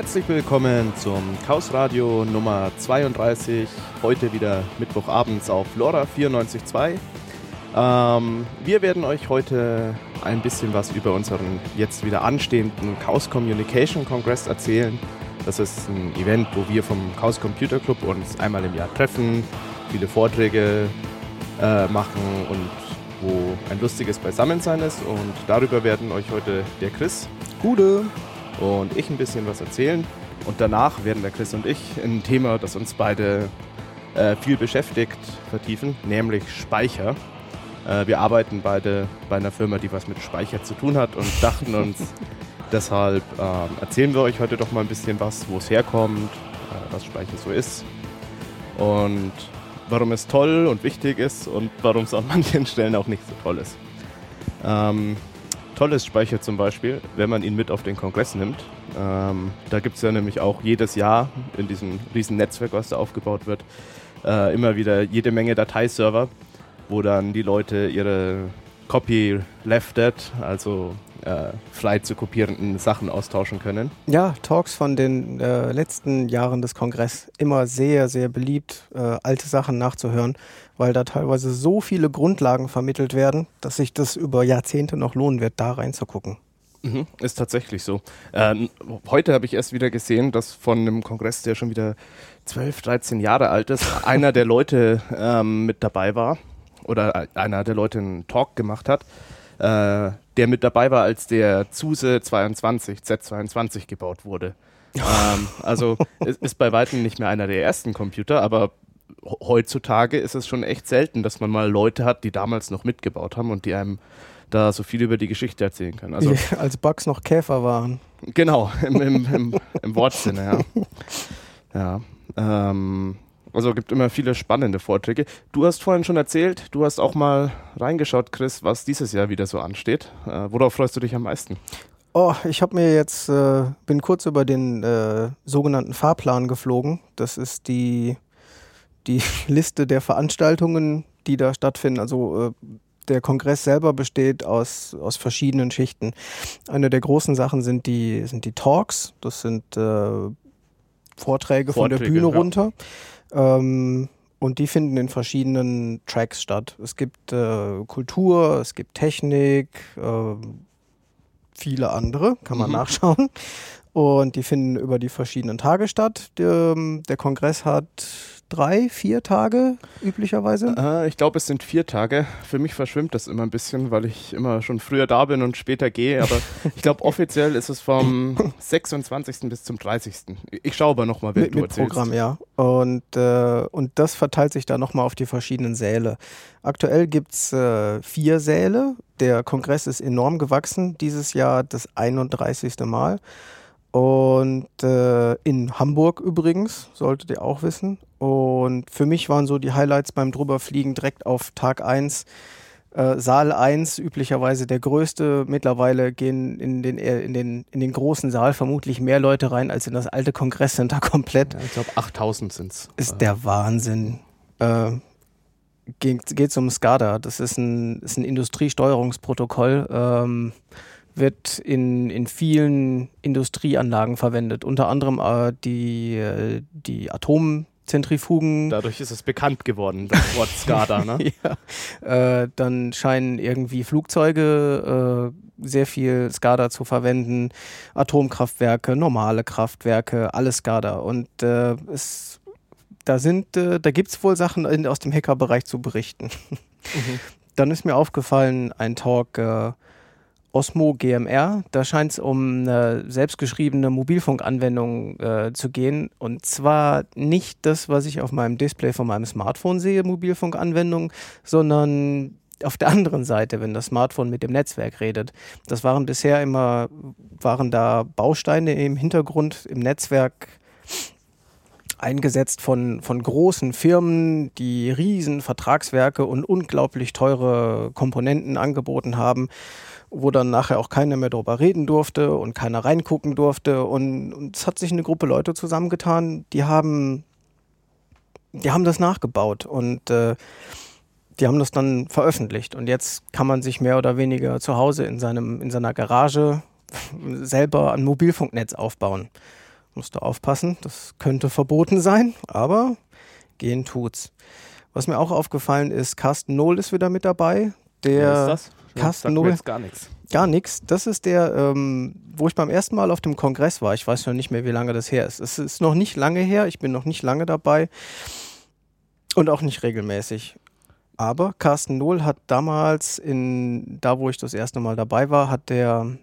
Herzlich willkommen zum Chaos Radio Nummer 32. Heute wieder Mittwochabends auf LoRa 94.2. Ähm, wir werden euch heute ein bisschen was über unseren jetzt wieder anstehenden Chaos Communication Congress erzählen. Das ist ein Event, wo wir vom Chaos Computer Club uns einmal im Jahr treffen, viele Vorträge äh, machen und wo ein lustiges Beisammensein ist. Und darüber werden euch heute der Chris, Gute und ich ein bisschen was erzählen. Und danach werden der Chris und ich ein Thema, das uns beide äh, viel beschäftigt, vertiefen, nämlich Speicher. Äh, wir arbeiten beide bei einer Firma, die was mit Speicher zu tun hat und dachten uns, deshalb äh, erzählen wir euch heute doch mal ein bisschen was, wo es herkommt, äh, was Speicher so ist und warum es toll und wichtig ist und warum es an manchen Stellen auch nicht so toll ist. Ähm, tolles Speicher zum Beispiel, wenn man ihn mit auf den Kongress nimmt. Ähm, da gibt es ja nämlich auch jedes Jahr in diesem riesen Netzwerk, was da aufgebaut wird, äh, immer wieder jede Menge Dateiserver, wo dann die Leute ihre Copy-Lefted, also äh, frei zu kopierenden Sachen austauschen können. Ja, Talks von den äh, letzten Jahren des Kongress immer sehr, sehr beliebt, äh, alte Sachen nachzuhören, weil da teilweise so viele Grundlagen vermittelt werden, dass sich das über Jahrzehnte noch lohnen wird, da reinzugucken. Mhm, ist tatsächlich so. Ähm, heute habe ich erst wieder gesehen, dass von einem Kongress, der schon wieder 12, 13 Jahre alt ist, einer der Leute ähm, mit dabei war oder einer der Leute einen Talk gemacht hat, äh, der mit dabei war, als der Zuse 22, Z22 gebaut wurde. ähm, also es ist bei weitem nicht mehr einer der ersten Computer, aber heutzutage ist es schon echt selten, dass man mal Leute hat, die damals noch mitgebaut haben und die einem da so viel über die Geschichte erzählen können. Also, Als Bugs noch Käfer waren. Genau, im, im, im, im Wortsinne, ja. ja ähm, also gibt immer viele spannende Vorträge. Du hast vorhin schon erzählt, du hast auch mal reingeschaut, Chris, was dieses Jahr wieder so ansteht. Äh, worauf freust du dich am meisten? Oh, ich habe mir jetzt, äh, bin kurz über den äh, sogenannten Fahrplan geflogen. Das ist die, die Liste der Veranstaltungen, die da stattfinden. Also äh, der Kongress selber besteht aus, aus verschiedenen Schichten. Eine der großen Sachen sind die, sind die Talks. Das sind äh, Vorträge, Vorträge, von der Bühne ja. runter. Ähm, und die finden in verschiedenen Tracks statt. Es gibt äh, Kultur, es gibt Technik, äh, viele andere, kann man mhm. nachschauen. Und die finden über die verschiedenen Tage statt. Der, der Kongress hat drei, vier Tage üblicherweise? Äh, ich glaube, es sind vier Tage. Für mich verschwimmt das immer ein bisschen, weil ich immer schon früher da bin und später gehe. Aber ich glaube, offiziell ist es vom 26. bis zum 30. Ich schaue aber nochmal, wer mit, du mit erzählst. Programm, ja. Und, äh, und das verteilt sich dann nochmal auf die verschiedenen Säle. Aktuell gibt es äh, vier Säle. Der Kongress ist enorm gewachsen. Dieses Jahr das 31. Mal. Und äh, in Hamburg übrigens, solltet ihr auch wissen. Und für mich waren so die Highlights beim Drüberfliegen direkt auf Tag 1. Äh, Saal 1, üblicherweise der größte. Mittlerweile gehen in den, äh, in, den, in den großen Saal vermutlich mehr Leute rein als in das alte Kongresscenter komplett. Ja, ich glaube 8000 sind es. Ist der Wahnsinn. Äh, geht es um SCADA. Das ist ein, ist ein Industriesteuerungsprotokoll. Ähm, wird in, in vielen Industrieanlagen verwendet, unter anderem äh, die, äh, die Atomzentrifugen. Dadurch ist es bekannt geworden, das Wort SCADA. Ne? ja. äh, dann scheinen irgendwie Flugzeuge äh, sehr viel SCADA zu verwenden, Atomkraftwerke, normale Kraftwerke, alles SCADA. Und äh, es, da sind, äh, da gibt es wohl Sachen in, aus dem Hackerbereich zu berichten. Mhm. Dann ist mir aufgefallen, ein Talk Osmo GMR. Da scheint es um eine selbstgeschriebene Mobilfunkanwendung äh, zu gehen. Und zwar nicht das, was ich auf meinem Display von meinem Smartphone sehe, Mobilfunkanwendung, sondern auf der anderen Seite, wenn das Smartphone mit dem Netzwerk redet. Das waren bisher immer, waren da Bausteine im Hintergrund im Netzwerk eingesetzt von, von großen Firmen, die riesen Vertragswerke und unglaublich teure Komponenten angeboten haben wo dann nachher auch keiner mehr drüber reden durfte und keiner reingucken durfte. Und, und es hat sich eine Gruppe Leute zusammengetan, die haben, die haben das nachgebaut und äh, die haben das dann veröffentlicht. Und jetzt kann man sich mehr oder weniger zu Hause in, seinem, in seiner Garage selber ein Mobilfunknetz aufbauen. Musst du aufpassen, das könnte verboten sein, aber gehen tut's. Was mir auch aufgefallen ist, Carsten Nohl ist wieder mit dabei. Der Wer ist das? Carsten Nohl. jetzt gar nichts. Gar nichts. Das ist der, ähm, wo ich beim ersten Mal auf dem Kongress war. Ich weiß schon nicht mehr, wie lange das her ist. Es ist noch nicht lange her. Ich bin noch nicht lange dabei. Und auch nicht regelmäßig. Aber Carsten Nohl hat damals in, da wo ich das erste Mal dabei war, hat der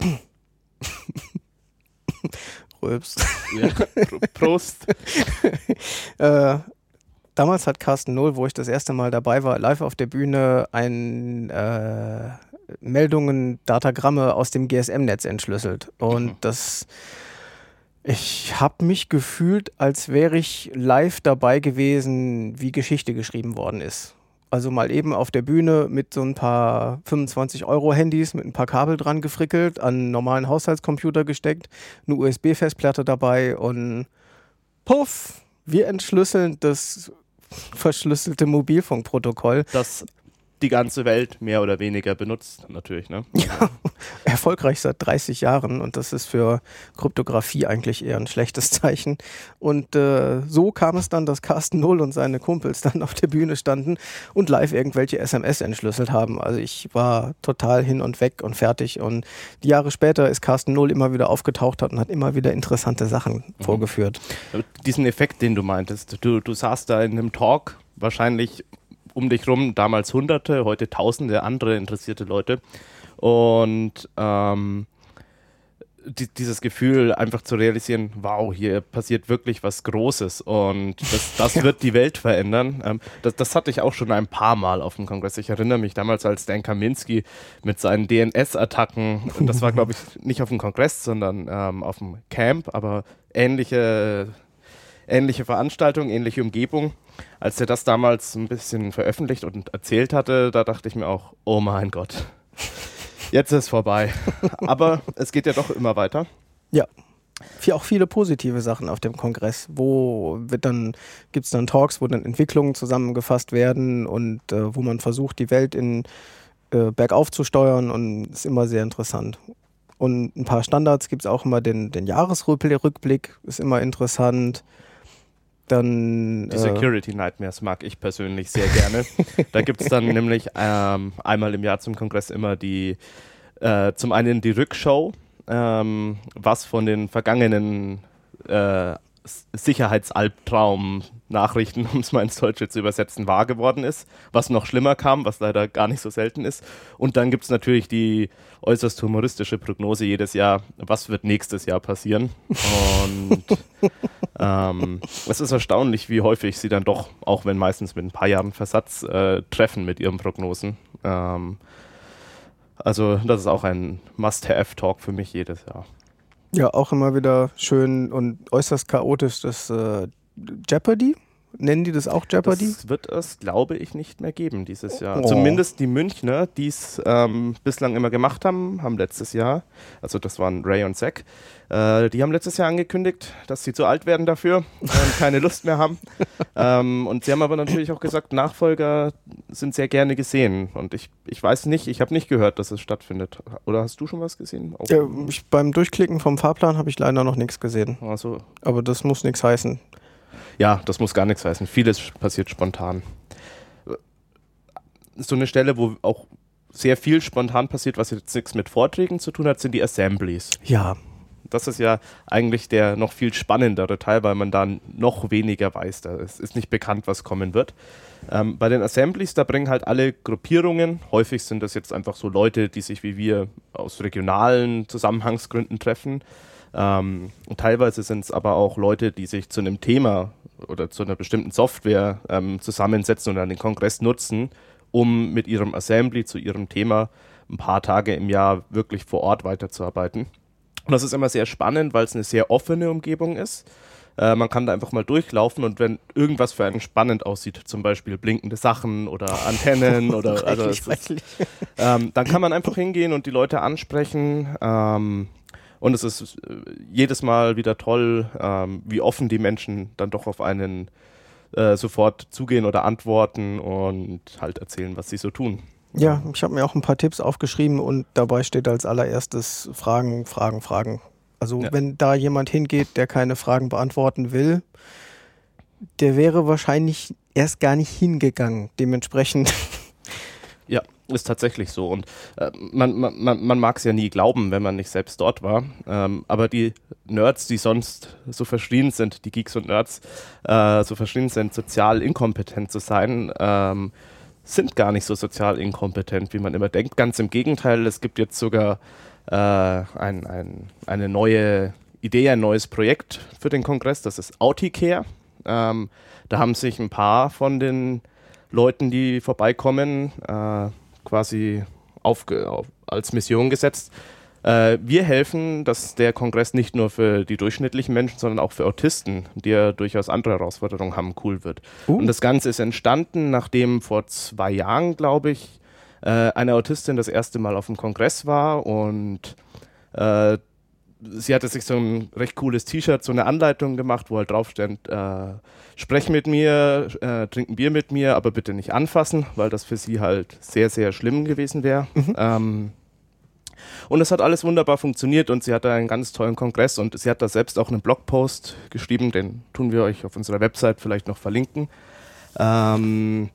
Röps. Ja. Prost. äh, damals hat Carsten Null, wo ich das erste Mal dabei war, live auf der Bühne ein äh, Meldungen, Datagramme aus dem GSM-Netz entschlüsselt. Und mhm. das ich habe mich gefühlt, als wäre ich live dabei gewesen, wie Geschichte geschrieben worden ist. Also mal eben auf der Bühne mit so ein paar 25-Euro-Handys mit ein paar Kabel dran gefrickelt, an einen normalen Haushaltscomputer gesteckt, eine USB-Festplatte dabei und puff, wir entschlüsseln das verschlüsselte Mobilfunkprotokoll. Das die ganze Welt mehr oder weniger benutzt, natürlich. Ne? Ja, erfolgreich seit 30 Jahren und das ist für Kryptographie eigentlich eher ein schlechtes Zeichen. Und äh, so kam es dann, dass Carsten Null und seine Kumpels dann auf der Bühne standen und live irgendwelche SMS entschlüsselt haben. Also ich war total hin und weg und fertig. Und die Jahre später ist Carsten Null immer wieder aufgetaucht und hat immer wieder interessante Sachen mhm. vorgeführt. Diesen Effekt, den du meintest, du, du saßt da in einem Talk wahrscheinlich um dich rum damals Hunderte, heute Tausende andere interessierte Leute. Und ähm, die, dieses Gefühl, einfach zu realisieren, wow, hier passiert wirklich was Großes und das, das wird die Welt verändern. Ähm, das, das hatte ich auch schon ein paar Mal auf dem Kongress. Ich erinnere mich damals, als Dan Kaminski mit seinen DNS-Attacken, das war glaube ich nicht auf dem Kongress, sondern ähm, auf dem Camp, aber ähnliche ähnliche Veranstaltung, ähnliche Umgebung. Als er das damals ein bisschen veröffentlicht und erzählt hatte, da dachte ich mir auch, oh mein Gott, jetzt ist vorbei. Aber es geht ja doch immer weiter. Ja. Auch viele positive Sachen auf dem Kongress, wo wird dann, gibt es dann Talks, wo dann Entwicklungen zusammengefasst werden und äh, wo man versucht, die Welt in äh, bergauf zu steuern und ist immer sehr interessant. Und ein paar Standards gibt es auch immer den, den Jahresrückblick, ist immer interessant. Dann, die äh, Security Nightmares mag ich persönlich sehr gerne. da gibt es dann nämlich ähm, einmal im Jahr zum Kongress immer die, äh, zum einen die Rückshow, ähm, was von den vergangenen äh, Sicherheitsalbtraum-Nachrichten, um es mal ins Deutsche zu übersetzen, wahr geworden ist, was noch schlimmer kam, was leider gar nicht so selten ist. Und dann gibt es natürlich die äußerst humoristische Prognose jedes Jahr, was wird nächstes Jahr passieren. Und ähm, es ist erstaunlich, wie häufig sie dann doch, auch wenn meistens mit ein paar Jahren Versatz, äh, treffen mit ihren Prognosen. Ähm, also das ist auch ein Must-Have-Talk für mich jedes Jahr. Ja, auch immer wieder schön und äußerst chaotisch das äh, Jeopardy. Nennen die das auch Jeopardy? Das wird es, glaube ich, nicht mehr geben dieses Jahr. Oh. Zumindest die Münchner, die es ähm, bislang immer gemacht haben, haben letztes Jahr, also das waren Ray und Zack, äh, die haben letztes Jahr angekündigt, dass sie zu alt werden dafür und keine Lust mehr haben. ähm, und sie haben aber natürlich auch gesagt, Nachfolger sind sehr gerne gesehen. Und ich, ich weiß nicht, ich habe nicht gehört, dass es stattfindet. Oder hast du schon was gesehen? Ja, ich, beim Durchklicken vom Fahrplan habe ich leider noch nichts gesehen. Also. Aber das muss nichts heißen. Ja, das muss gar nichts heißen. Vieles passiert spontan. So eine Stelle, wo auch sehr viel spontan passiert, was jetzt nichts mit Vorträgen zu tun hat, sind die Assemblies. Ja. Das ist ja eigentlich der noch viel spannendere Teil, weil man dann noch weniger weiß. Da ist, ist nicht bekannt, was kommen wird. Ähm, bei den Assemblies, da bringen halt alle Gruppierungen, häufig sind das jetzt einfach so Leute, die sich wie wir aus regionalen Zusammenhangsgründen treffen. Ähm, und teilweise sind es aber auch Leute, die sich zu einem Thema oder zu einer bestimmten Software ähm, zusammensetzen und dann den Kongress nutzen, um mit ihrem Assembly zu ihrem Thema ein paar Tage im Jahr wirklich vor Ort weiterzuarbeiten. Und das ist immer sehr spannend, weil es eine sehr offene Umgebung ist. Äh, man kann da einfach mal durchlaufen und wenn irgendwas für einen spannend aussieht, zum Beispiel blinkende Sachen oder Antennen oder also ist, ähm, dann kann man einfach hingehen und die Leute ansprechen. Ähm, und es ist äh, jedes Mal wieder toll, ähm, wie offen die Menschen dann doch auf einen äh, sofort zugehen oder antworten und halt erzählen, was sie so tun. Ja, ich habe mir auch ein paar Tipps aufgeschrieben und dabei steht als allererstes Fragen, Fragen, Fragen. Also Ja. wenn da jemand hingeht, der keine Fragen beantworten will, der wäre wahrscheinlich erst gar nicht hingegangen. Dementsprechend. Ja, ist tatsächlich so. Und äh, man, man, man mag es ja nie glauben, wenn man nicht selbst dort war. Ähm, aber die Nerds, die sonst so verschrien sind, die Geeks und Nerds, äh, so verschrien sind, sozial inkompetent zu sein, ähm, sind gar nicht so sozial inkompetent, wie man immer denkt. Ganz im Gegenteil, es gibt jetzt sogar äh, ein, ein, eine neue Idee, ein neues Projekt für den Kongress, das ist Auticare. Ähm, da haben sich ein paar von den Leuten, die vorbeikommen, äh, quasi aufge auf, als Mission gesetzt. Äh, wir helfen, dass der Kongress nicht nur für die durchschnittlichen Menschen, sondern auch für Autisten, die ja durchaus andere Herausforderungen haben, cool wird. Uh. Und das Ganze ist entstanden, nachdem vor zwei Jahren, glaube ich, äh, eine Autistin das erste Mal auf dem Kongress war und äh, sie hatte sich so ein recht cooles T-Shirt, so eine Anleitung gemacht, wo halt drauf stand, äh, sprech mit mir, äh, trink ein Bier mit mir, aber bitte nicht anfassen, weil das für sie halt sehr, sehr schlimm gewesen wäre. Ähm, und es hat alles wunderbar funktioniert und sie hatte einen ganz tollen Kongress und sie hat da selbst auch einen Blogpost geschrieben, den tun wir euch auf unserer Website vielleicht noch verlinken. Ähm,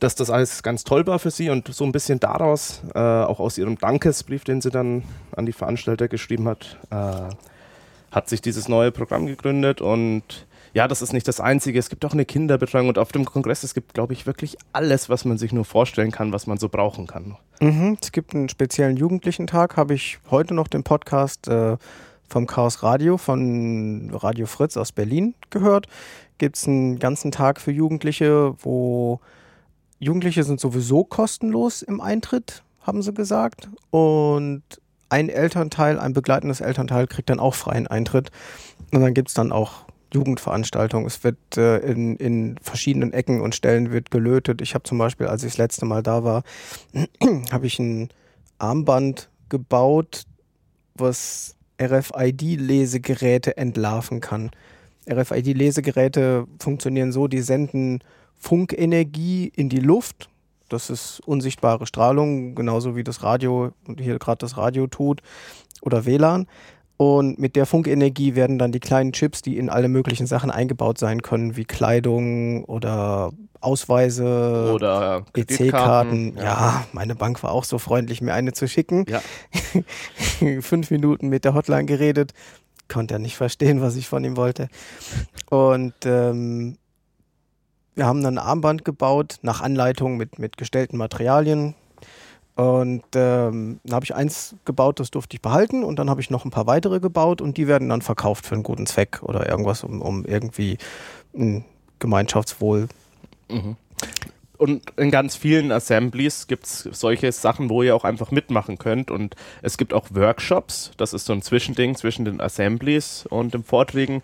dass das alles ganz toll war für sie und so ein bisschen daraus, äh, auch aus ihrem Dankesbrief, den sie dann an die Veranstalter geschrieben hat, äh, hat sich dieses neue Programm gegründet und ja, das ist nicht das Einzige. Es gibt auch eine Kinderbetreuung und auf dem Kongress, es gibt, glaube ich, wirklich alles, was man sich nur vorstellen kann, was man so brauchen kann. Mhm. Es gibt einen speziellen Jugendlichen-Tag, habe ich heute noch den Podcast äh, vom Chaos Radio von Radio Fritz aus Berlin gehört. Gibt es einen ganzen Tag für Jugendliche, wo Jugendliche sind sowieso kostenlos im Eintritt, haben sie gesagt. Und ein Elternteil, ein begleitendes Elternteil kriegt dann auch freien Eintritt. Und dann gibt es dann auch Jugendveranstaltungen. Es wird äh, in, in verschiedenen Ecken und Stellen wird gelötet. Ich habe zum Beispiel, als ich das letzte Mal da war, habe ich ein Armband gebaut, was RFID-Lesegeräte entlarven kann. RFID-Lesegeräte funktionieren so, die senden Funkenergie in die Luft. Das ist unsichtbare Strahlung, genauso wie das Radio, hier gerade das Radio tut, oder WLAN. Und mit der Funkenergie werden dann die kleinen Chips, die in alle möglichen Sachen eingebaut sein können, wie Kleidung oder Ausweise, Oder EC-Karten. Ja. meine Bank war auch so freundlich, mir eine zu schicken. Ja. Fünf Minuten mit der Hotline geredet, konnte er nicht verstehen, was ich von ihm wollte. Und ähm, wir haben dann ein Armband gebaut, nach Anleitung mit, mit gestellten Materialien. Und ähm, dann habe ich eins gebaut, das durfte ich behalten. Und dann habe ich noch ein paar weitere gebaut und die werden dann verkauft für einen guten Zweck oder irgendwas, um, um irgendwie ein Gemeinschaftswohl. Mhm. Und in ganz vielen Assemblies gibt es solche Sachen, wo ihr auch einfach mitmachen könnt. Und es gibt auch Workshops. Das ist so ein Zwischending zwischen den Assemblies und den Vorträgen.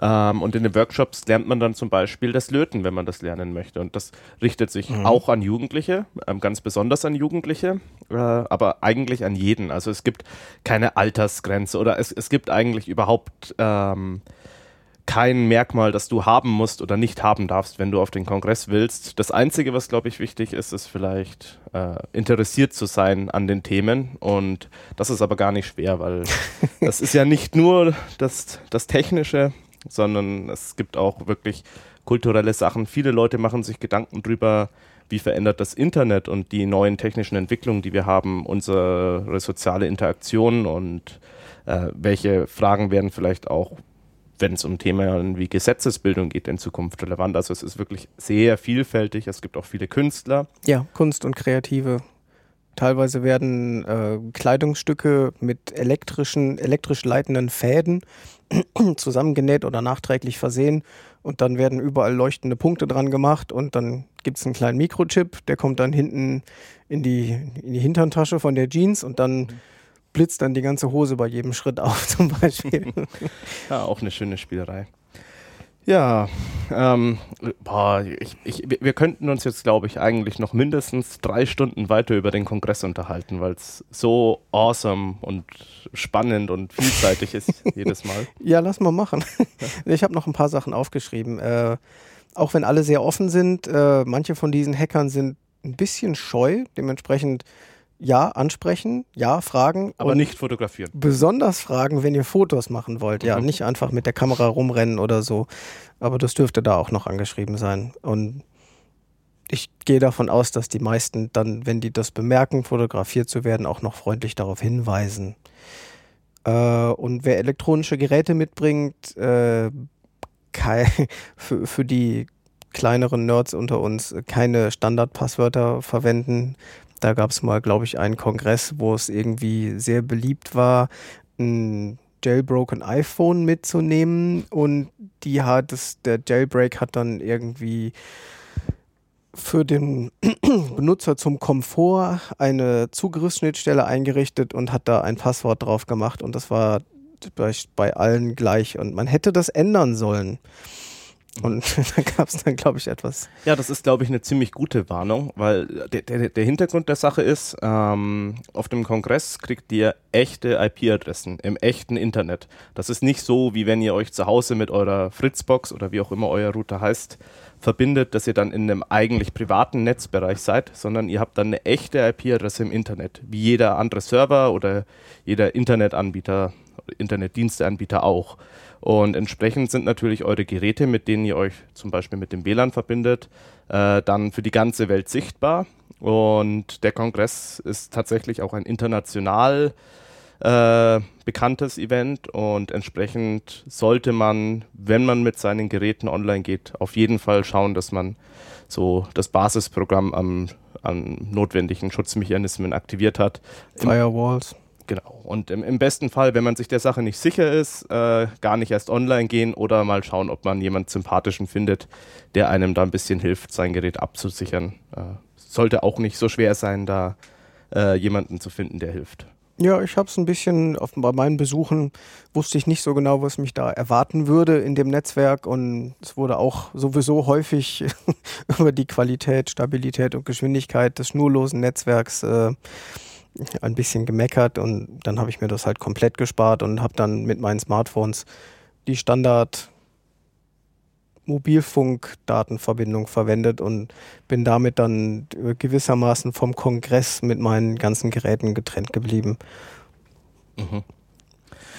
Ähm, und in den Workshops lernt man dann zum Beispiel das Löten, wenn man das lernen möchte. Und das richtet sich Mhm. auch an Jugendliche, ähm, ganz besonders an Jugendliche, äh, aber eigentlich an jeden. Also es gibt keine Altersgrenze oder es, es gibt eigentlich überhaupt ähm, kein Merkmal, das du haben musst oder nicht haben darfst, wenn du auf den Kongress willst. Das Einzige, was, glaube ich, wichtig ist, ist vielleicht äh, interessiert zu sein an den Themen. Und das ist aber gar nicht schwer, weil das ist ja nicht nur das, das Technische, sondern es gibt auch wirklich kulturelle Sachen. Viele Leute machen sich Gedanken drüber, wie verändert das Internet und die neuen technischen Entwicklungen, die wir haben, unsere soziale Interaktion und äh, welche Fragen werden vielleicht auch wenn es um Themen wie Gesetzesbildung geht, in Zukunft relevant. Also es ist wirklich sehr vielfältig. Es gibt auch viele Künstler. Ja, Kunst und Kreative. Teilweise werden äh, Kleidungsstücke mit elektrischen, elektrisch leitenden Fäden zusammengenäht oder nachträglich versehen und dann werden überall leuchtende Punkte dran gemacht und dann gibt es einen kleinen Mikrochip, der kommt dann hinten in die, in die Hinterntasche von der Jeans und dann blitzt dann die ganze Hose bei jedem Schritt auf zum Beispiel. Ja, auch eine schöne Spielerei. Ja, ähm, boah, ich, ich, wir- könnten uns jetzt, glaube ich, eigentlich noch mindestens drei Stunden weiter über den Kongress unterhalten, weil es so awesome und spannend und vielseitig ist jedes Mal. Ja, lass mal machen. Ich habe noch ein paar Sachen aufgeschrieben. Äh, auch wenn alle sehr offen sind, äh, manche von diesen Hackern sind ein bisschen scheu. Dementsprechend, ja, ansprechen, ja, fragen. Aber nicht fotografieren. Besonders fragen, wenn ihr Fotos machen wollt. Ja, mhm. nicht einfach mit der Kamera rumrennen oder so. Aber das dürfte da auch noch angeschrieben sein. Und ich gehe davon aus, dass die meisten dann, wenn die das bemerken, fotografiert zu werden, auch noch freundlich darauf hinweisen. Äh, und wer elektronische Geräte mitbringt, äh, für, für die kleineren Nerds unter uns keine Standardpasswörter verwenden. Da gab es mal, glaube ich, einen Kongress, wo es irgendwie sehr beliebt war, ein jailbroken iPhone mitzunehmen und die hat es, der Jailbreak hat dann irgendwie für den Benutzer zum Komfort eine Zugriffsschnittstelle eingerichtet und hat da ein Passwort drauf gemacht und das war bei, bei allen gleich und man hätte das ändern sollen. Und da gab es dann, glaube ich, etwas. Ja, das ist, glaube ich, eine ziemlich gute Warnung, weil der, der, der Hintergrund der Sache ist, ähm, auf dem Kongress kriegt ihr echte IP-Adressen im echten Internet. Das ist nicht so, wie wenn ihr euch zu Hause mit eurer Fritzbox oder wie auch immer euer Router heißt, verbindet, dass ihr dann in einem eigentlich privaten Netzbereich seid, sondern ihr habt dann eine echte IP-Adresse im Internet, wie jeder andere Server oder jeder Internetanbieter, Internetdiensteanbieter auch. Und entsprechend sind natürlich eure Geräte, mit denen ihr euch zum Beispiel mit dem WLAN verbindet, äh, dann für die ganze Welt sichtbar. Und der Kongress ist tatsächlich auch ein international äh, bekanntes Event und entsprechend sollte man, wenn man mit seinen Geräten online geht, auf jeden Fall schauen, dass man so das Basisprogramm am, an notwendigen Schutzmechanismen aktiviert hat. Firewalls. Genau. Und im, im, besten Fall, wenn man sich der Sache nicht sicher ist, äh, gar nicht erst online gehen oder mal schauen, ob man jemanden sympathischen findet, der einem da ein bisschen hilft, sein Gerät abzusichern. Äh, sollte auch nicht so schwer sein, da äh, jemanden zu finden, der hilft. Ja, ich habe es ein bisschen, bei meinen Besuchen wusste ich nicht so genau, was mich da erwarten würde in dem Netzwerk und es wurde auch sowieso häufig über die Qualität, Stabilität und Geschwindigkeit des schnurlosen Netzwerks äh, ein bisschen gemeckert und dann habe ich mir das halt komplett gespart und habe dann mit meinen Smartphones die Standard Mobilfunkdatenverbindung verwendet und bin damit dann gewissermaßen vom Kongress mit meinen ganzen Geräten getrennt geblieben. Mhm.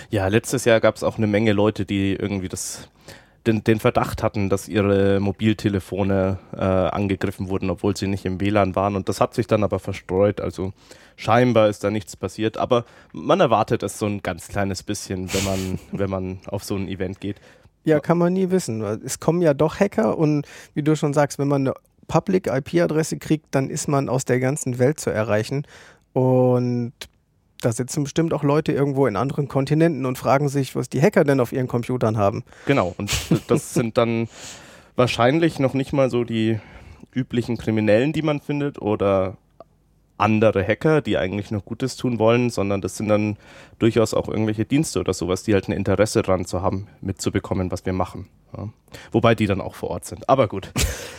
Ja, letztes Jahr gab es auch eine Menge Leute, die irgendwie das den, den Verdacht hatten, dass ihre Mobiltelefone äh, angegriffen wurden, obwohl sie nicht im WLAN waren. Und das hat sich dann aber verstreut. Also scheinbar ist da nichts passiert. Aber man erwartet es so ein ganz kleines bisschen, wenn man, wenn man auf so ein Event geht. Ja, kann man nie wissen. Es kommen ja doch Hacker und wie du schon sagst, wenn man eine Public IP-Adresse kriegt, dann ist man aus der ganzen Welt zu erreichen. Und da sitzen bestimmt auch Leute irgendwo in anderen Kontinenten und fragen sich, was die Hacker denn auf ihren Computern haben. Genau, und das sind dann wahrscheinlich noch nicht mal so die üblichen Kriminellen, die man findet oder andere Hacker, die eigentlich noch Gutes tun wollen, sondern das sind dann durchaus auch irgendwelche Dienste oder sowas, die halt ein Interesse daran zu haben, mitzubekommen, was wir machen. Ja. Wobei die dann auch vor Ort sind. Aber gut.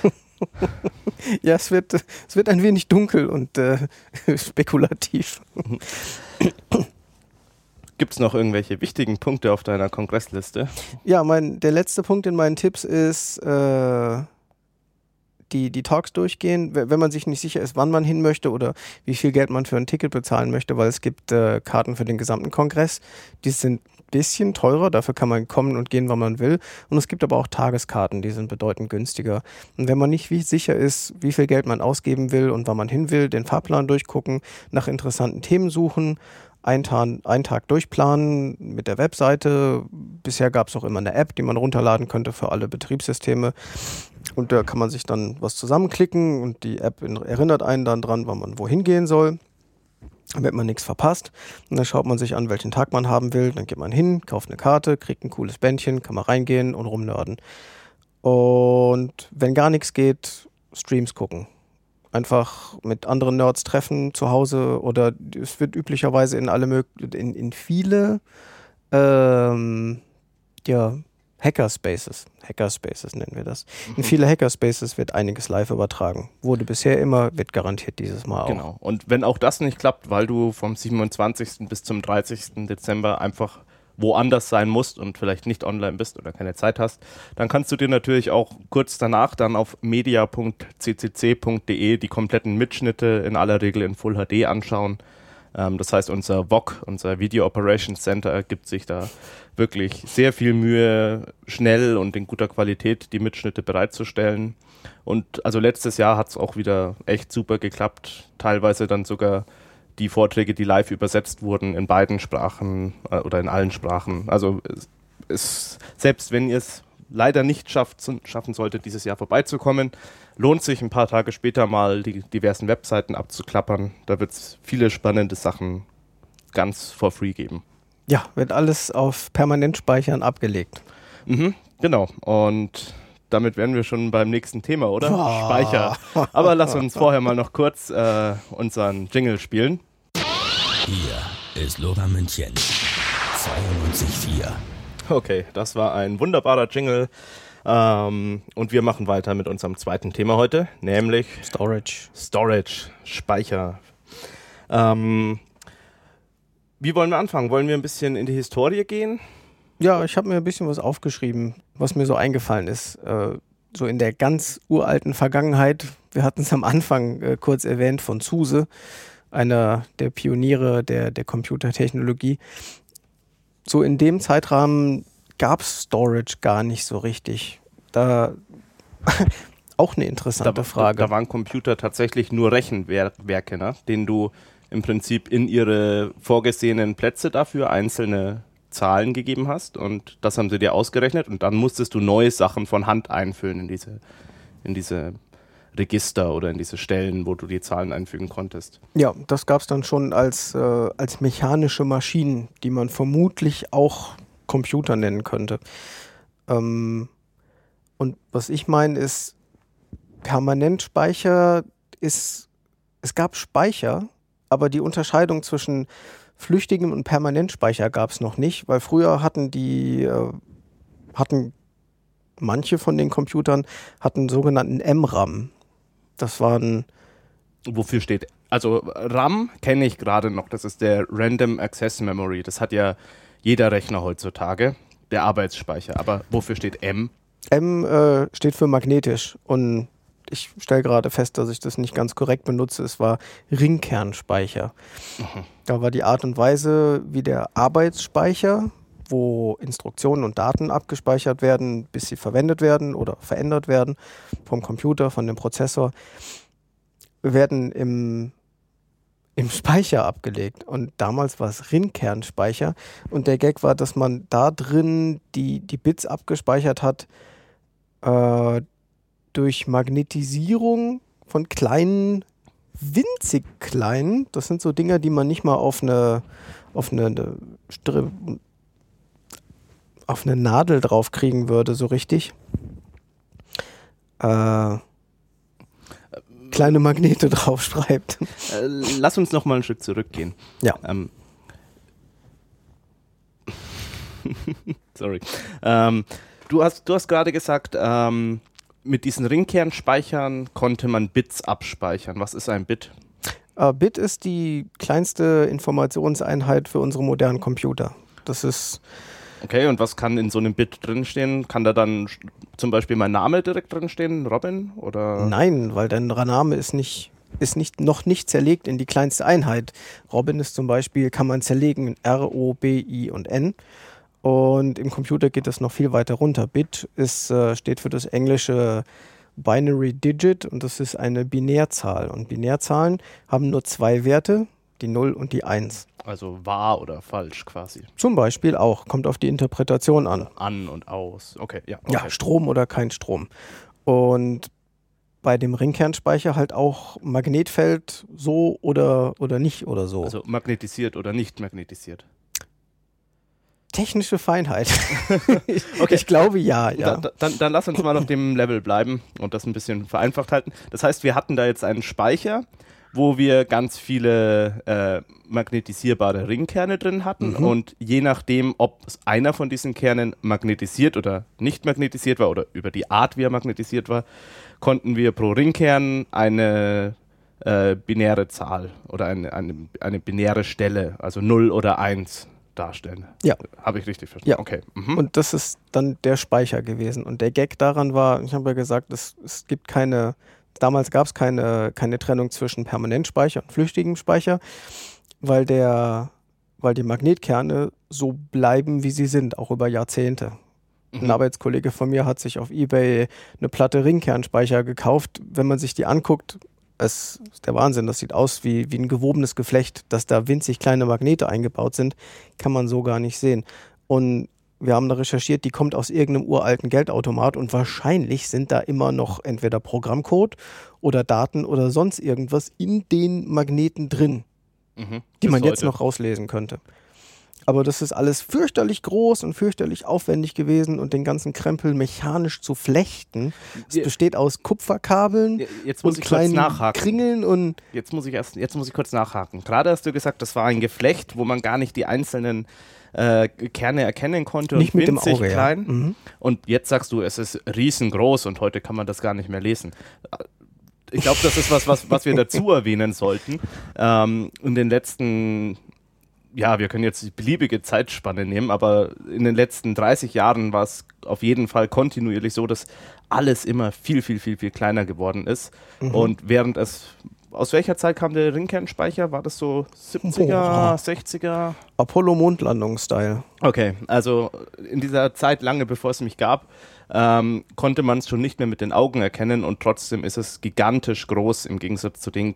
ja, es wird, es wird ein wenig dunkel und äh, spekulativ. Gibt es noch irgendwelche wichtigen Punkte auf deiner Kongressliste? Ja, mein, der letzte Punkt in meinen Tipps ist äh, die, die Talks durchgehen, wenn man sich nicht sicher ist, wann man hin möchte oder wie viel Geld man für ein Ticket bezahlen möchte, weil es gibt äh, Karten für den gesamten Kongress. Die sind bisschen teurer, dafür kann man kommen und gehen, wann man will. Und es gibt aber auch Tageskarten, die sind bedeutend günstiger. Und wenn man nicht sicher ist, wie viel Geld man ausgeben will und wann man hin will, den Fahrplan durchgucken, nach interessanten Themen suchen, einen Tag, einen Tag durchplanen mit der Webseite. Bisher gab es auch immer eine App, die man runterladen könnte für alle Betriebssysteme. Und da kann man sich dann was zusammenklicken und die App erinnert einen dann dran, wann man wohin gehen soll damit man nichts verpasst. Und dann schaut man sich an, welchen Tag man haben will. Dann geht man hin, kauft eine Karte, kriegt ein cooles Bändchen, kann man reingehen und rumnörden. Und wenn gar nichts geht, Streams gucken. Einfach mit anderen Nerds treffen zu Hause oder es wird üblicherweise in alle in, in viele ähm, ja, Hackerspaces. Hackerspaces nennen wir das. In mhm. viele Hackerspaces wird einiges live übertragen. Wurde bisher immer, wird garantiert dieses Mal auch. Genau. Und wenn auch das nicht klappt, weil du vom 27. bis zum 30. Dezember einfach woanders sein musst und vielleicht nicht online bist oder keine Zeit hast, dann kannst du dir natürlich auch kurz danach dann auf media.ccc.de die kompletten Mitschnitte in aller Regel in Full HD anschauen. Ähm, das heißt, unser VOC, unser Video Operations Center, gibt sich da wirklich sehr viel Mühe, schnell und in guter Qualität die Mitschnitte bereitzustellen. Und also letztes Jahr hat es auch wieder echt super geklappt. Teilweise dann sogar die Vorträge, die live übersetzt wurden, in beiden Sprachen äh, oder in allen Sprachen. Also es, selbst wenn ihr es leider nicht schafft, schaffen solltet, dieses Jahr vorbeizukommen, lohnt sich ein paar Tage später mal die diversen Webseiten abzuklappern. Da wird es viele spannende Sachen ganz for free geben. Ja, wird alles auf Permanentspeichern abgelegt. Mhm, genau. Und damit wären wir schon beim nächsten Thema, oder? Oh. Speicher. Aber lass uns vorher mal noch kurz äh, unseren Jingle spielen. Hier ist Lora München 92.4. Okay, das war ein wunderbarer Jingle. Ähm, und wir machen weiter mit unserem zweiten Thema heute, nämlich Storage. Storage, Speicher. Ähm, wie wollen wir anfangen? Wollen wir ein bisschen in die Historie gehen? Ja, ich habe mir ein bisschen was aufgeschrieben, was mir so eingefallen ist. Äh, so in der ganz uralten Vergangenheit, wir hatten es am Anfang äh, kurz erwähnt von Zuse, einer der Pioniere der, der Computertechnologie. So in dem Zeitrahmen gab es Storage gar nicht so richtig. Da auch eine interessante da, Frage. Da waren Computer tatsächlich nur Rechenwerke, ne? denen du im Prinzip in ihre vorgesehenen Plätze dafür einzelne Zahlen gegeben hast und das haben sie dir ausgerechnet und dann musstest du neue Sachen von Hand einfüllen in diese, in diese Register oder in diese Stellen, wo du die Zahlen einfügen konntest. Ja, das gab es dann schon als, äh, als mechanische Maschinen, die man vermutlich auch Computer nennen könnte. Ähm, und was ich meine ist, Permanentspeicher ist, es gab Speicher, aber die Unterscheidung zwischen flüchtigem und Permanentspeicher gab es noch nicht, weil früher hatten die, äh, hatten manche von den Computern hatten sogenannten MRAM. Das waren. Wofür steht? Also RAM kenne ich gerade noch, das ist der Random Access Memory. Das hat ja jeder Rechner heutzutage, der Arbeitsspeicher. Aber wofür steht M? M äh, steht für magnetisch und ich stelle gerade fest, dass ich das nicht ganz korrekt benutze. Es war Ringkernspeicher. Mhm. Da war die Art und Weise, wie der Arbeitsspeicher, wo Instruktionen und Daten abgespeichert werden, bis sie verwendet werden oder verändert werden vom Computer, von dem Prozessor, werden im, im Speicher abgelegt. Und damals war es Ringkernspeicher. Und der Gag war, dass man da drin die, die Bits abgespeichert hat, äh, durch Magnetisierung von kleinen, winzig kleinen, das sind so Dinger, die man nicht mal auf eine, auf eine, eine auf eine Nadel drauf kriegen würde, so richtig. Äh, kleine Magnete draufschreibt. Äh, lass uns noch mal ein Stück zurückgehen. Ja. Ähm. Sorry. Ähm, du hast, du hast gerade gesagt, ähm, mit diesen Ringkernspeichern konnte man Bits abspeichern. Was ist ein Bit? Uh, Bit ist die kleinste Informationseinheit für unsere modernen Computer. Das ist. Okay, und was kann in so einem Bit drinstehen? Kann da dann zum Beispiel mein Name direkt drinstehen, Robin? Oder? Nein, weil dein Name ist nicht, ist nicht, noch nicht zerlegt in die kleinste Einheit. Robin ist zum Beispiel, kann man zerlegen in R, O, B, I und N. Und im Computer geht das noch viel weiter runter. Bit ist, äh, steht für das englische Binary Digit und das ist eine Binärzahl. Und Binärzahlen haben nur zwei Werte, die 0 und die 1. Also wahr oder falsch quasi. Zum Beispiel auch, kommt auf die Interpretation an. An und aus, okay, ja. Okay. Ja, Strom oder kein Strom. Und bei dem Ringkernspeicher halt auch Magnetfeld so oder, oder nicht oder so. Also magnetisiert oder nicht magnetisiert technische Feinheit. okay. Ich glaube ja, ja. Da, dann, dann lass uns mal auf dem Level bleiben und das ein bisschen vereinfacht halten. Das heißt, wir hatten da jetzt einen Speicher, wo wir ganz viele äh, magnetisierbare Ringkerne drin hatten mhm. und je nachdem, ob einer von diesen Kernen magnetisiert oder nicht magnetisiert war oder über die Art, wie er magnetisiert war, konnten wir pro Ringkern eine äh, binäre Zahl oder eine, eine, eine binäre Stelle, also 0 oder 1 darstellen. Ja. Habe ich richtig verstanden? Ja. Okay. Mhm. Und das ist dann der Speicher gewesen. Und der Gag daran war, ich habe ja gesagt, es, es gibt keine, damals gab es keine, keine Trennung zwischen Permanentspeicher und flüchtigem Speicher, weil der, weil die Magnetkerne so bleiben, wie sie sind, auch über Jahrzehnte. Ein Mhm. Arbeitskollege von mir hat sich auf Ebay eine Platte Ringkernspeicher gekauft. Wenn man sich die anguckt, es ist der Wahnsinn. Das sieht aus wie, wie ein gewobenes Geflecht, dass da winzig kleine Magnete eingebaut sind. Kann man so gar nicht sehen. Und wir haben da recherchiert, die kommt aus irgendeinem uralten Geldautomat und wahrscheinlich sind da immer noch entweder Programmcode oder Daten oder sonst irgendwas in den Magneten drin Mhm. die man jetzt noch rauslesen könnte. Aber das ist alles fürchterlich groß und fürchterlich aufwendig gewesen und den ganzen Krempel mechanisch zu flechten. Es besteht aus Kupferkabeln Jetzt muss und kleinen. Kringeln und Jetzt muss ich erst, jetzt muss ich kurz nachhaken. Gerade hast du gesagt, das war ein Geflecht, wo man gar nicht die einzelnen äh, Kerne erkennen konnte nicht und mit dem Auge. Ja. klein. Mhm. Und jetzt sagst du, es ist riesengroß und heute kann man das gar nicht mehr lesen. Ich glaube, das ist was, was, was wir dazu erwähnen sollten. Ähm, in den letzten, ja, wir können jetzt die beliebige Zeitspanne nehmen, aber in den letzten 30 Jahren war es auf jeden Fall kontinuierlich so, dass alles immer viel, viel, viel, viel kleiner geworden ist. Mhm. Und während es, aus welcher Zeit kam der Ringkernspeicher? War das so 70er, Boah. 60er? Apollo-Mondlandung-Style. Okay, also in dieser Zeit, lange bevor es mich gab, ähm, konnte man es schon nicht mehr mit den Augen erkennen und trotzdem ist es gigantisch groß im Gegensatz zu den,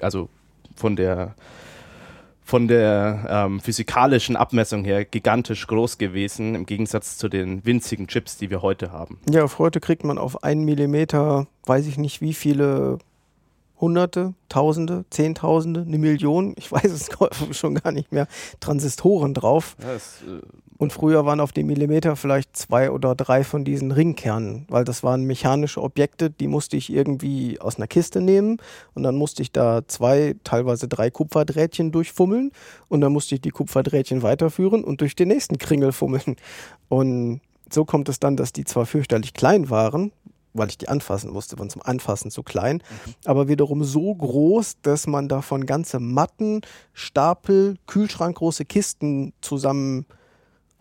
also von der von der ähm, physikalischen Abmessung her gigantisch groß gewesen, im Gegensatz zu den winzigen Chips, die wir heute haben. Ja, auf heute kriegt man auf einen Millimeter, weiß ich nicht wie viele Hunderte, Tausende, Zehntausende, eine Million, ich weiß es schon gar nicht mehr, Transistoren drauf. Ja, es, äh, Und früher waren auf dem Millimeter vielleicht zwei oder drei von diesen Ringkernen, weil das waren mechanische Objekte, die musste ich irgendwie aus einer Kiste nehmen und dann musste ich da zwei, teilweise drei Kupferdrähtchen durchfummeln und dann musste ich die Kupferdrähtchen weiterführen und durch den nächsten Kringel fummeln. Und so kommt es dann, dass die zwar fürchterlich klein waren, weil ich die anfassen musste, waren zum Anfassen zu klein, aber wiederum so groß, dass man davon ganze Matten, Stapel, Kühlschrankgroße Kisten zusammen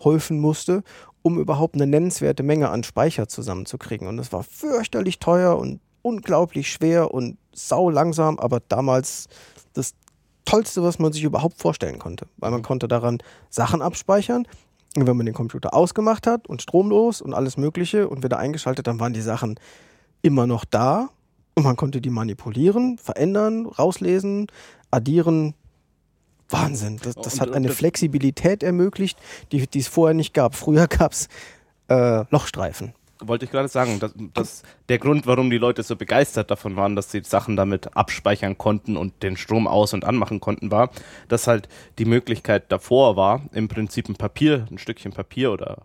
häufen musste, um überhaupt eine nennenswerte Menge an Speicher zusammenzukriegen. Und es war fürchterlich teuer und unglaublich schwer und sau langsam, aber damals das Tollste, was man sich überhaupt vorstellen konnte, weil man konnte daran Sachen abspeichern. Und wenn man den Computer ausgemacht hat und stromlos und alles Mögliche und wieder eingeschaltet, dann waren die Sachen immer noch da und man konnte die manipulieren, verändern, rauslesen, addieren. Wahnsinn. Das, das Und- hat eine Flexibilität ermöglicht, die, die es vorher nicht gab. Früher gab es äh, Lochstreifen. Wollte ich gerade sagen, dass, dass der Grund, warum die Leute so begeistert davon waren, dass sie Sachen damit abspeichern konnten und den Strom aus- und anmachen konnten, war, dass halt die Möglichkeit davor war, im Prinzip ein Papier, ein Stückchen Papier oder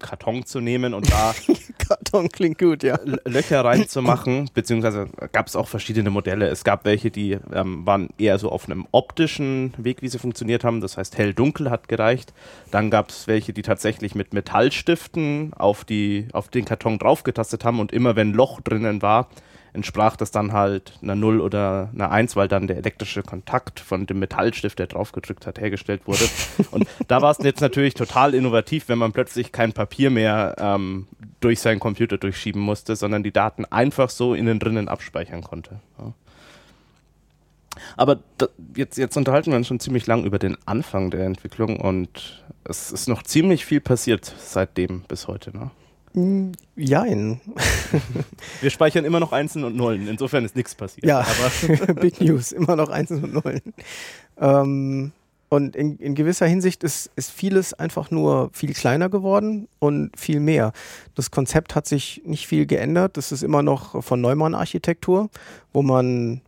Karton zu nehmen und da Karton klingt gut, ja. Löcher reinzumachen, beziehungsweise gab es auch verschiedene Modelle. Es gab welche, die ähm, waren eher so auf einem optischen Weg, wie sie funktioniert haben. Das heißt, hell-dunkel hat gereicht. Dann gab es welche, die tatsächlich mit Metallstiften auf, die, auf den Karton draufgetastet haben und immer wenn Loch drinnen war, entsprach das dann halt einer 0 oder einer 1, weil dann der elektrische Kontakt von dem Metallstift, der draufgedrückt hat, hergestellt wurde. Und da war es jetzt natürlich total innovativ, wenn man plötzlich kein Papier mehr ähm, durch seinen Computer durchschieben musste, sondern die Daten einfach so innen drinnen abspeichern konnte. Ja. Aber da, jetzt, jetzt unterhalten wir uns schon ziemlich lang über den Anfang der Entwicklung und es ist noch ziemlich viel passiert seitdem bis heute. Ne? Mm, Jein. Wir speichern immer noch Einsen und Nullen, insofern ist nichts passiert. Ja, Aber Big News, immer noch Einsen und Nullen. Ähm, und in, in gewisser Hinsicht ist, ist vieles einfach nur viel kleiner geworden und viel mehr. Das Konzept hat sich nicht viel geändert. Das ist immer noch von Neumann-Architektur, wo man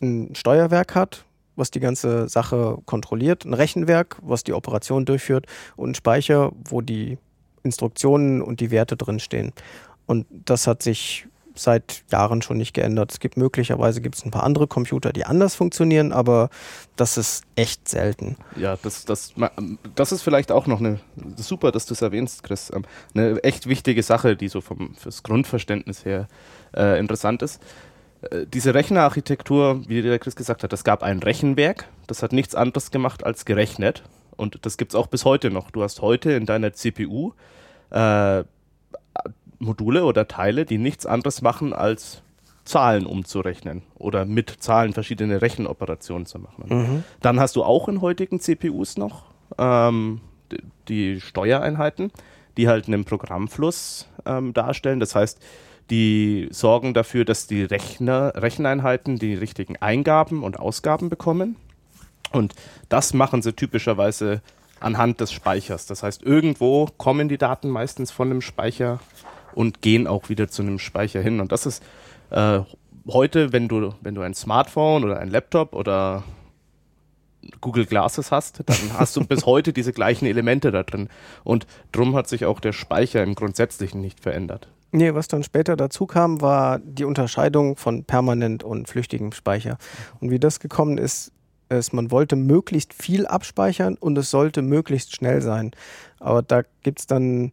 ein Steuerwerk hat, was die ganze Sache kontrolliert, ein Rechenwerk, was die Operation durchführt und ein Speicher, wo die Instruktionen und die Werte drinstehen. Und das hat sich seit Jahren schon nicht geändert. Es gibt möglicherweise gibt ein paar andere Computer, die anders funktionieren, aber das ist echt selten. ja, das, das, ma- das ist vielleicht auch noch eine, super, dass du es erwähnst, Chris, ähm, eine echt wichtige Sache, die so vom, fürs Grundverständnis her äh, interessant ist. Äh, Diese Rechnerarchitektur, wie der Chris gesagt hat, es gab ein Rechenwerk, das hat nichts anderes gemacht als gerechnet. Und das gibt es auch bis heute noch. Du hast heute in deiner CPU äh, Module oder Teile, die nichts anderes machen, als Zahlen umzurechnen oder mit Zahlen verschiedene Rechenoperationen zu machen. Mhm. Dann hast du auch in heutigen CPUs noch ähm, die Steuereinheiten, die halt einen Programmfluss ähm, darstellen. Das heißt, die sorgen dafür, dass die Rechner, Recheneinheiten die richtigen Eingaben und Ausgaben bekommen. Und das machen sie typischerweise anhand des Speichers. Das heißt, irgendwo kommen die Daten meistens von dem Speicher und gehen auch wieder zu einem Speicher hin. Und das ist äh, heute, wenn du, wenn du ein Smartphone oder ein Laptop oder Google Glasses hast, dann hast du bis heute diese gleichen Elemente da drin. Und drum hat sich auch der Speicher im Grundsätzlichen nicht verändert. Nee, was dann später dazu kam, war die Unterscheidung von permanent und flüchtigem Speicher. Und wie das gekommen ist, ist, man wollte möglichst viel abspeichern und es sollte möglichst schnell sein. Aber da gibt es dann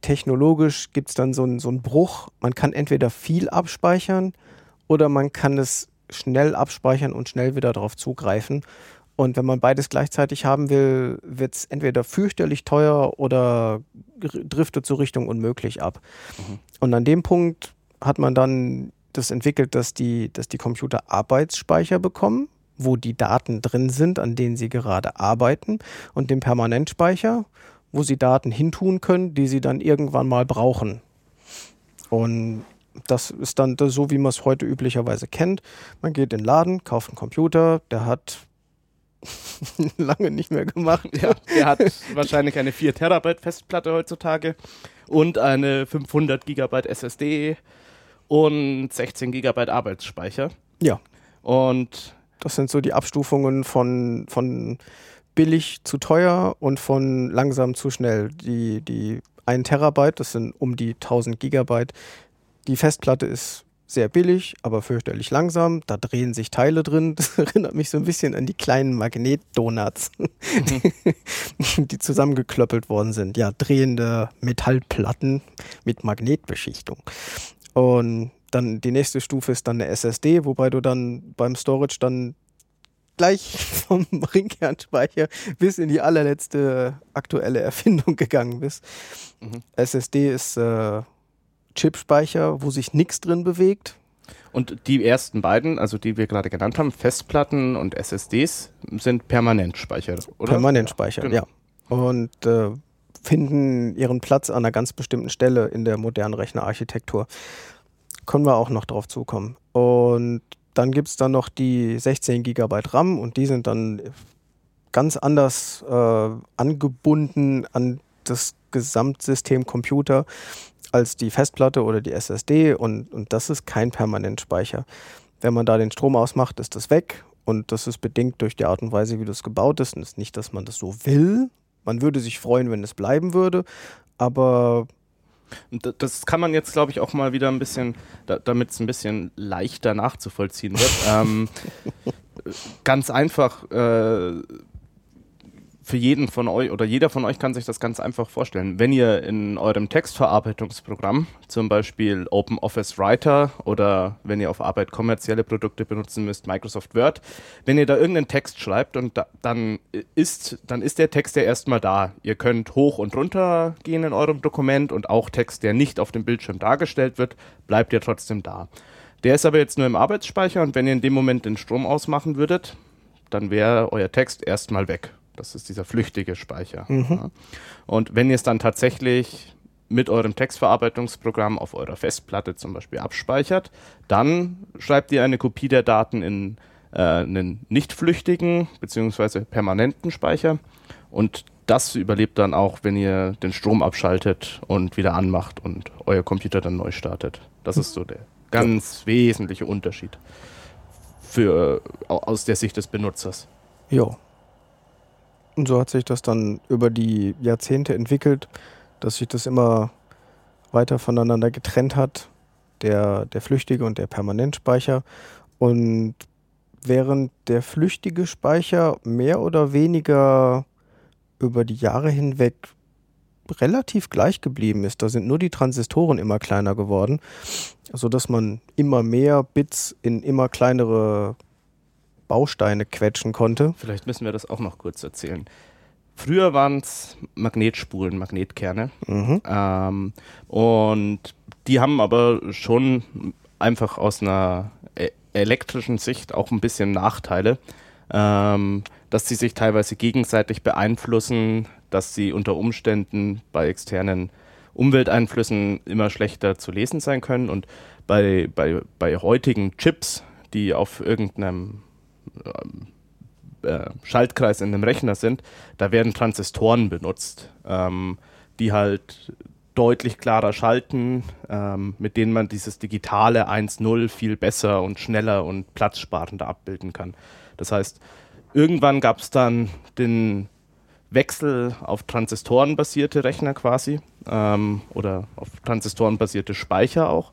technologisch gibt es dann so einen so Bruch. Man kann entweder viel abspeichern oder man kann es schnell abspeichern und schnell wieder darauf zugreifen. Und wenn man beides gleichzeitig haben will, wird es entweder fürchterlich teuer oder driftet zur Richtung unmöglich ab. Mhm. Und an dem Punkt hat man dann das entwickelt, dass die, dass die Computer Arbeitsspeicher bekommen, wo die Daten drin sind, an denen sie gerade arbeiten, und den Permanentspeicher, wo sie Daten hintun können, die sie dann irgendwann mal brauchen. Und das ist dann so, wie man es heute üblicherweise kennt. Man geht in den Laden, kauft einen Computer, der hat lange nicht mehr gemacht. Ja, der hat wahrscheinlich eine 4 Terabyte Festplatte heutzutage und eine 500 Gigabyte SSD und 16 Gigabyte Arbeitsspeicher. Ja. Und das sind so die Abstufungen von, von billig zu teuer und von langsam zu schnell. Die, die 1 Terabyte, das sind um die 1000 Gigabyte. Die Festplatte ist sehr billig, aber fürchterlich langsam. Da drehen sich Teile drin. Das erinnert mich so ein bisschen an die kleinen Magnetdonuts, mhm. die zusammengeklöppelt worden sind. Ja, drehende Metallplatten mit Magnetbeschichtung. Und dann die nächste Stufe ist dann eine SSD, wobei du dann beim Storage dann gleich vom Ringkernspeicher bis in die allerletzte aktuelle Erfindung gegangen bist. Mhm. SSD ist äh, Chipspeicher, wo sich nichts drin bewegt. Und die ersten beiden, also die wir gerade genannt haben, Festplatten und SSDs, sind Permanentspeicher, oder? Permanentspeicher, ja. Genau. ja. Und äh, finden ihren Platz an einer ganz bestimmten Stelle in der modernen Rechnerarchitektur. Können wir auch noch drauf zukommen. Und dann gibt es dann noch die 16 GB RAM und die sind dann ganz anders äh, angebunden an das Gesamtsystem Computer als die Festplatte oder die SSD und, und das ist kein Permanentspeicher. Wenn man da den Strom ausmacht, ist das weg und das ist bedingt durch die Art und Weise, wie das gebaut ist. Und es ist nicht, dass man das so will. Man würde sich freuen, wenn es bleiben würde, aber das kann man jetzt, glaube ich, auch mal wieder ein bisschen, da, damit es ein bisschen leichter nachzuvollziehen wird. ähm, ganz einfach, äh, für jeden von euch oder jeder von euch kann sich das ganz einfach vorstellen. Wenn ihr in eurem Textverarbeitungsprogramm, zum Beispiel OpenOffice Writer oder wenn ihr auf Arbeit kommerzielle Produkte benutzen müsst, Microsoft Word, wenn ihr da irgendeinen Text schreibt und da, dann ist, dann ist der Text ja erstmal da. Ihr könnt hoch und runter gehen in eurem Dokument und auch Text, der nicht auf dem Bildschirm dargestellt wird, bleibt ja trotzdem da. Der ist aber jetzt nur im Arbeitsspeicher und wenn ihr in dem Moment den Strom ausmachen würdet, dann wäre euer Text erstmal weg. Das ist dieser flüchtige Speicher. Mhm. Ja. Und wenn ihr es dann tatsächlich mit eurem Textverarbeitungsprogramm auf eurer Festplatte zum Beispiel abspeichert, dann schreibt ihr eine Kopie der Daten in äh, einen nicht flüchtigen bzw. permanenten Speicher und das überlebt dann auch, wenn ihr den Strom abschaltet und wieder anmacht und euer Computer dann neu startet. Das ist so der ganz ja. wesentliche Unterschied für, aus der Sicht des Benutzers. Ja, und so hat sich das dann über die Jahrzehnte entwickelt, dass sich das immer weiter voneinander getrennt hat, der, der flüchtige und der Permanentspeicher. Und während der flüchtige Speicher mehr oder weniger über die Jahre hinweg relativ gleich geblieben ist. Da sind nur die Transistoren immer kleiner geworden, sodass man immer mehr Bits in immer kleinere Bausteine quetschen konnte. Vielleicht müssen wir das auch noch kurz erzählen. früher waren es Magnetspulen, Magnetkerne. Mhm. Ähm, und die haben aber schon einfach aus einer e elektrischen Sicht auch ein bisschen Nachteile, ähm, dass sie sich teilweise gegenseitig beeinflussen, dass sie unter Umständen bei externen Umwelteinflüssen immer schlechter zu lesen sein können. Und bei, bei, bei heutigen Chips, die auf irgendeinem äh, Schaltkreis in einem Rechner sind, da werden Transistoren benutzt, ähm, die halt deutlich klarer schalten, ähm, mit denen man dieses digitale 1.0 viel besser und schneller und platzsparender abbilden kann. Das heißt, irgendwann gab es dann den Wechsel auf transistorenbasierte Rechner quasi ähm, oder auf transistorenbasierte Speicher auch.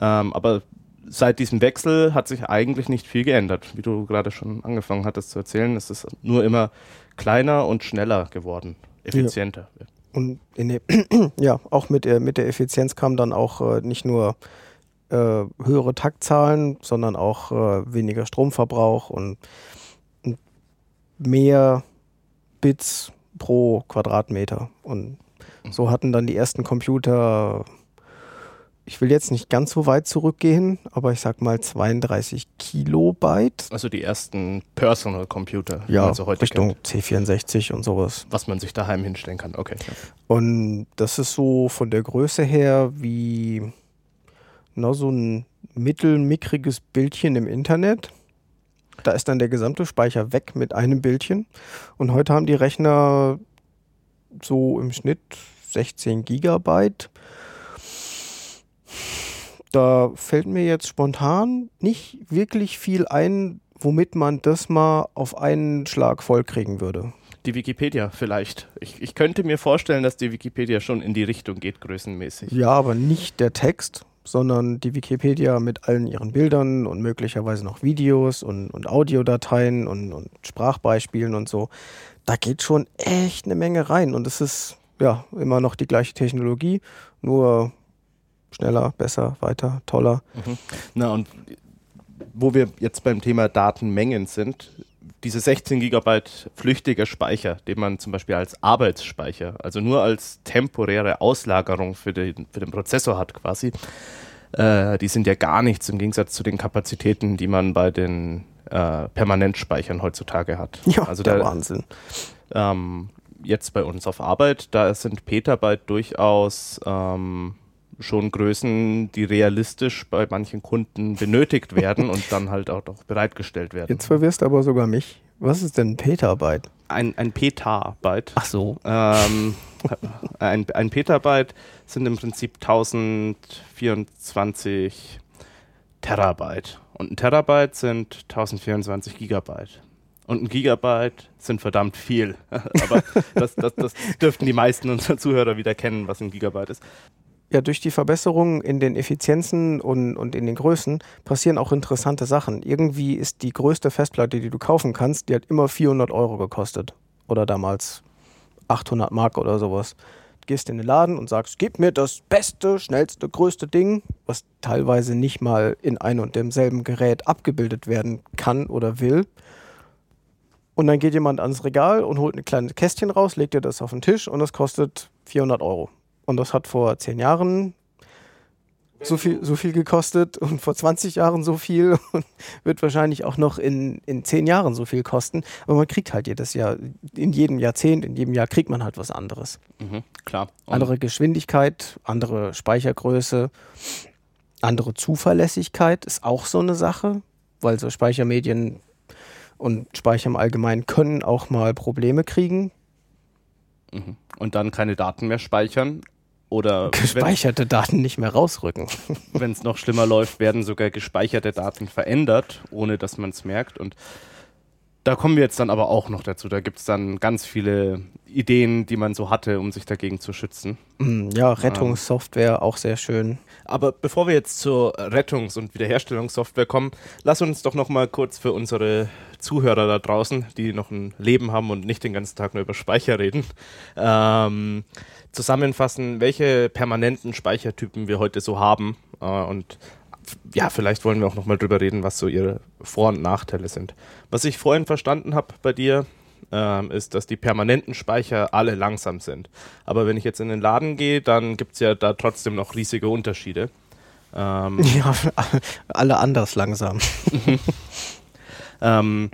Ähm, aber seit diesem Wechsel hat sich eigentlich nicht viel geändert. Wie du gerade schon angefangen hattest zu erzählen, es ist nur immer kleiner und schneller geworden, effizienter. Ja. Und der, ja, auch mit der, mit der Effizienz kam dann auch äh, nicht nur äh, höhere Taktzahlen, sondern auch äh, weniger Stromverbrauch und, und, mehr Bits pro Quadratmeter. Und so hatten dann die ersten Computer ich will jetzt nicht ganz so weit zurückgehen, aber ich sag mal 32 Kilobyte. Also die ersten Personal Computer, ja, also heute Richtung kennt. C64 und sowas. Was man sich daheim hinstellen kann, okay. Und das ist so von der Größe her wie na, so ein mittelmickriges Bildchen im Internet. Da ist dann der gesamte Speicher weg mit einem Bildchen. Und heute haben die Rechner so im Schnitt 16 Gigabyte da fällt mir jetzt spontan nicht wirklich viel ein, womit man das mal auf einen Schlag vollkriegen würde. Die Wikipedia vielleicht. Ich, ich könnte mir vorstellen, dass die Wikipedia schon in die Richtung geht, größenmäßig. Ja, aber nicht der Text, sondern die Wikipedia mit allen ihren Bildern und möglicherweise noch Videos und, und Audiodateien und, und Sprachbeispielen und so. Da geht schon echt eine Menge rein und es ist ja immer noch die gleiche Technologie, nur schneller, besser, weiter, toller. Mhm. Na und wo wir jetzt beim Thema Datenmengen sind, diese 16 Gigabyte flüchtiger Speicher, den man zum Beispiel als Arbeitsspeicher, also nur als temporäre Auslagerung für den, für den Prozessor hat quasi, äh, die sind ja gar nichts im Gegensatz zu den Kapazitäten, die man bei den äh, Permanentspeichern heutzutage hat. Ja, also der, der Wahnsinn. Ähm, jetzt bei uns auf Arbeit, da sind Petabyte durchaus ähm, schon Größen, die realistisch bei manchen Kunden benötigt werden und dann halt auch noch bereitgestellt werden. Jetzt verwirrst aber sogar mich. Was ist denn ein Petabyte? Ein, ein Petabyte. Ach so. Ähm, ein, ein Petabyte sind im Prinzip 1024 Terabyte. Und ein Terabyte sind 1024 Gigabyte. Und ein Gigabyte sind verdammt viel. Aber das, das, das dürften die meisten unserer Zuhörer wieder kennen, was ein Gigabyte ist ja, durch die Verbesserungen in den Effizienzen und, und in den Größen passieren auch interessante Sachen. Irgendwie ist die größte Festplatte, die du kaufen kannst, die hat immer 400 Euro gekostet. Oder damals 800 Mark oder sowas. Du gehst in den Laden und sagst, gib mir das beste, schnellste, größte Ding, was teilweise nicht mal in ein und demselben Gerät abgebildet werden kann oder will. Und dann geht jemand ans Regal und holt ein kleines Kästchen raus, legt dir das auf den Tisch und das kostet 400 Euro. Und das hat vor zehn Jahren so viel, so viel gekostet und vor 20 Jahren so viel und wird wahrscheinlich auch noch in, in zehn Jahren so viel kosten. Aber man kriegt halt jedes Jahr, in jedem Jahrzehnt, in jedem Jahr kriegt man halt was anderes. Mhm, klar. Und andere Geschwindigkeit, andere Speichergröße, andere Zuverlässigkeit ist auch so eine Sache, weil so Speichermedien und Speicher im Allgemeinen können auch mal Probleme kriegen. Mhm. Und dann keine Daten mehr speichern oder gespeicherte Daten nicht mehr rausrücken. Wenn es noch schlimmer läuft, werden sogar gespeicherte Daten verändert, ohne dass man es merkt. Und da kommen wir jetzt dann aber auch noch dazu. Da gibt es dann ganz viele Ideen, die man so hatte, um sich dagegen zu schützen. Mm, ja, Rettungssoftware ähm. auch sehr schön. Aber bevor wir jetzt zur Rettungs- und Wiederherstellungssoftware kommen, lass uns doch noch mal kurz für unsere Zuhörer da draußen, die noch ein Leben haben und nicht den ganzen Tag nur über Speicher reden, ähm, zusammenfassen, welche permanenten Speichertypen wir heute so haben. Äh, und ja, vielleicht wollen wir auch noch mal drüber reden, was so ihre Vor- und Nachteile sind. Was ich vorhin verstanden habe bei dir, ähm, ist, dass die permanenten Speicher alle langsam sind. Aber wenn ich jetzt in den Laden gehe, dann gibt es ja da trotzdem noch riesige Unterschiede. Ähm, ja, alle anders langsam. ähm,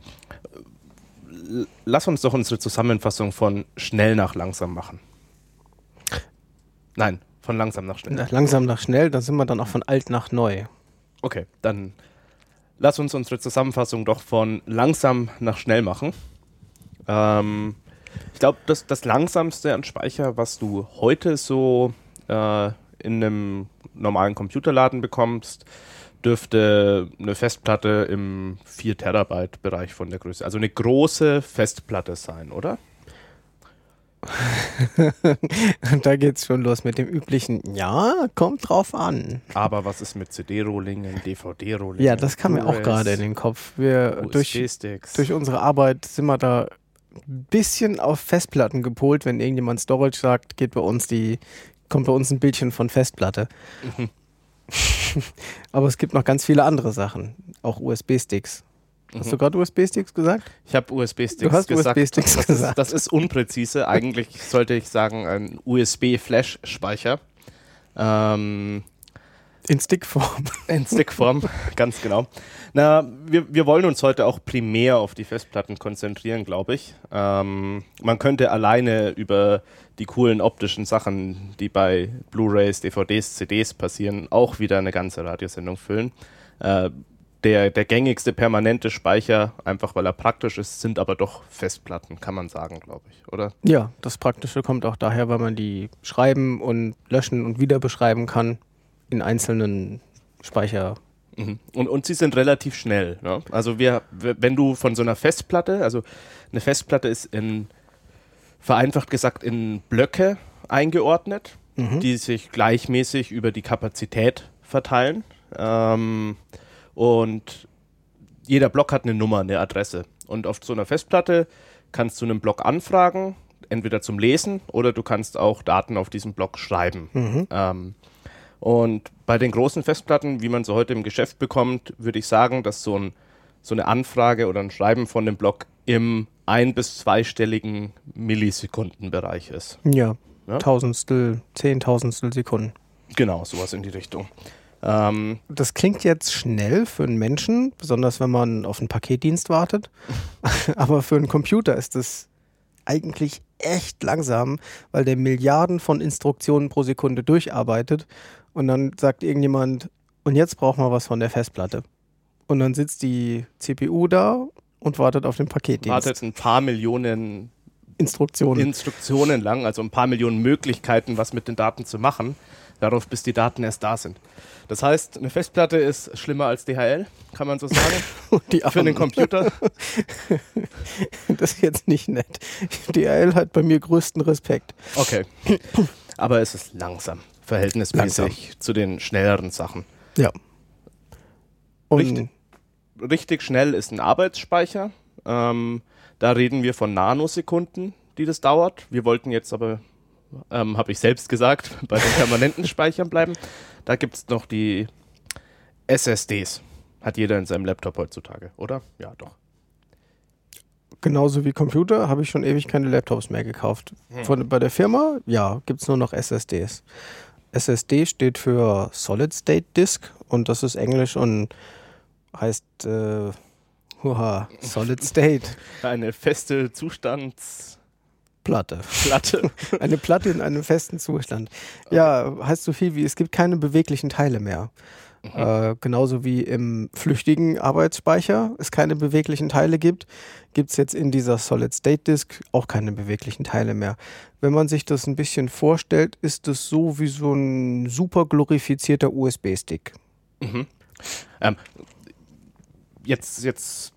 lass uns doch unsere Zusammenfassung von schnell nach langsam machen. Nein, von langsam nach schnell. Langsam nach schnell, dann sind wir dann auch von alt nach neu. Okay, dann lass uns unsere Zusammenfassung doch von langsam nach schnell machen. Ähm, ich glaube, das, das langsamste an Speicher, was du heute so äh, in einem normalen Computerladen bekommst, dürfte eine Festplatte im 4 Terabyte Bereich von der Größe, also eine große Festplatte sein, oder? da geht's schon los mit dem üblichen, ja, kommt drauf an. Aber was ist mit CD-Rohlingen, DVD-Rohlingen? Ja, das kam mir auch gerade in den Kopf. Wir durch, durch unsere Arbeit sind wir da ein bisschen auf Festplatten gepolt. Wenn irgendjemand Storage sagt, geht bei uns die, kommt bei uns ein Bildchen von Festplatte. Mhm. Aber es gibt noch ganz viele andere Sachen, auch USB-Sticks. Hast du mhm. gerade USB-Sticks gesagt? Ich habe USB-Sticks gesagt. USB das, gesagt. Ist, das ist unpräzise. Eigentlich sollte ich sagen ein USB-Flash-Speicher. Ähm, in Stickform. In Stickform, ganz genau. Na, wir, wir wollen uns heute auch primär auf die Festplatten konzentrieren, glaube ich. Ähm, man könnte alleine über die coolen optischen Sachen, die bei Blu-rays, DVDs, CDs passieren, auch wieder eine ganze Radiosendung füllen. Äh, der, der gängigste permanente Speicher, einfach weil er praktisch ist, sind aber doch Festplatten, kann man sagen, glaube ich, oder? Ja, das Praktische kommt auch daher, weil man die schreiben und löschen und wieder beschreiben kann in einzelnen Speicher. Mhm. Und, und sie sind relativ schnell. Ne? Also wir, wenn du von so einer Festplatte, also eine Festplatte ist in, vereinfacht gesagt, in Blöcke eingeordnet, mhm. die sich gleichmäßig über die Kapazität verteilen. Ähm, und jeder Block hat eine Nummer, eine Adresse. Und auf so einer Festplatte kannst du einen Block anfragen, entweder zum Lesen oder du kannst auch Daten auf diesem Block schreiben. Mhm. Ähm, und bei den großen Festplatten, wie man sie heute im Geschäft bekommt, würde ich sagen, dass so, ein, so eine Anfrage oder ein Schreiben von dem Block im ein- bis zweistelligen Millisekundenbereich ist. Ja, ja? Tausendstel, Zehntausendstel Sekunden. Genau, sowas in die Richtung. Ähm, das klingt jetzt schnell für einen Menschen, besonders wenn man auf einen Paketdienst wartet. Aber für einen Computer ist das eigentlich echt langsam, weil der Milliarden von Instruktionen pro Sekunde durcharbeitet und dann sagt irgendjemand, und jetzt brauchen wir was von der Festplatte. Und dann sitzt die CPU da und wartet auf den Paketdienst. Wartet ein paar Millionen Instruktionen. Instruktionen lang, also ein paar Millionen Möglichkeiten, was mit den Daten zu machen darauf, bis die Daten erst da sind. Das heißt, eine Festplatte ist schlimmer als DHL, kann man so sagen. Für einen Computer. das ist jetzt nicht nett. DHL hat bei mir größten Respekt. Okay. Aber es ist langsam, verhältnismäßig langsam. zu den schnelleren Sachen. Ja. Richtig, richtig, schnell ist ein Arbeitsspeicher. Ähm, da reden wir von Nanosekunden, die das dauert. Wir wollten jetzt aber ähm, habe ich selbst gesagt, bei den permanenten Speichern bleiben. Da gibt es noch die SSDs. Hat jeder in seinem Laptop heutzutage, oder? Ja, doch. Genauso wie Computer habe ich schon ewig keine Laptops mehr gekauft. Hm. Von, bei der Firma, ja, gibt es nur noch SSDs. SSD steht für Solid State Disk und das ist Englisch und heißt äh, uha, Solid State. Eine feste Zustands Platte. Platte. Eine Platte in einem festen Zustand. Ja, heißt so viel wie, es gibt keine beweglichen Teile mehr. Mhm. Äh, genauso wie im flüchtigen Arbeitsspeicher es keine beweglichen Teile gibt, gibt es jetzt in dieser Solid-State-Disk auch keine beweglichen Teile mehr. Wenn man sich das ein bisschen vorstellt, ist es so wie so ein super glorifizierter USB-Stick. Mhm. Ähm, jetzt, jetzt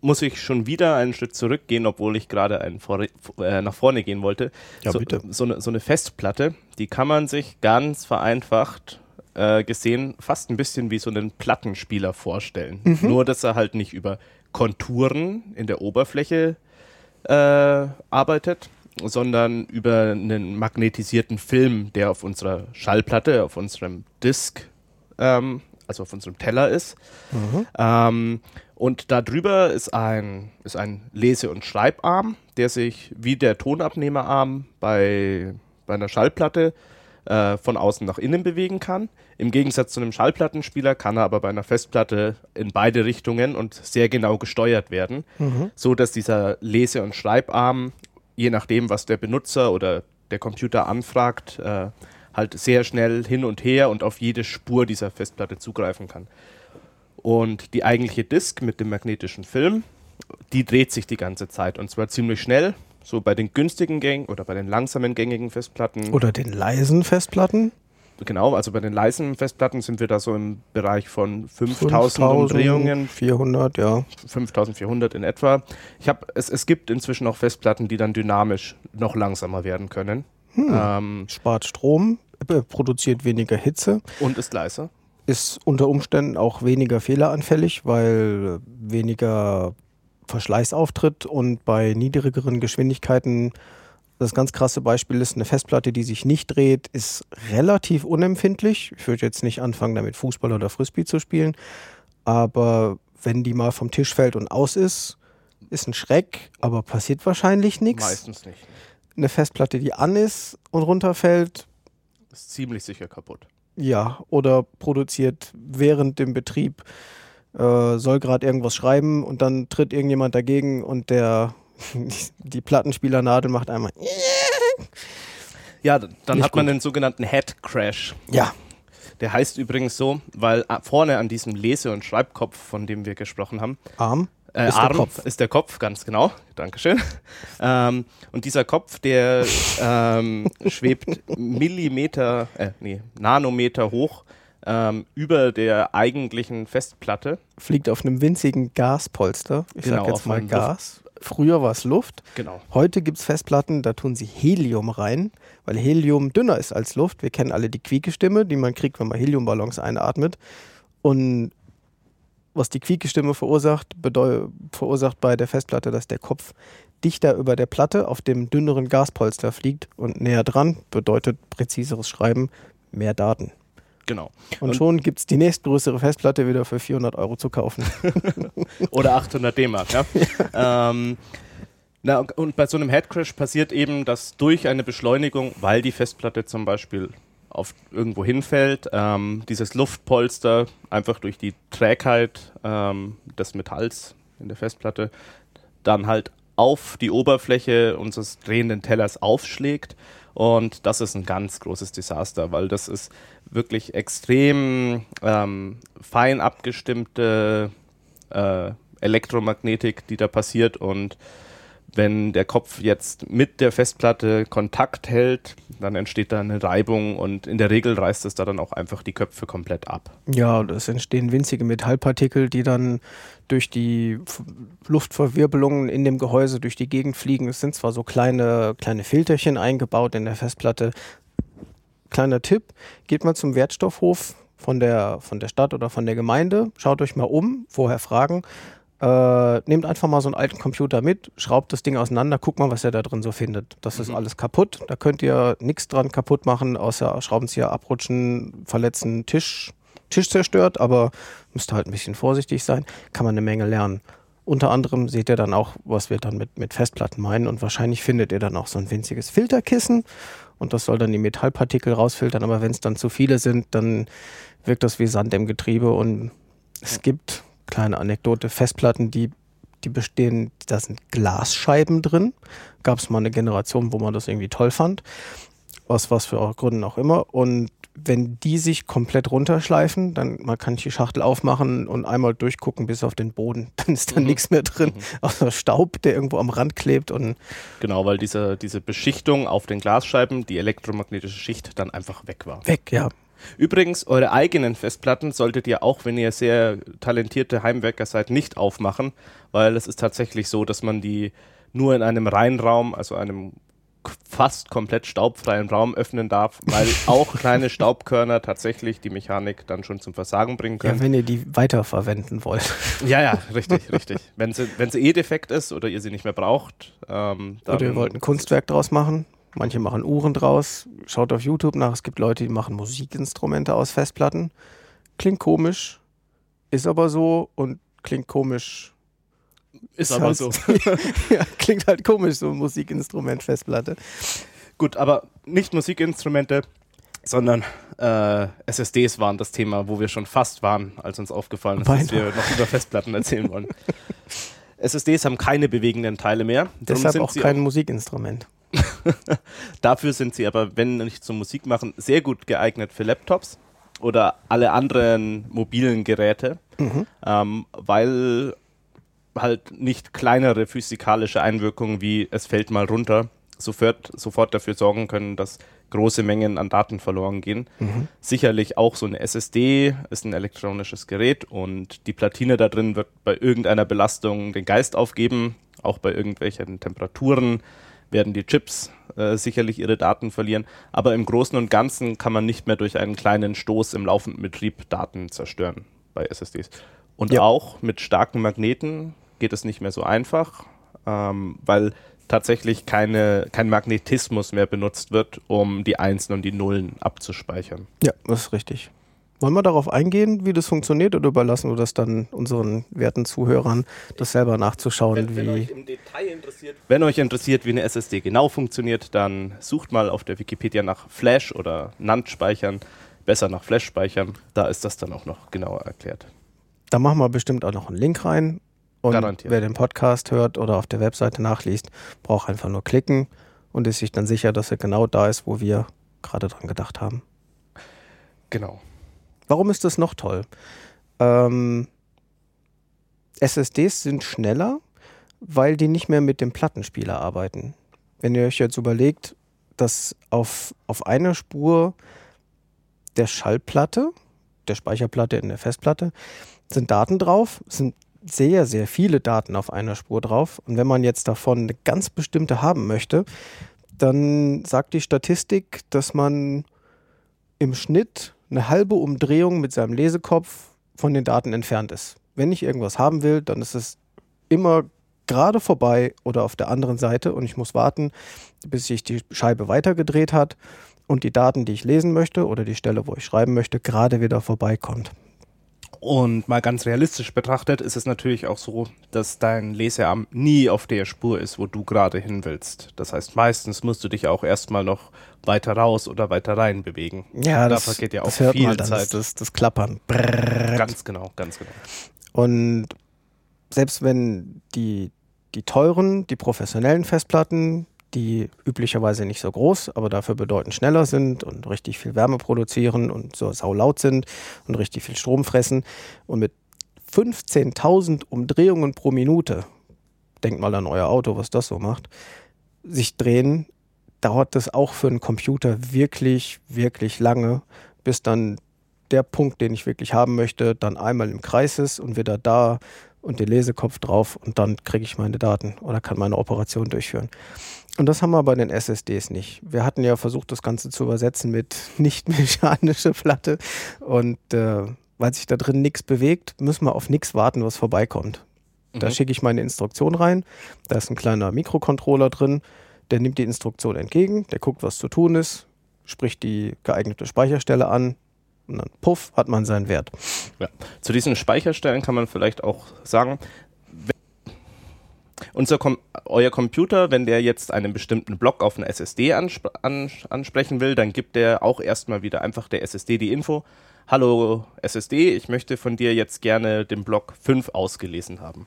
muss ich schon wieder einen Schritt zurückgehen, obwohl ich gerade einen vor, äh, nach vorne gehen wollte. Ja, so, bitte. So eine, so eine Festplatte, die kann man sich ganz vereinfacht äh, gesehen fast ein bisschen wie so einen Plattenspieler vorstellen. Mhm. Nur, dass er halt nicht über Konturen in der Oberfläche äh, arbeitet, sondern über einen magnetisierten Film, der auf unserer Schallplatte, auf unserem Disk, ähm, also auf unserem Teller ist. Mhm. Ähm, Und darüber ist ein, ist ein Lese- und Schreibarm, der sich wie der Tonabnehmerarm bei, bei einer Schallplatte äh, von außen nach innen bewegen kann. Im Gegensatz zu einem Schallplattenspieler kann er aber bei einer Festplatte in beide Richtungen und sehr genau gesteuert werden, mhm. so dass dieser Lese- und Schreibarm, je nachdem, was der Benutzer oder der Computer anfragt, äh, halt sehr schnell hin und her und auf jede Spur dieser Festplatte zugreifen kann. Und die eigentliche Disk mit dem magnetischen Film, die dreht sich die ganze Zeit und zwar ziemlich schnell. So bei den günstigen Gängen oder bei den langsamen gängigen Festplatten. Oder den leisen Festplatten? Genau, also bei den leisen Festplatten sind wir da so im Bereich von 5000 Umdrehungen. 400, ja. 5400 in etwa. Ich hab, es, es gibt inzwischen auch Festplatten, die dann dynamisch noch langsamer werden können. Hm. Ähm, Spart Strom, äh, produziert weniger Hitze. Und ist leiser. Ist unter Umständen auch weniger fehleranfällig, weil weniger Verschleiß auftritt und bei niedrigeren Geschwindigkeiten das ganz krasse Beispiel ist, eine Festplatte, die sich nicht dreht, ist relativ unempfindlich. Ich würde jetzt nicht anfangen, damit Fußball oder Frisbee zu spielen. Aber wenn die mal vom Tisch fällt und aus ist, ist ein Schreck, aber passiert wahrscheinlich nichts. Meistens nicht. Eine Festplatte, die an ist und runterfällt, ist ziemlich sicher kaputt. Ja, oder produziert während dem Betrieb, äh, soll gerade irgendwas schreiben und dann tritt irgendjemand dagegen und der die Plattenspielernadel macht einmal. Ja, dann Nicht hat man gut. den sogenannten Head Crash. Ja. Der heißt übrigens so, weil vorne an diesem Lese- und Schreibkopf, von dem wir gesprochen haben, Arm. Äh, ist Arm der Kopf. ist der Kopf, ganz genau. Dankeschön. Ähm, und dieser Kopf, der ähm, schwebt Millimeter, äh, nee, Nanometer hoch ähm, über der eigentlichen Festplatte. Fliegt auf einem winzigen Gaspolster. Ich genau, sag jetzt mal Gas. Luft. Früher war es Luft. Genau. Heute gibt es Festplatten, da tun sie Helium rein, weil Helium dünner ist als Luft. Wir kennen alle die Quiekestimme, die man kriegt, wenn man Heliumballons einatmet. Und was die Quiekestimme verursacht, verursacht bei der Festplatte, dass der Kopf dichter über der Platte auf dem dünneren Gaspolster fliegt und näher dran bedeutet präziseres Schreiben, mehr Daten. Genau. Und, und schon gibt es die nächstgrößere Festplatte wieder für 400 Euro zu kaufen. Oder 800 D-Mark, ja. ja. Ähm, na, und bei so einem Headcrash passiert eben, dass durch eine Beschleunigung, weil die Festplatte zum Beispiel auf irgendwo hinfällt, ähm, dieses Luftpolster einfach durch die Trägheit ähm, des Metalls in der Festplatte dann halt auf die Oberfläche unseres drehenden Tellers aufschlägt und das ist ein ganz großes Desaster, weil das ist wirklich extrem ähm, fein abgestimmte äh, Elektromagnetik, die da passiert. Und wenn der Kopf jetzt mit der Festplatte Kontakt hält, dann entsteht da eine Reibung und in der Regel reißt es da dann auch einfach die Köpfe komplett ab. Ja, es entstehen winzige Metallpartikel, die dann durch die Luftverwirbelungen in dem Gehäuse durch die Gegend fliegen. Es sind zwar so kleine, kleine Filterchen eingebaut in der Festplatte. Kleiner Tipp, geht mal zum Wertstoffhof von der, von der Stadt oder von der Gemeinde, schaut euch mal um, vorher fragen, äh, nehmt einfach mal so einen alten Computer mit, schraubt das Ding auseinander, guckt mal, was ihr da drin so findet. Das mhm. ist alles kaputt. Da könnt ihr nichts dran kaputt machen, außer Schraubenzieher abrutschen, verletzen, Tisch, Tisch zerstört, aber müsst halt ein bisschen vorsichtig sein. Kann man eine Menge lernen. Unter anderem seht ihr dann auch, was wir dann mit, mit Festplatten meinen und wahrscheinlich findet ihr dann auch so ein winziges Filterkissen und das soll dann die Metallpartikel rausfiltern, aber wenn es dann zu viele sind, dann wirkt das wie Sand im Getriebe und es gibt kleine Anekdote, Festplatten, die, die bestehen, da sind Glasscheiben drin. Gab es mal eine Generation, wo man das irgendwie toll fand. Aus was für Gründen auch immer. Und wenn die sich komplett runterschleifen, dann man kann die Schachtel aufmachen und einmal durchgucken bis auf den Boden. Dann ist da mhm. nichts mehr drin, mhm. außer Staub, der irgendwo am Rand klebt. Und genau, weil diese, diese Beschichtung auf den Glasscheiben, die elektromagnetische Schicht, dann einfach weg war. Weg, ja. Übrigens, eure eigenen Festplatten solltet ihr auch, wenn ihr sehr talentierte Heimwerker seid, nicht aufmachen, weil es ist tatsächlich so, dass man die nur in einem Reinraum, also einem fast komplett staubfreien Raum öffnen darf, weil auch kleine Staubkörner tatsächlich die Mechanik dann schon zum Versagen bringen können. Ja, wenn ihr die weiterverwenden wollt. Ja, ja, richtig, richtig. Wenn sie, wenn sie eh defekt ist oder ihr sie nicht mehr braucht, ähm, Oder ihr wollt ein Kunstwerk draus machen, Manche machen Uhren draus. Schaut auf YouTube nach. Es gibt Leute, die machen Musikinstrumente aus Festplatten. Klingt komisch, ist aber so und klingt komisch. Ist aber halt, so. ja, klingt halt komisch, so ein Musikinstrument, Festplatte. Gut, aber nicht Musikinstrumente, sondern äh, SSDs waren das Thema, wo wir schon fast waren, als uns aufgefallen ist, dass Beinahe. wir noch über Festplatten erzählen wollen. SSDs haben keine bewegenden Teile mehr. Deshalb sind auch kein Musikinstrument. Dafür sind sie aber, wenn nicht zum Musik machen, sehr gut geeignet für Laptops oder alle anderen mobilen Geräte, ähm, weil halt nicht kleinere physikalische Einwirkungen wie es fällt mal runter sofort, sofort dafür sorgen können, dass große Mengen an Daten verloren gehen. Sicherlich auch so eine SSD ist ein elektronisches Gerät und die Platine da drin wird bei irgendeiner Belastung den Geist aufgeben, auch bei irgendwelchen Temperaturen werden die Chips äh, sicherlich ihre Daten verlieren. Aber im Großen und Ganzen kann man nicht mehr durch einen kleinen Stoß im laufenden Betrieb Daten zerstören bei SSDs. Und Ja. auch mit starken Magneten geht es nicht mehr so einfach, ähm, weil tatsächlich keine, kein Magnetismus mehr benutzt wird, um die Einsen und die Nullen abzuspeichern. Ja, das ist richtig. Wollen wir darauf eingehen, wie das funktioniert, oder überlassen wir das dann unseren werten Zuhörern, das selber nachzuschauen, wie. im Detail interessiert, wenn euch interessiert, wie eine SSD genau funktioniert, dann sucht mal auf der Wikipedia nach Flash oder NAND-Speichern, besser nach Flash-Speichern. Da ist das dann auch noch genauer erklärt. Da machen wir bestimmt auch noch einen Link rein. Und Garantiert. wer den Podcast hört oder auf der Webseite nachliest, braucht einfach nur klicken und ist sich dann sicher, dass er genau da ist, wo wir gerade dran gedacht haben. Genau. Warum ist das noch toll? Ähm, SSDs sind schneller, weil die nicht mehr mit dem Plattenspieler arbeiten. Wenn ihr euch jetzt überlegt, dass auf, auf einer Spur der Schallplatte, der Speicherplatte in der Festplatte, sind Daten drauf, sind sehr, sehr viele Daten auf einer Spur drauf. Und wenn man jetzt davon eine ganz bestimmte haben möchte, dann sagt die Statistik, dass man im Schnitt eine halbe Umdrehung mit seinem Lesekopf von den Daten entfernt ist. Wenn ich irgendwas haben will, dann ist es immer gerade vorbei oder auf der anderen Seite und ich muss warten, bis sich die Scheibe weitergedreht hat und die Daten, die ich lesen möchte oder die Stelle, wo ich schreiben möchte, gerade wieder vorbeikommt. Und mal ganz realistisch betrachtet ist es natürlich auch so, dass dein Lesearm nie auf der Spur ist, wo du gerade hin willst. Das heißt, meistens musst du dich auch erstmal noch weiter raus oder weiter rein bewegen. Ja, da das, vergeht ja auch viel man Zeit. Das, das, das Klappern. Brrrr. Ganz genau, ganz genau. Und selbst wenn die, die teuren, die professionellen Festplatten, die üblicherweise nicht so groß, aber dafür bedeutend schneller sind und richtig viel Wärme produzieren und so saulaut sind und richtig viel Strom fressen und mit 15.000 Umdrehungen pro Minute, denkt mal an euer Auto, was das so macht, sich drehen, dauert das auch für einen Computer wirklich, wirklich lange, bis dann der Punkt, den ich wirklich haben möchte, dann einmal im Kreis ist und wieder da und den Lesekopf drauf und dann kriege ich meine Daten oder kann meine Operation durchführen. Und das haben wir bei den SSDs nicht. Wir hatten ja versucht, das Ganze zu übersetzen mit nicht mechanische Platte und äh, weil sich da drin nichts bewegt, müssen wir auf nichts warten, was vorbeikommt. Da Mhm. schicke ich meine Instruktion rein, da ist ein kleiner Mikrocontroller drin, der nimmt die Instruktion entgegen, der guckt, was zu tun ist, spricht die geeignete Speicherstelle an und dann puff, hat man seinen Wert. Zu diesen Speicherstellen kann man vielleicht auch sagen, unser Com euer Computer, wenn der jetzt einen bestimmten Block auf eine SSD ansp an ansprechen will, dann gibt der auch erstmal wieder einfach der SSD die Info. Hallo SSD, ich möchte von dir jetzt gerne den Block 5 ausgelesen haben.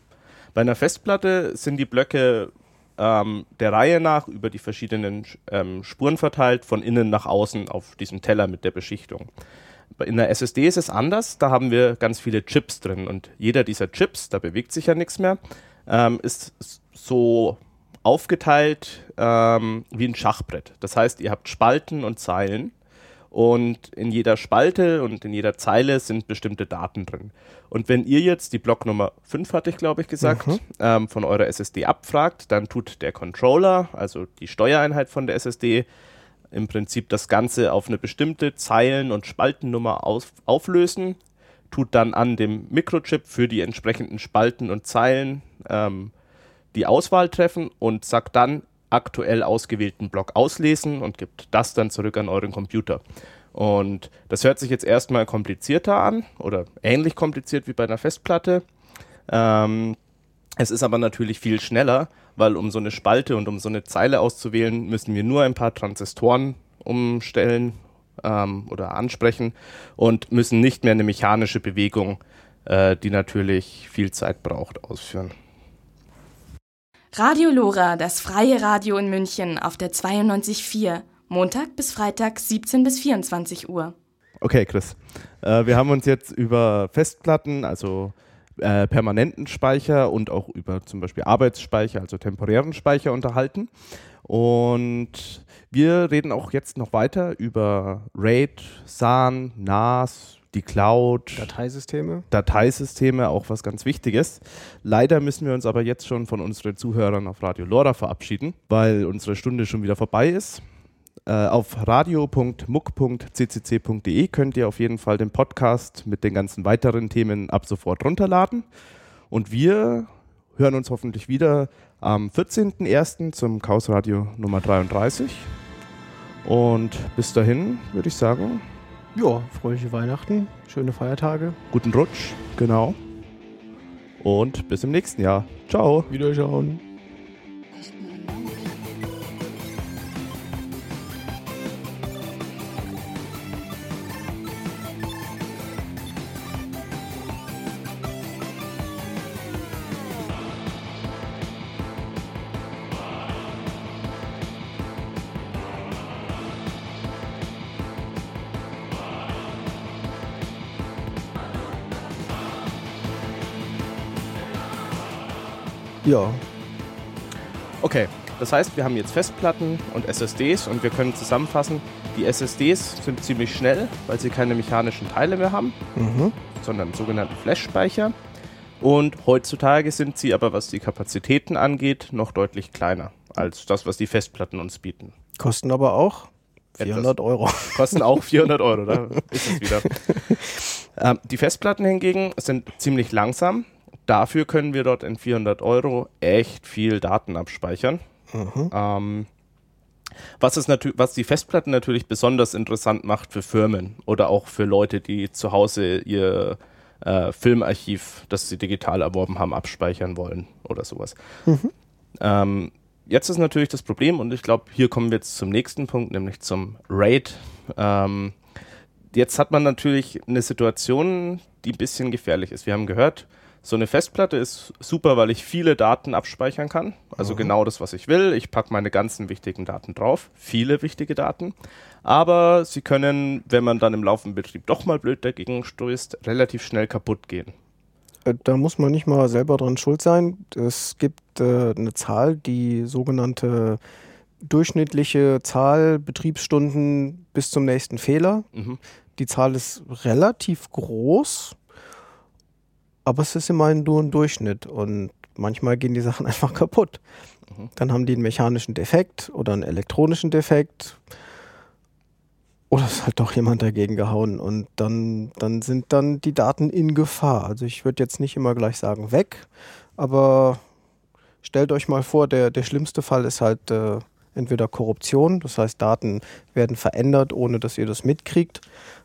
Bei einer Festplatte sind die Blöcke ähm, der Reihe nach über die verschiedenen ähm, Spuren verteilt, von innen nach außen auf diesem Teller mit der Beschichtung. In der SSD ist es anders, da haben wir ganz viele Chips drin und jeder dieser Chips, da bewegt sich ja nichts mehr, ähm, ist so aufgeteilt ähm, wie ein Schachbrett. Das heißt, ihr habt Spalten und Zeilen und in jeder Spalte und in jeder Zeile sind bestimmte Daten drin. Und wenn ihr jetzt die Blocknummer 5, hatte ich glaube ich gesagt, Mhm. ähm, von eurer SSD abfragt, dann tut der Controller, also die Steuereinheit von der SSD, im Prinzip das Ganze auf eine bestimmte Zeilen- und Spaltennummer auf, auflösen, tut dann an dem Mikrochip für die entsprechenden Spalten und Zeilen ähm, die Auswahl treffen und sagt dann aktuell ausgewählten Block auslesen und gibt das dann zurück an euren Computer. Und das hört sich jetzt erstmal komplizierter an oder ähnlich kompliziert wie bei einer Festplatte. Ähm, es ist aber natürlich viel schneller, weil um so eine Spalte und um so eine Zeile auszuwählen, müssen wir nur ein paar Transistoren umstellen ähm, oder ansprechen und müssen nicht mehr eine mechanische Bewegung, äh, die natürlich viel Zeit braucht, ausführen. Radio Lora, das freie Radio in München auf der 92.4, Montag bis Freitag 17 bis 24 Uhr. Okay, Chris. Äh, wir haben uns jetzt über Festplatten, also äh, permanenten Speicher und auch über zum Beispiel Arbeitsspeicher, also temporären Speicher unterhalten. Und wir reden auch jetzt noch weiter über RAID, SAN, NAS, die Cloud. Dateisysteme. Dateisysteme, auch was ganz Wichtiges. Leider müssen wir uns aber jetzt schon von unseren Zuhörern auf Radio Lora verabschieden, weil unsere Stunde schon wieder vorbei ist. Äh, auf radio.muck.ccc.de könnt ihr auf jeden Fall den Podcast mit den ganzen weiteren Themen ab sofort runterladen. Und wir hören uns hoffentlich wieder am 14.01. zum Chaos Radio Nummer 33. Und bis dahin würde ich sagen. Ja, fröhliche Weihnachten, schöne Feiertage. Guten Rutsch, genau. Und bis im nächsten Jahr. Ciao. Wiederschauen. Ja. Okay, das heißt, wir haben jetzt Festplatten und SSDs und wir können zusammenfassen, die SSDs sind ziemlich schnell, weil sie keine mechanischen Teile mehr haben, Mhm. sondern sogenannten Flash-Speicher. Und heutzutage sind sie aber, was die Kapazitäten angeht, noch deutlich kleiner als das, was die Festplatten uns bieten. Kosten aber auch 400 Euro. Kosten auch 400 Euro, da ist es wieder. ähm, die Festplatten hingegen sind ziemlich langsam. Dafür können wir dort in 400 Euro echt viel Daten abspeichern. Mhm. Ähm, was, natü- was die Festplatten natürlich besonders interessant macht für Firmen oder auch für Leute, die zu Hause ihr äh, Filmarchiv, das sie digital erworben haben, abspeichern wollen oder sowas. Ähm, jetzt ist natürlich das Problem, und ich glaube, hier kommen wir jetzt zum nächsten Punkt, nämlich zum RAID. Ähm, jetzt hat man natürlich eine Situation, die ein bisschen gefährlich ist. Wir haben gehört, so eine Festplatte ist super, weil ich viele Daten abspeichern kann. Also genau das, was ich will. Ich packe meine ganzen wichtigen Daten drauf. Viele wichtige Daten. Aber sie können, wenn man dann im laufenden Betrieb doch mal blöd dagegen stößt, relativ schnell kaputt gehen. Äh, Da muss man nicht mal selber dran schuld sein. Es gibt äh, eine Zahl, die sogenannte durchschnittliche Zahl Betriebsstunden bis zum nächsten Fehler. Mhm. Die Zahl ist relativ groß, aber es ist immerhin nur ein Durchschnitt und manchmal gehen die Sachen einfach kaputt. Mhm. Dann haben die einen mechanischen Defekt oder einen elektronischen Defekt. Oder es hat doch jemand dagegen gehauen und dann, dann sind dann die Daten in Gefahr. Also ich würde jetzt nicht immer gleich sagen weg, aber stellt euch mal vor, der, der schlimmste Fall ist halt äh, entweder Korruption, das heißt Daten werden verändert, ohne dass ihr das mitkriegt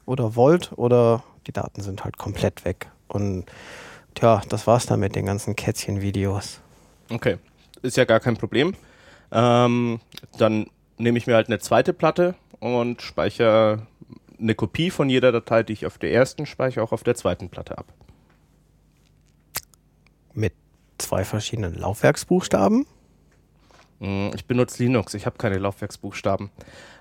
oder wollt, oder die Daten sind halt komplett weg. Und tja, das war's dann mit den ganzen Kätzchen-Videos. Okay, ist ja gar kein Problem. Ähm, dann nehme ich mir halt eine zweite Platte und speichere eine Kopie von jeder Datei, die ich auf der ersten speichere, auch auf der zweiten Platte ab. Mit zwei verschiedenen Laufwerksbuchstaben. Mm, Ich benutze Linux, ich habe keine Laufwerksbuchstaben.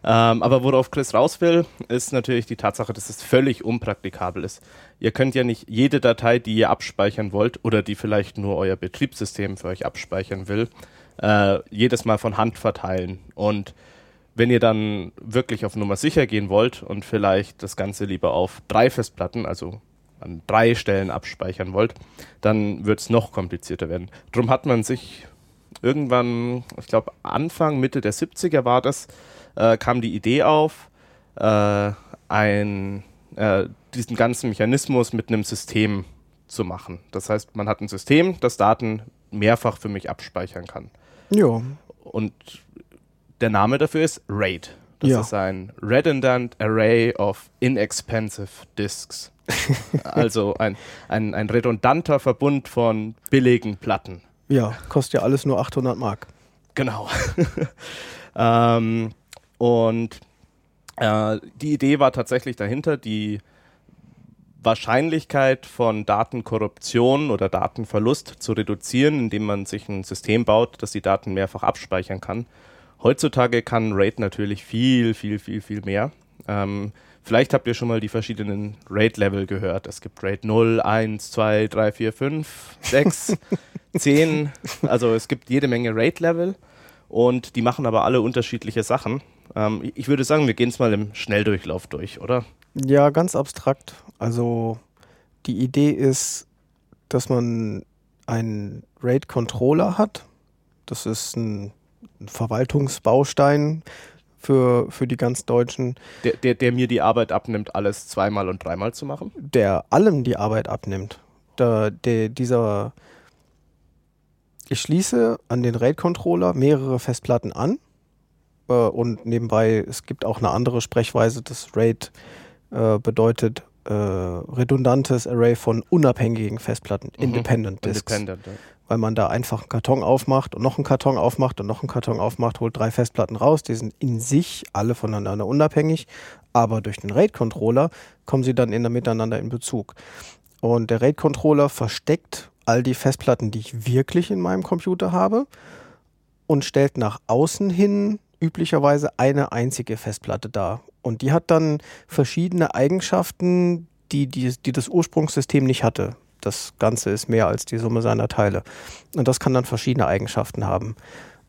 Ähm, aber worauf Chris raus will, ist natürlich die Tatsache, dass es völlig unpraktikabel ist. Ihr könnt ja nicht jede Datei, die ihr abspeichern wollt oder die vielleicht nur euer Betriebssystem für euch abspeichern will, äh, jedes Mal von Hand verteilen. Und wenn ihr dann wirklich auf Nummer sicher gehen wollt und vielleicht das Ganze lieber auf drei Festplatten, also an drei Stellen abspeichern wollt, dann wird es noch komplizierter werden. Drum hat man sich irgendwann, ich glaube Anfang, Mitte der 70er war das, äh, kam die Idee auf, äh, ein, äh, diesen ganzen Mechanismus mit einem System zu machen. Das heißt, man hat ein System, das Daten mehrfach für mich abspeichern kann. Ja, Und der Name dafür ist RAID. Das Ja. ist ein Redundant Array of Inexpensive Disks. also ein, ein, ein redundanter Verbund von billigen Platten. Ja, kostet ja alles nur 800 Mark. Genau. ähm, und äh, die Idee war tatsächlich dahinter, die Wahrscheinlichkeit von Datenkorruption oder Datenverlust zu reduzieren, indem man sich ein System baut, das die Daten mehrfach abspeichern kann. Heutzutage kann RAID natürlich viel, viel, viel, viel mehr. Ähm, vielleicht habt ihr schon mal die verschiedenen RAID-Level gehört. Es gibt RAID 0, 1, 2, 3, 4, 5, 6, 10. Also es gibt jede Menge RAID-Level und die machen aber alle unterschiedliche Sachen. Ähm, ich- würde sagen, wir gehen es mal im Schnelldurchlauf durch, oder? Ja, ganz abstrakt. Also die Idee ist, dass man einen RAID-Controller hat. Das ist ein Verwaltungsbaustein für, für die ganz Deutschen, Der, der, der mir die Arbeit abnimmt, alles zweimal und dreimal zu machen. der allem die Arbeit abnimmt. Da, der, dieser ich schließe an den RAID-Controller mehrere Festplatten an äh, und nebenbei, es gibt auch eine andere Sprechweise, das RAID äh, bedeutet äh, redundantes Array von unabhängigen Festplatten, Mhm. Independent Disks, Independent. Ja. Weil man da einfach einen Karton aufmacht und noch einen Karton aufmacht und noch einen Karton aufmacht, holt drei Festplatten raus, die sind in sich alle voneinander unabhängig, aber durch den RAID-Controller kommen sie dann in, miteinander in Bezug. Und der RAID-Controller versteckt all die Festplatten, die ich wirklich in meinem Computer habe und stellt nach außen hin üblicherweise eine einzige Festplatte dar. Und die hat dann verschiedene Eigenschaften, die, die, die das Ursprungssystem nicht hatte. Das Ganze ist mehr als die Summe seiner Teile. Und das kann dann verschiedene Eigenschaften haben.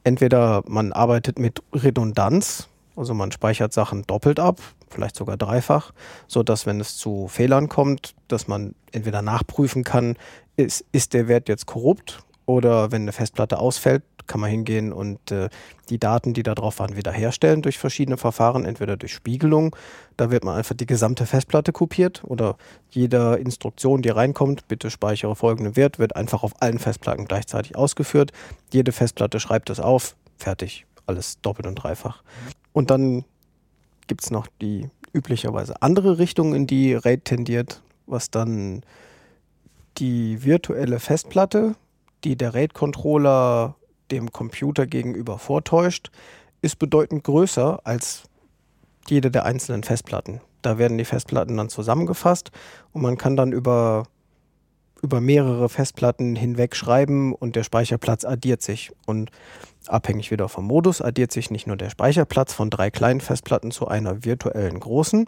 Entweder man arbeitet mit Redundanz, also man speichert Sachen doppelt ab, vielleicht sogar dreifach, so dass wenn es zu Fehlern kommt, dass man entweder nachprüfen kann, ist, ist der Wert jetzt korrupt oder wenn eine Festplatte ausfällt, kann man hingehen und äh, die Daten, die da drauf waren, wiederherstellen durch verschiedene Verfahren, entweder durch Spiegelung, da wird man einfach die gesamte Festplatte kopiert oder jede Instruktion, die reinkommt, bitte speichere folgenden Wert, wird einfach auf allen Festplatten gleichzeitig ausgeführt. Jede Festplatte schreibt es auf, fertig, alles doppelt und dreifach. Und dann gibt es noch die üblicherweise andere Richtung, in die RAID tendiert, was dann die virtuelle Festplatte, die der RAID-Controller dem Computer gegenüber vortäuscht, ist bedeutend größer als jede der einzelnen Festplatten. Da werden die Festplatten dann zusammengefasst und man kann dann über, über mehrere Festplatten hinweg schreiben und der Speicherplatz addiert sich. Und abhängig wieder vom Modus addiert sich nicht nur der Speicherplatz von drei kleinen Festplatten zu einer virtuellen großen,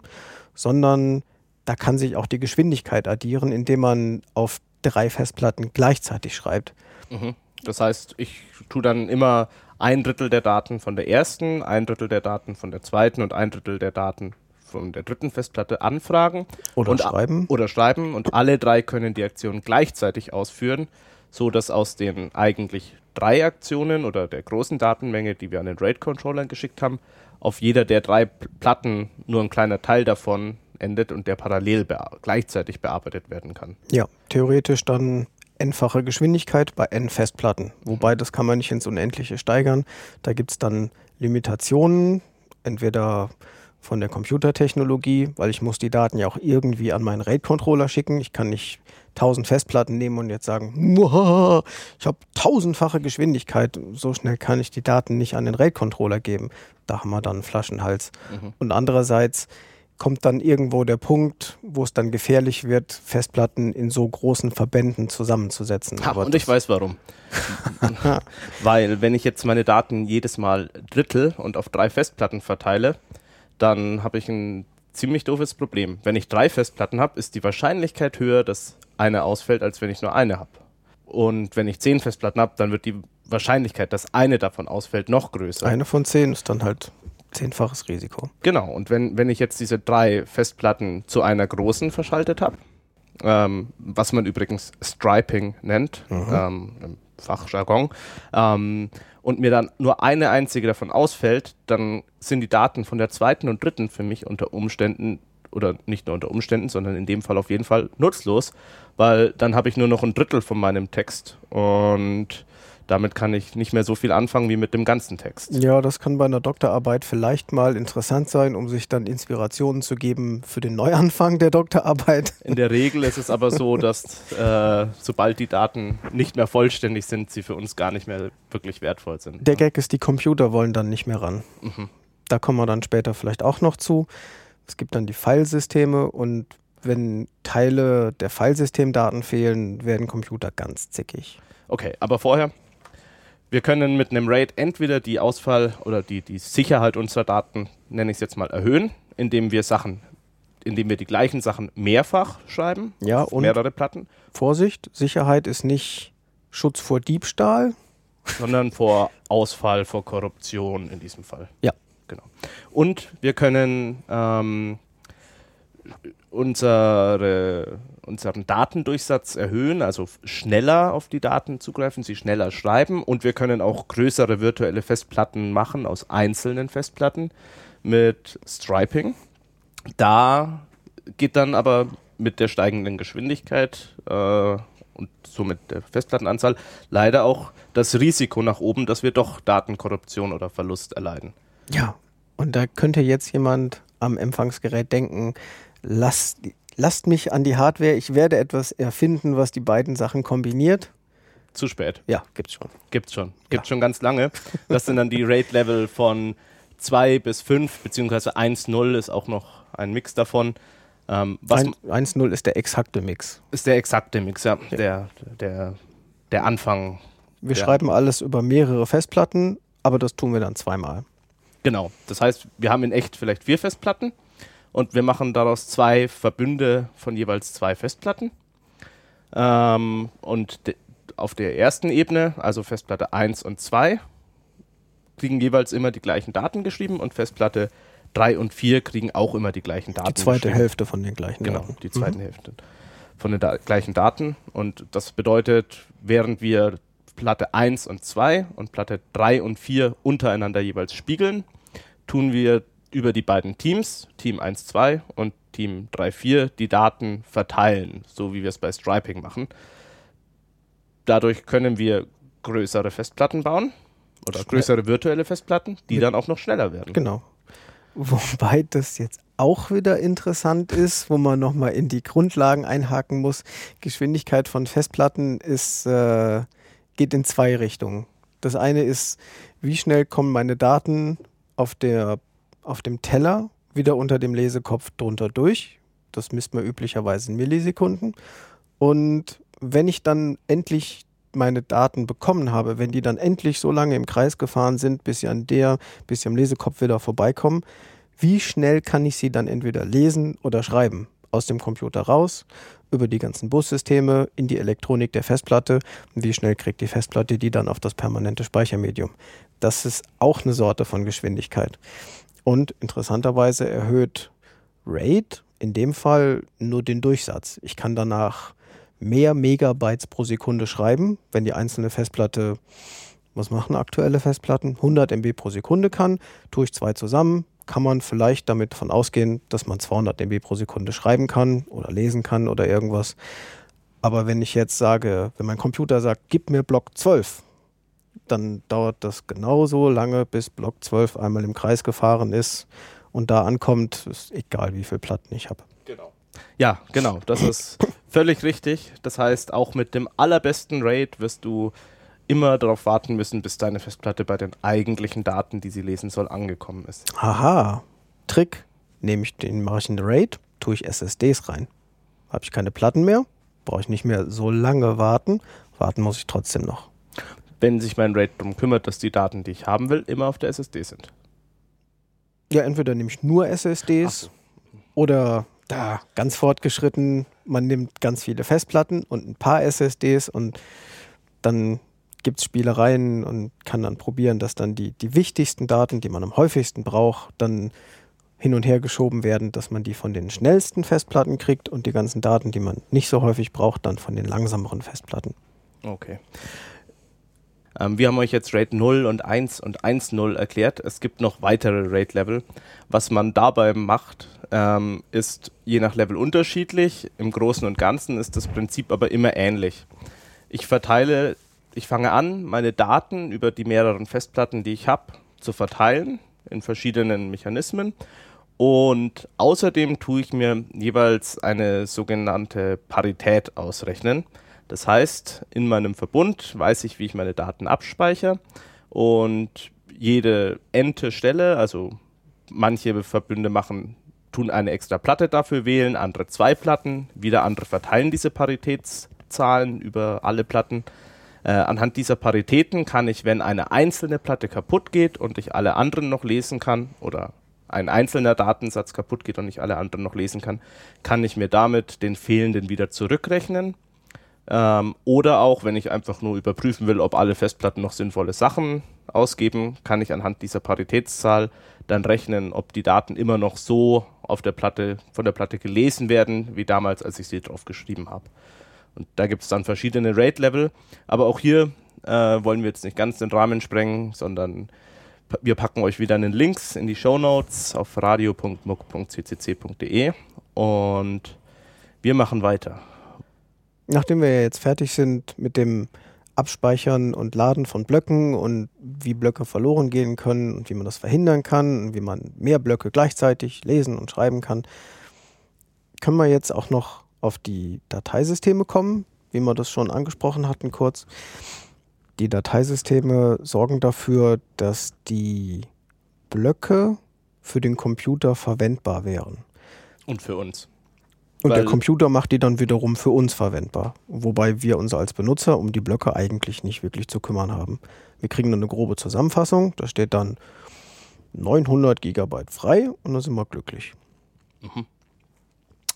sondern da kann sich auch die Geschwindigkeit addieren, indem man auf drei Festplatten gleichzeitig schreibt. Mhm. Das heißt, ich tue dann immer ein Drittel der Daten von der ersten, ein Drittel der Daten von der zweiten und ein Drittel der Daten von der dritten Festplatte anfragen Oder und schreiben. oder schreiben und alle drei können die Aktion gleichzeitig ausführen, so dass aus den eigentlich drei Aktionen oder der großen Datenmenge, die wir an den RAID-Controllern geschickt haben, auf jeder der drei Platten nur ein kleiner Teil davon endet und der parallel bea gleichzeitig bearbeitet werden kann. Ja, theoretisch dann n-fache Geschwindigkeit bei n Festplatten. Wobei das kann man nicht ins Unendliche steigern. Da gibt es dann Limitationen, entweder von der Computertechnologie, weil ich muss die Daten ja auch irgendwie an meinen RAID-Controller schicken. Ich kann nicht tausend Festplatten nehmen und jetzt sagen, "Muah, ich habe tausendfache Geschwindigkeit. So schnell kann ich die Daten nicht an den RAID-Controller geben. Da haben wir dann einen Flaschenhals. Und andererseits kommt dann irgendwo der Punkt, wo es dann gefährlich wird, Festplatten in so großen Verbänden zusammenzusetzen. Aber und ich weiß warum. Weil wenn ich jetzt meine Daten jedes Mal drittel und auf drei Festplatten verteile, dann habe ich ein ziemlich doofes Problem. Wenn ich drei Festplatten habe, ist die Wahrscheinlichkeit höher, dass eine ausfällt, als wenn ich nur eine habe. Und wenn ich zehn Festplatten habe, dann wird die Wahrscheinlichkeit, dass eine davon ausfällt, noch größer. eine von zehn ist dann halt zehnfaches Risiko. Genau, und wenn, wenn ich jetzt diese drei Festplatten zu einer großen verschaltet habe, ähm, was man übrigens Striping nennt, ähm, im Fachjargon, ähm, und mir dann nur eine einzige davon ausfällt, dann sind die Daten von der zweiten und dritten für mich unter Umständen, oder nicht nur unter Umständen, sondern in dem Fall auf jeden Fall nutzlos, weil dann habe ich nur noch ein Drittel von meinem Text und damit kann ich nicht mehr so viel anfangen wie mit dem ganzen Text. Ja, das kann bei einer Doktorarbeit vielleicht mal interessant sein, um sich dann Inspirationen zu geben für den Neuanfang der Doktorarbeit. In der Regel ist es aber so, dass äh, sobald die Daten nicht mehr vollständig sind, sie für uns gar nicht mehr wirklich wertvoll sind. Der Gag ist, die Computer wollen dann nicht mehr ran. Mhm. Da kommen wir dann später vielleicht auch noch zu. Es gibt dann die Filesysteme und wenn Teile der Filesystemdaten fehlen, werden Computer ganz zickig. Okay, aber vorher wir können mit einem RAID entweder die Ausfall oder die, die Sicherheit unserer Daten, nenne ich es jetzt mal, erhöhen, indem wir Sachen, indem wir die gleichen Sachen mehrfach schreiben, ja, und mehrere Platten. Vorsicht, Sicherheit ist nicht Schutz vor Diebstahl, sondern vor Ausfall, vor Korruption in diesem Fall. Ja. Genau. Und wir können ähm, unsere, unseren Datendurchsatz erhöhen, also schneller auf die Daten zugreifen, sie schneller schreiben und wir können auch größere virtuelle Festplatten machen aus einzelnen Festplatten mit Striping. Da geht dann aber mit der steigenden Geschwindigkeit äh, und somit der Festplattenanzahl leider auch das Risiko nach oben, dass wir doch Datenkorruption oder Verlust erleiden. Ja, und da könnte jetzt jemand am Empfangsgerät denken, lasst, lasst mich an die Hardware, ich werde etwas erfinden, was die beiden Sachen kombiniert. Zu spät. Ja, gibt's schon. Gibt's schon. Gibt's ja. schon ganz lange. Das sind dann die Rate-Level von 2 bis 5, beziehungsweise 1.0 ist auch noch ein Mix davon. Ähm, 1.0 ist der exakte Mix. Ist der exakte Mix, ja. ja. Der, der, der Anfang. Wir schreiben alles über mehrere Festplatten, aber das tun wir dann zweimal. Genau. Das heißt, wir haben in echt vielleicht vier Festplatten und wir machen daraus zwei Verbünde von jeweils zwei Festplatten. Ähm, und auf der ersten Ebene, also Festplatte 1 und 2, kriegen jeweils immer die gleichen Daten geschrieben und Festplatte 3 und 4 kriegen auch immer die gleichen Daten. Die zweite Hälfte von den gleichen genau, Daten. Genau, die zweite mhm. Hälfte von den da gleichen Daten. Und das bedeutet, während wir Platte 1 und 2 und Platte 3 und 4 untereinander jeweils spiegeln, tun wir über die beiden Teams, Team 1.2 und Team 3.4, die Daten verteilen, so wie wir es bei Striping machen. Dadurch können wir größere Festplatten bauen oder größere virtuelle Festplatten, die dann auch noch schneller werden. Genau. Wobei das jetzt auch wieder interessant ist, wo man nochmal in die Grundlagen einhaken muss. Geschwindigkeit von Festplatten ist, äh, geht in zwei Richtungen. Das eine ist, wie schnell kommen meine Daten auf der auf dem Teller wieder unter dem Lesekopf drunter durch. Das misst man üblicherweise in Millisekunden. Und wenn ich dann endlich meine Daten bekommen habe, wenn die dann endlich so lange im Kreis gefahren sind, bis sie an der, bis sie am Lesekopf wieder vorbeikommen, wie schnell kann ich sie dann entweder lesen oder schreiben? Aus dem Computer raus, über die ganzen Bussysteme, in die Elektronik der Festplatte. Wie schnell kriegt die Festplatte die dann auf das permanente Speichermedium? Das ist auch eine Sorte von Geschwindigkeit. Und interessanterweise erhöht RAID in dem Fall nur den Durchsatz. Ich kann danach mehr Megabytes pro Sekunde schreiben, wenn die einzelne Festplatte, was machen aktuelle Festplatten, 100 MB pro Sekunde kann, tue ich zwei zusammen, kann man vielleicht damit davon ausgehen, dass man 200 MB pro Sekunde schreiben kann oder lesen kann oder irgendwas. Aber wenn ich jetzt sage, wenn mein Computer sagt, gib mir Block 12, dann dauert das genauso lange, bis Block 12 einmal im Kreis gefahren ist und da ankommt, ist egal, wie viel Platten ich habe. Genau. Ja, genau, das ist völlig richtig. Das heißt, auch mit dem allerbesten RAID wirst du immer darauf warten müssen, bis deine Festplatte bei den eigentlichen Daten, die sie lesen soll, angekommen ist. Aha. Trick, nehme ich den, mache ich einen RAID, tue ich SSDs rein. Habe ich keine Platten mehr, brauche ich nicht mehr so lange warten. Warten muss ich trotzdem noch wenn sich mein RAID darum kümmert, dass die Daten, die ich haben will, immer auf der SSD sind. Ja, entweder nehme ich nur SSDs so. oder da ganz fortgeschritten, man nimmt ganz viele Festplatten und ein paar SSDs und dann gibt es Spielereien und kann dann probieren, dass dann die, die wichtigsten Daten, die man am häufigsten braucht, dann hin und her geschoben werden, dass man die von den schnellsten Festplatten kriegt und die ganzen Daten, die man nicht so häufig braucht, dann von den langsameren Festplatten. Okay. Ähm, wir haben euch jetzt RAID 0 und 1 und 1.0 erklärt. Es gibt noch weitere RAID-Level. Was man dabei macht, ähm, ist je nach Level unterschiedlich. Im Großen und Ganzen ist das Prinzip aber immer ähnlich. Ich verteile ich fange an, meine Daten über die mehreren Festplatten, die ich habe, zu verteilen in verschiedenen Mechanismen. Und außerdem tue ich mir jeweils eine sogenannte Parität ausrechnen. Das heißt, in meinem Verbund weiß ich, wie ich meine Daten abspeichere und jede ente Stelle, also manche Verbünde machen, tun eine extra Platte dafür wählen, andere zwei Platten, wieder andere verteilen diese Paritätszahlen über alle Platten. Äh, anhand dieser Paritäten kann ich, wenn eine einzelne Platte kaputt geht und ich alle anderen noch lesen kann oder ein einzelner Datensatz kaputt geht und ich alle anderen noch lesen kann, kann ich mir damit den fehlenden wieder zurückrechnen. Ähm, oder auch, wenn ich einfach nur überprüfen will, ob alle Festplatten noch sinnvolle Sachen ausgeben, kann ich anhand dieser Paritätszahl dann rechnen, ob die Daten immer noch so auf der Platte, von der Platte gelesen werden, wie damals, als ich sie drauf geschrieben habe. Und da gibt es dann verschiedene RAID-Level. Aber auch hier äh, wollen wir jetzt nicht ganz den Rahmen sprengen, sondern wir packen euch wieder einen Links in die Show Notes auf radio.muck.ccc.de und wir machen weiter. Nachdem wir jetzt fertig sind mit dem Abspeichern und Laden von Blöcken und wie Blöcke verloren gehen können und wie man das verhindern kann und wie man mehr Blöcke gleichzeitig lesen und schreiben kann, können wir jetzt auch noch auf die Dateisysteme kommen, wie wir das schon angesprochen hatten kurz. Die Dateisysteme sorgen dafür, dass die Blöcke für den Computer verwendbar wären. Und für uns. Und der Computer macht die dann wiederum für uns verwendbar. Wobei wir uns als Benutzer um die Blöcke eigentlich nicht wirklich zu kümmern haben. Wir kriegen dann eine grobe Zusammenfassung, da steht dann 900 Gigabyte frei und dann sind wir glücklich. Mhm.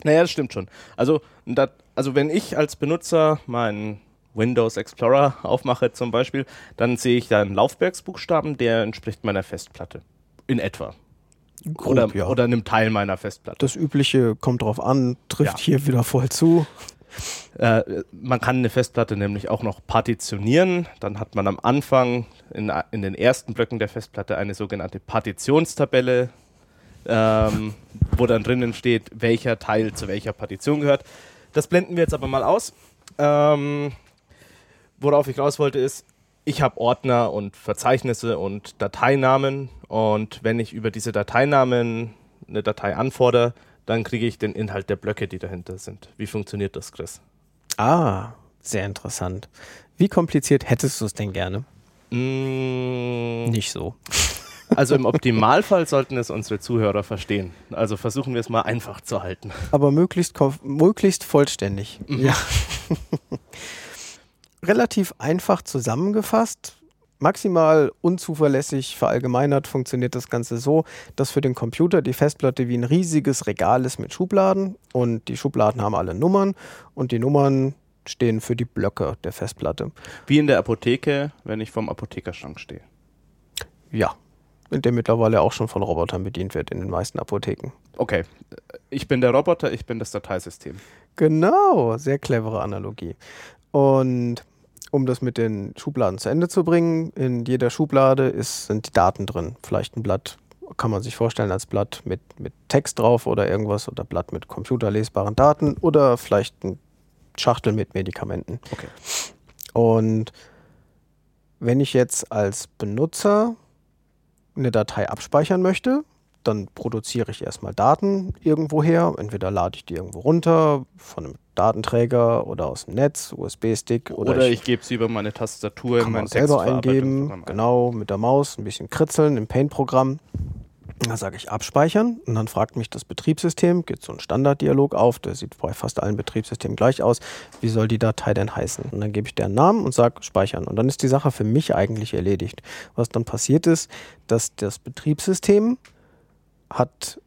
Naja, das stimmt schon. Also, dat, also wenn ich als Benutzer meinen Windows Explorer aufmache zum Beispiel, dann sehe ich da einen Laufwerksbuchstaben, der entspricht meiner Festplatte. In etwa. Grob, oder, ja. oder einem Teil meiner Festplatte. Das Übliche kommt drauf an, trifft ja. hier wieder voll zu. Äh, man kann eine Festplatte nämlich auch noch partitionieren. Dann hat man am Anfang in, in den ersten Blöcken der Festplatte eine sogenannte Partitionstabelle, ähm, wo dann drinnen steht, welcher Teil zu welcher Partition gehört. Das blenden wir jetzt aber mal aus. Ähm, worauf ich raus wollte, ist, ich habe Ordner und Verzeichnisse und Dateinamen und wenn ich über diese Dateinamen eine Datei anfordere, dann kriege ich den Inhalt der Blöcke, die dahinter sind. Wie funktioniert das, Chris? Ah, sehr interessant. Wie kompliziert hättest du es denn gerne? Mm, Nicht so. Also im Optimalfall sollten es unsere Zuhörer verstehen. Also versuchen wir es mal einfach zu halten. Aber möglichst, möglichst vollständig. Mhm. Ja. Relativ einfach zusammengefasst. Maximal unzuverlässig verallgemeinert funktioniert das Ganze so, dass für den Computer die Festplatte wie ein riesiges Regal ist mit Schubladen und die Schubladen haben alle Nummern und die Nummern stehen für die Blöcke der Festplatte. Wie in der Apotheke, wenn ich vom Apothekerschrank stehe. Ja, der mittlerweile auch schon von Robotern bedient wird in den meisten Apotheken. Okay, ich bin der Roboter, ich bin das Dateisystem. Genau, sehr clevere Analogie. Und um das mit den Schubladen zu Ende zu bringen, in jeder Schublade ist, sind die Daten drin. Vielleicht ein Blatt, kann man sich vorstellen als Blatt mit, mit Text drauf oder irgendwas oder Blatt mit computerlesbaren Daten oder vielleicht ein Schachtel mit Medikamenten. Okay. Und wenn ich jetzt als Benutzer eine Datei abspeichern möchte, dann produziere ich erstmal Daten irgendwoher. Entweder lade ich die irgendwo runter von einem Datenträger oder aus dem Netz, USB-Stick. Oder, oder, ich, ich gebe sie über meine Tastatur in mein selber eingeben. Genau, mit der Maus ein bisschen kritzeln im Paint-Programm. Da sage ich abspeichern und dann fragt mich das Betriebssystem, geht so ein Standarddialog auf, der sieht bei fast allen Betriebssystemen gleich aus, wie soll die Datei denn heißen? Und dann gebe ich deren Namen und sage speichern. Und dann ist die Sache für mich eigentlich erledigt. Was dann passiert ist, dass das Betriebssystem hat,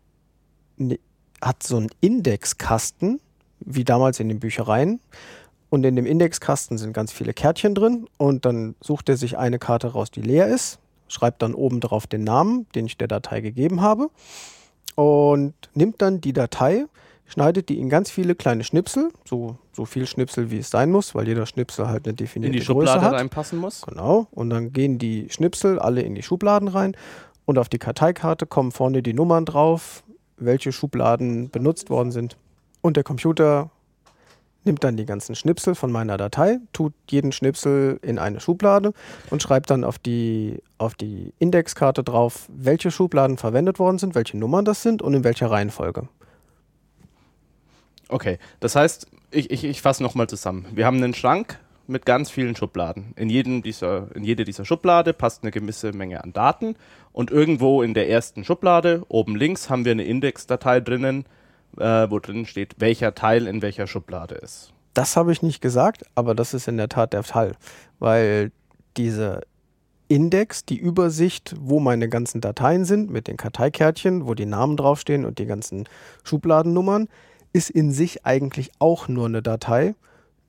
ne, hat so einen Indexkasten, wie damals in den Büchereien. Und in dem Indexkasten sind ganz viele Kärtchen drin und dann sucht er sich eine Karte raus, die leer ist schreibt dann oben drauf den Namen, den ich der Datei gegeben habe und nimmt dann die Datei, schneidet die in ganz viele kleine Schnipsel, so, so viel Schnipsel wie es sein muss, weil jeder Schnipsel halt eine definierte in die Schublade Größe hat. reinpassen muss. Genau. Und dann gehen die Schnipsel alle in die Schubladen rein und auf die Karteikarte kommen vorne die Nummern drauf, welche Schubladen benutzt worden sind. Und der Computer nimmt dann die ganzen Schnipsel von meiner Datei, tut jeden Schnipsel in eine Schublade und schreibt dann auf die, auf die Indexkarte drauf, welche Schubladen verwendet worden sind, welche Nummern das sind und in welcher Reihenfolge. Okay, das heißt, ich, ich, ich fasse nochmal zusammen. Wir haben einen Schrank mit ganz vielen Schubladen. In, jedem dieser, in jede dieser Schublade passt eine gewisse Menge an Daten und irgendwo in der ersten Schublade, oben links, haben wir eine Indexdatei drinnen, äh, wo drin steht, welcher Teil in welcher Schublade ist. Das habe ich nicht gesagt, aber das ist in der Tat der Fall, weil diese Index, die Übersicht, wo meine ganzen Dateien sind, mit den Karteikärtchen, wo die Namen draufstehen und die ganzen Schubladennummern, ist in sich eigentlich auch nur eine Datei,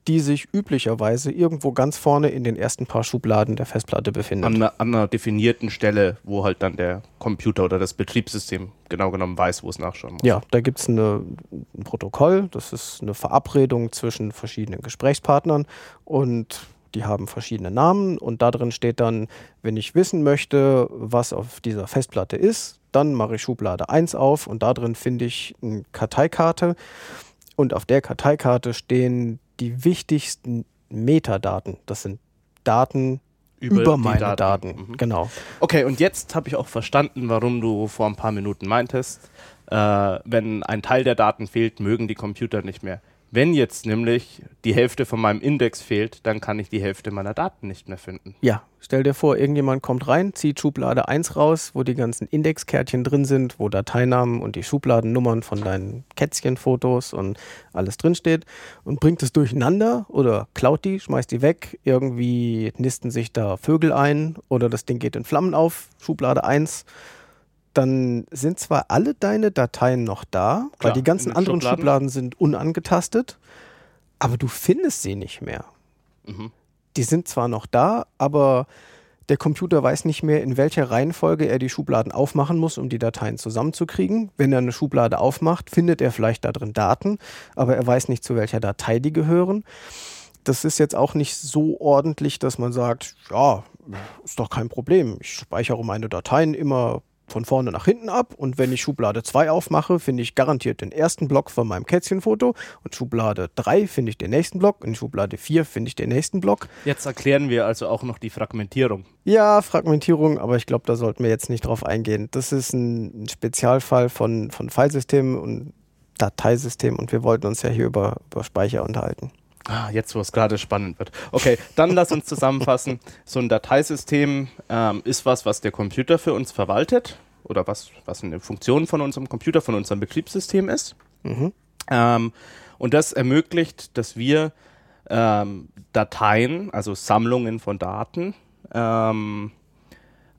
die sich üblicherweise irgendwo ganz vorne in den ersten paar Schubladen der Festplatte befindet. An einer, an einer definierten Stelle, wo halt dann der Computer oder das Betriebssystem genau genommen weiß, wo es nachschauen muss. Ja, da gibt es ein Protokoll, das ist eine Verabredung zwischen verschiedenen Gesprächspartnern und die haben verschiedene Namen und da drin steht dann, wenn ich wissen möchte, was auf dieser Festplatte ist, dann mache ich Schublade 1 auf und da drin finde ich eine Karteikarte und auf der Karteikarte stehen die wichtigsten Metadaten. Das sind Daten über, über meine Daten. Daten. Mhm. Genau. Okay, und jetzt habe ich auch verstanden, warum du vor ein paar Minuten meintest, äh, wenn ein Teil der Daten fehlt, mögen die Computer nicht mehr. Wenn jetzt nämlich die Hälfte von meinem Index fehlt, dann kann ich die Hälfte meiner Daten nicht mehr finden. Ja, stell dir vor, irgendjemand kommt rein, zieht Schublade 1 raus, wo die ganzen Indexkärtchen drin sind, wo Dateinamen und die Schubladennummern von deinen Kätzchenfotos und alles drinsteht und bringt es durcheinander oder klaut die, schmeißt die weg, irgendwie nisten sich da Vögel ein oder das Ding geht in Flammen auf, Schublade 1 dann sind zwar alle deine Dateien noch da, Klar, weil die ganzen anderen Schubladen. Schubladen. sind unangetastet, aber du findest sie nicht mehr. Mhm. Die sind zwar noch da, aber der Computer weiß nicht mehr, in welcher Reihenfolge er die Schubladen aufmachen muss, um die Dateien zusammenzukriegen. Wenn er eine Schublade aufmacht, findet er vielleicht da drin Daten, aber er weiß nicht, zu welcher Datei die gehören. Das ist jetzt auch nicht so ordentlich, dass man sagt, ja, ist doch kein Problem. Ich speichere meine Dateien immer von vorne nach hinten ab und wenn ich Schublade 2 aufmache, finde ich garantiert den ersten Block von meinem Kätzchenfoto und Schublade 3 finde ich den nächsten Block und Schublade 4 finde ich den nächsten Block. Jetzt erklären wir also auch noch die Fragmentierung. Ja, Fragmentierung, aber ich glaube, da sollten wir jetzt nicht drauf eingehen. Das ist ein Spezialfall von, von Filesystemen und Dateisystemen und wir wollten uns ja hier über, über Speicher unterhalten. Ah, jetzt, wo es gerade spannend wird. Okay, dann lass uns zusammenfassen. So ein Dateisystem ähm, ist was, was der Computer für uns verwaltet oder was, was eine Funktion von unserem Computer, von unserem Betriebssystem ist. Mhm. Ähm, und das ermöglicht, dass wir ähm, Dateien, also Sammlungen von Daten, ähm,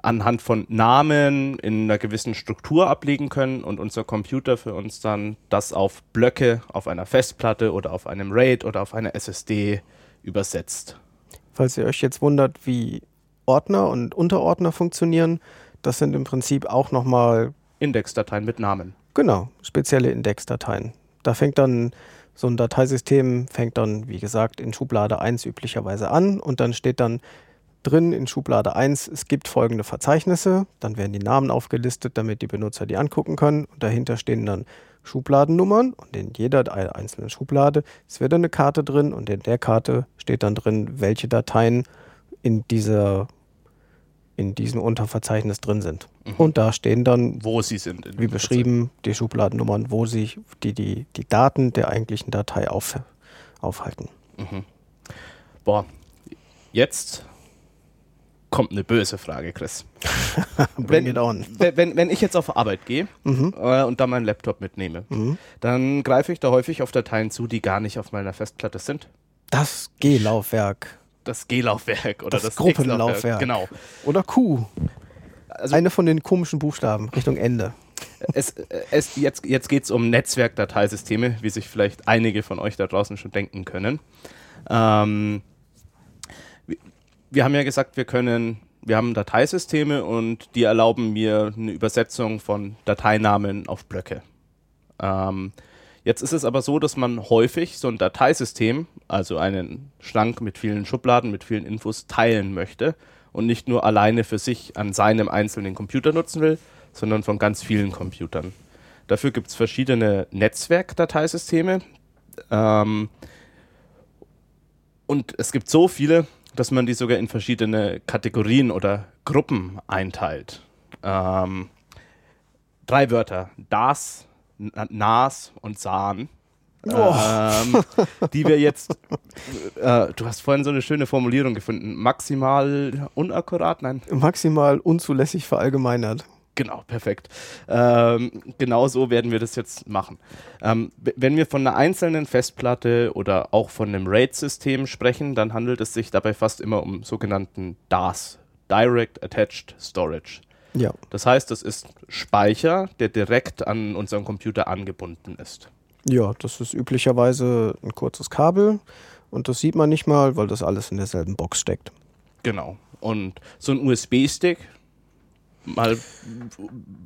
anhand von Namen in einer gewissen Struktur ablegen können und unser Computer für uns dann das auf Blöcke auf einer Festplatte oder auf einem RAID oder auf einer SSD übersetzt. Falls ihr euch jetzt wundert, wie Ordner und Unterordner funktionieren, das sind im Prinzip auch nochmal Indexdateien mit Namen. Genau, spezielle Indexdateien. Da fängt dann so ein Dateisystem, fängt dann, wie gesagt, in Schublade 1 üblicherweise an und dann steht dann drin in Schublade 1, es gibt folgende Verzeichnisse, dann werden die Namen aufgelistet, damit die Benutzer die angucken können und dahinter stehen dann Schubladennummern und in jeder einzelnen Schublade ist wieder eine Karte drin und in der Karte steht dann drin, welche Dateien in dieser in diesem Unterverzeichnis drin sind. Mhm. Und da stehen dann, wo sie sind, wie beschrieben, die Schubladennummern, wo sich die, die, die Daten der eigentlichen Datei auf, aufhalten. Mhm. Boah, jetzt kommt eine böse Frage, Chris. Bring wenn, it on. Wenn, wenn ich jetzt auf Arbeit gehe mhm. äh, und da meinen Laptop mitnehme, mhm. dann greife ich da häufig auf Dateien zu, die gar nicht auf meiner Festplatte sind. Das G-Laufwerk. Das G-Laufwerk oder das, das Gruppenlaufwerk. Genau. Oder Q. Also, Eine von den komischen Buchstaben Richtung Ende. Es, es, jetzt jetzt geht es um Netzwerkdateisysteme, wie sich vielleicht einige von euch da draußen schon denken können. Ähm, wir haben ja gesagt, wir können, wir haben Dateisysteme und die erlauben mir eine Übersetzung von Dateinamen auf Blöcke. Ähm, jetzt ist es aber so, dass man häufig so ein Dateisystem, also einen Schrank mit vielen Schubladen, mit vielen Infos teilen möchte und nicht nur alleine für sich an seinem einzelnen Computer nutzen will, sondern von ganz vielen Computern. Dafür gibt es verschiedene Netzwerkdateisysteme. Ähm, und es gibt so viele, dass man die sogar in verschiedene Kategorien oder Gruppen einteilt. Ähm, drei Wörter: Das, Nas und Sahn. Oh. Ähm, die wir jetzt, äh, du hast vorhin so eine schöne Formulierung gefunden, maximal unakkurat, nein? Maximal unzulässig verallgemeinert. Genau, perfekt. Ähm, genau so werden wir das jetzt machen. Ähm, wenn wir von einer einzelnen Festplatte oder auch von einem RAID-System sprechen, dann handelt es sich dabei fast immer um sogenannten DAS, Direct Attached Storage. Ja. Das heißt, das ist Speicher, der direkt an unseren Computer angebunden ist. Ja, das ist üblicherweise ein kurzes Kabel und das sieht man nicht mal, weil das alles in derselben Box steckt. Genau. Und so ein USB-Stick, mal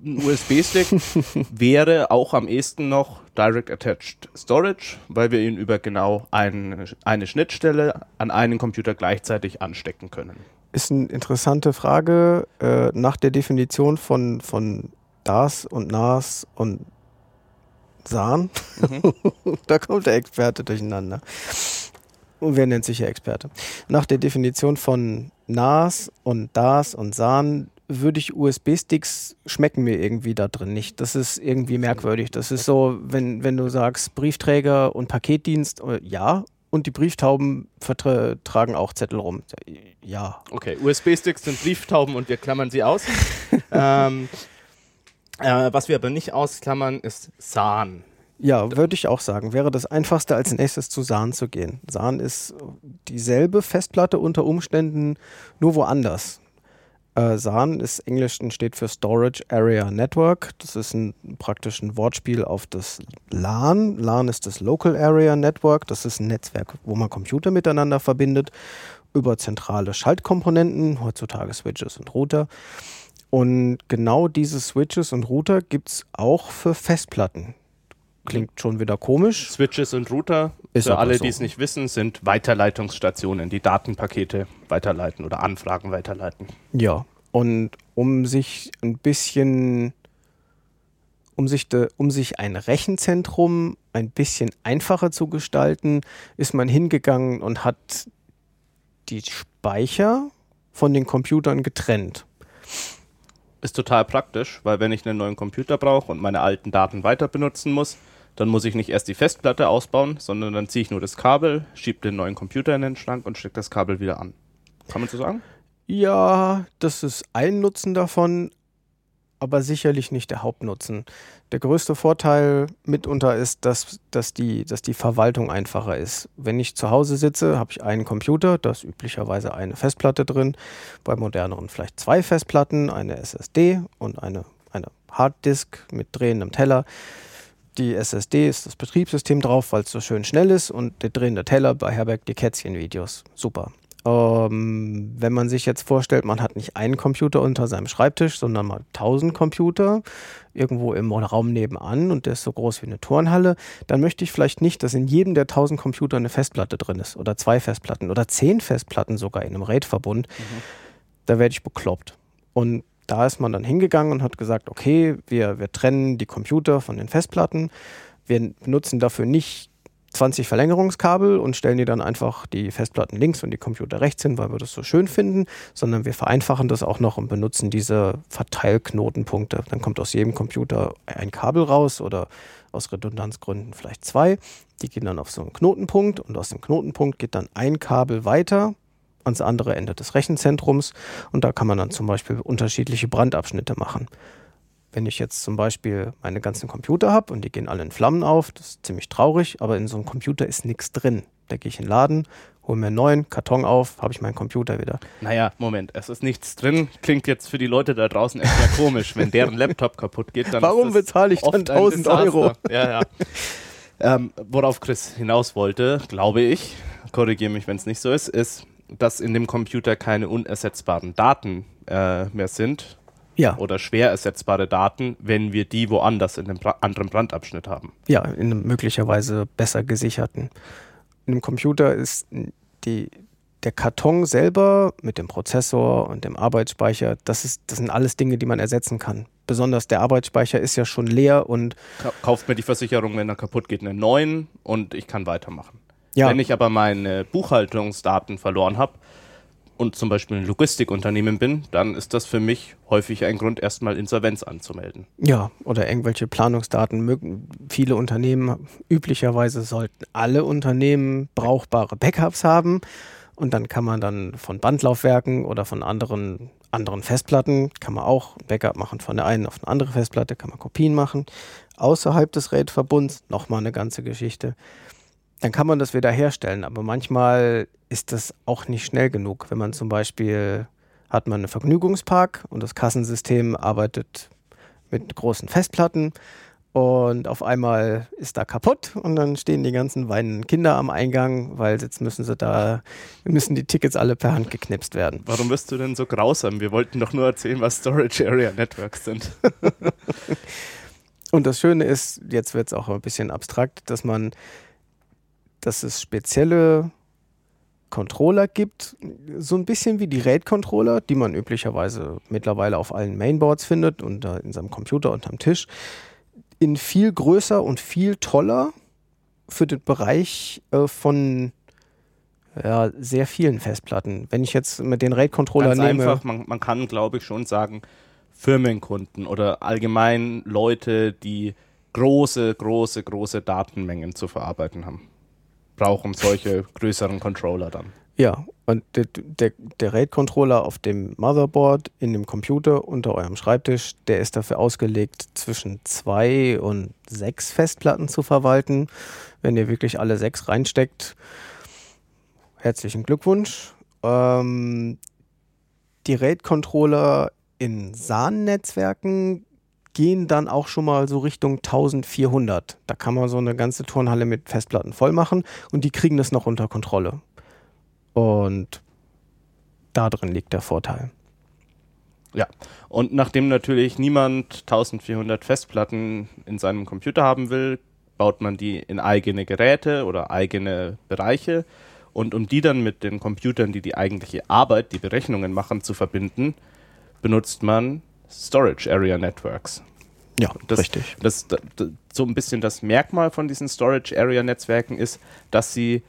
ein USB-Stick wäre auch am ehesten noch Direct Attached Storage, weil wir ihn über genau ein, eine Schnittstelle an einen Computer gleichzeitig anstecken können. Ist eine interessante Frage äh, nach der Definition von, von DAS und NAS und SAN. Mhm. da kommt der Experte durcheinander. Und wer nennt sich ja Experte? Nach der Definition von NAS und DAS und SAN würde ich USB-Sticks schmecken mir irgendwie da drin nicht. Das ist irgendwie merkwürdig. Das ist so, wenn, wenn du sagst Briefträger und Paketdienst, äh, ja. Und die Brieftauben tragen auch Zettel rum. Ja. Okay, USB-Sticks sind Brieftauben und wir klammern sie aus. ähm, äh, was wir aber nicht ausklammern, ist SAN. Ja, würde ich auch sagen. Wäre das einfachste, als nächstes zu SAN zu gehen. SAN ist dieselbe Festplatte unter Umständen, nur woanders. Äh, SAN ist Englisch und steht für Storage Area Network. Das ist ein, praktisch ein Wortspiel auf das LAN. LAN ist das Local Area Network. Das ist ein Netzwerk, wo man Computer miteinander verbindet über zentrale Schaltkomponenten, heutzutage Switches und Router. Und genau diese Switches und Router gibt es auch für Festplatten. Klingt schon wieder komisch. Switches und Router, ist für alle, so. die es nicht wissen, sind Weiterleitungsstationen, die Datenpakete weiterleiten oder Anfragen weiterleiten. Ja, und um sich ein bisschen, um sich, de, um sich ein Rechenzentrum ein bisschen einfacher zu gestalten, ist man hingegangen und hat die Speicher von den Computern getrennt. Ist total praktisch, weil wenn ich einen neuen Computer brauche und meine alten Daten weiter benutzen muss, dann muss ich nicht erst die Festplatte ausbauen, sondern dann ziehe ich nur das Kabel, schiebe den neuen Computer in den Schrank und stecke das Kabel wieder an. Kann man so sagen? Ja, das ist ein Nutzen davon, aber sicherlich nicht der Hauptnutzen. Der größte Vorteil mitunter ist, dass, dass, die, dass die Verwaltung einfacher ist. Wenn ich zu Hause sitze, habe ich einen Computer, da ist üblicherweise eine Festplatte drin, bei moderneren vielleicht zwei Festplatten, eine SSD und eine, eine Harddisk mit drehendem Teller. Die SSD ist das Betriebssystem drauf, weil es so schön schnell ist und der drehende Teller beherbergt die Kätzchen-Videos. Super. Ähm, wenn man sich jetzt vorstellt, man hat nicht einen Computer unter seinem Schreibtisch, sondern mal tausend Computer irgendwo im Raum nebenan und der ist so groß wie eine Turnhalle, dann möchte ich vielleicht nicht, dass in jedem der tausend Computer eine Festplatte drin ist oder zwei Festplatten oder zehn Festplatten sogar in einem RAID-Verbund. Mhm. Da werde ich bekloppt. Und da ist man dann hingegangen und hat gesagt, okay, wir, wir trennen die Computer von den Festplatten. Wir benutzen dafür nicht 20 Verlängerungskabel und stellen die dann einfach die Festplatten links und die Computer rechts hin, weil wir das so schön finden, sondern wir vereinfachen das auch noch und benutzen diese Verteilknotenpunkte. Dann kommt aus jedem Computer ein Kabel raus oder aus Redundanzgründen vielleicht zwei. Die gehen dann auf so einen Knotenpunkt und aus dem Knotenpunkt geht dann ein Kabel weiter ans andere Ende des Rechenzentrums und da kann man dann zum Beispiel unterschiedliche Brandabschnitte machen. Wenn ich jetzt zum Beispiel meine ganzen Computer habe und die gehen alle in Flammen auf, das ist ziemlich traurig, aber in so einem Computer ist nichts drin. Da gehe ich in den Laden, hole mir einen neuen Karton auf, habe ich meinen Computer wieder. Naja, Moment, es ist nichts drin. Klingt jetzt für die Leute da draußen erstmal komisch. Wenn deren Laptop kaputt geht, dann. Warum bezahle ich dann 1000 Euro? Ja, ja. ähm, worauf Chris hinaus wollte, glaube ich, korrigiere mich, wenn es nicht so ist, ist, dass in dem Computer keine unersetzbaren Daten äh, mehr sind. Ja. Oder schwer ersetzbare Daten, wenn wir die woanders in einem Bra anderen Brandabschnitt haben. Ja, in einem möglicherweise besser gesicherten. In einem Computer ist die, der Karton selber mit dem Prozessor und dem Arbeitsspeicher, das, ist, das sind alles Dinge, die man ersetzen kann. Besonders der Arbeitsspeicher ist ja schon leer und. Kauft mir die Versicherung, wenn er kaputt geht, einen neuen und ich kann weitermachen. Ja. Wenn ich aber meine Buchhaltungsdaten verloren habe, und zum Beispiel ein Logistikunternehmen bin, dann ist das für mich häufig ein Grund, erstmal Insolvenz anzumelden. Ja, oder irgendwelche Planungsdaten. Viele Unternehmen, üblicherweise sollten alle Unternehmen brauchbare Backups haben. Und dann kann man dann von Bandlaufwerken oder von anderen, anderen Festplatten, kann man auch Backup machen von der einen auf eine andere Festplatte, kann man Kopien machen. Außerhalb des RAID-Verbunds nochmal eine ganze Geschichte dann kann man das wieder herstellen. Aber manchmal ist das auch nicht schnell genug. Wenn man zum Beispiel hat man einen Vergnügungspark und das Kassensystem arbeitet mit großen Festplatten und auf einmal ist da kaputt und dann stehen die ganzen weinenden Kinder am Eingang, weil jetzt müssen sie da, müssen die Tickets alle per Hand geknipst werden. Warum bist du denn so grausam? Wir wollten doch nur erzählen, was Storage Area Networks sind. und das Schöne ist, jetzt wird es auch ein bisschen abstrakt, dass man dass es spezielle Controller gibt, so ein bisschen wie die RAID-Controller, die man üblicherweise mittlerweile auf allen Mainboards findet und in seinem Computer unterm Tisch, in viel größer und viel toller für den Bereich äh, von ja, sehr vielen Festplatten. Wenn ich jetzt mit den RAID-Controller nehme. Einfach, man, man kann, glaube ich, schon sagen, Firmenkunden oder allgemein Leute, die große, große, große Datenmengen zu verarbeiten haben brauchen solche größeren Controller dann. Ja, und der, der, der RAID-Controller auf dem Motherboard in dem Computer unter eurem Schreibtisch, der ist dafür ausgelegt, zwischen zwei und sechs Festplatten zu verwalten. Wenn ihr wirklich alle sechs reinsteckt, herzlichen Glückwunsch. Ähm, die RAID-Controller in SAN-Netzwerken gehen dann auch schon mal so Richtung 1400. Da kann man so eine ganze Turnhalle mit Festplatten voll machen und die kriegen das noch unter Kontrolle. Und da drin liegt der Vorteil. Ja, und nachdem natürlich niemand 1400 Festplatten in seinem Computer haben will, baut man die in eigene Geräte oder eigene Bereiche. Und um die dann mit den Computern, die die eigentliche Arbeit, die Berechnungen machen, zu verbinden, benutzt man Storage Area Networks. Ja, das, richtig. Das, das, so ein bisschen das Merkmal von diesen Storage Area Netzwerken ist, dass sie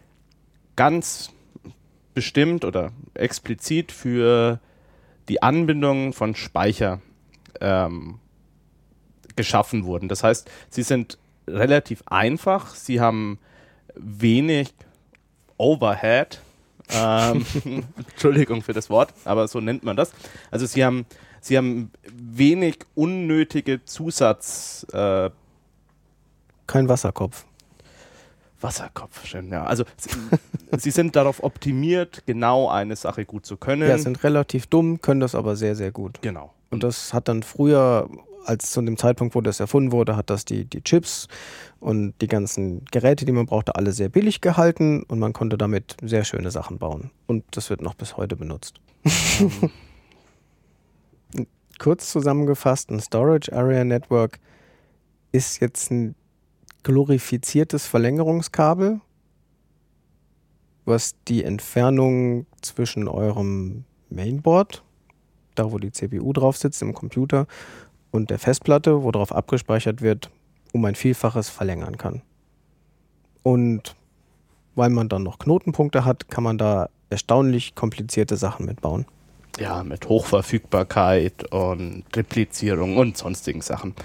ganz bestimmt oder explizit für die Anbindung von Speicher ähm, geschaffen wurden. Das heißt, sie sind relativ einfach, sie haben wenig Overhead. Ähm, Entschuldigung für das Wort, aber so nennt man das. Also sie haben sie haben wenig unnötige Zusatz. Äh, Kein Wasserkopf. Wasserkopf, schön, ja. Also sie, sind darauf optimiert, genau eine Sache gut zu können. Ja, sind relativ dumm, können das aber sehr, sehr gut. Genau. Und das hat dann früher, als zu dem Zeitpunkt, wo das erfunden wurde, hat das die, die Chips und die ganzen Geräte, die man brauchte, alle sehr billig gehalten und man konnte damit sehr schöne Sachen bauen. Und das wird noch bis heute benutzt. kurz zusammengefasst, ein Storage Area Network ist jetzt ein glorifiziertes Verlängerungskabel, was die Entfernung zwischen eurem Mainboard, da wo die CPU drauf sitzt im Computer, und der Festplatte, wo drauf abgespeichert wird, um ein Vielfaches verlängern kann. Und weil man dann noch Knotenpunkte hat, kann man da erstaunlich komplizierte Sachen mitbauen. Ja, mit Hochverfügbarkeit und Replizierung und sonstigen Sachen.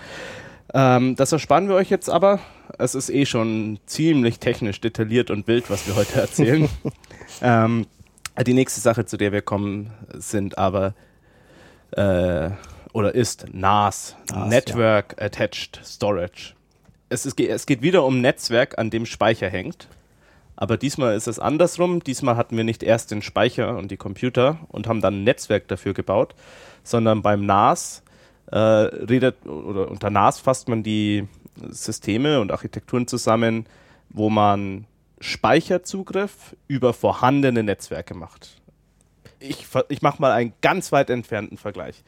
Ähm, das ersparen wir euch jetzt aber. Es ist eh schon ziemlich technisch detailliert und wild, was wir heute erzählen. ähm, die nächste Sache, zu der wir kommen, sind aber äh, oder ist NAS, NAS Network ja. Attached Storage. Es, ist, es geht wieder um Netzwerk, an dem Speicher hängt. Aber diesmal ist es andersrum. Diesmal hatten wir nicht erst den Speicher und die Computer und haben dann ein Netzwerk dafür gebaut, sondern beim NAS äh, redet oder unter NAS fasst man die Systeme und Architekturen zusammen, wo man Speicherzugriff über vorhandene Netzwerke macht. Ich, ich mache mal einen ganz weit entfernten Vergleich.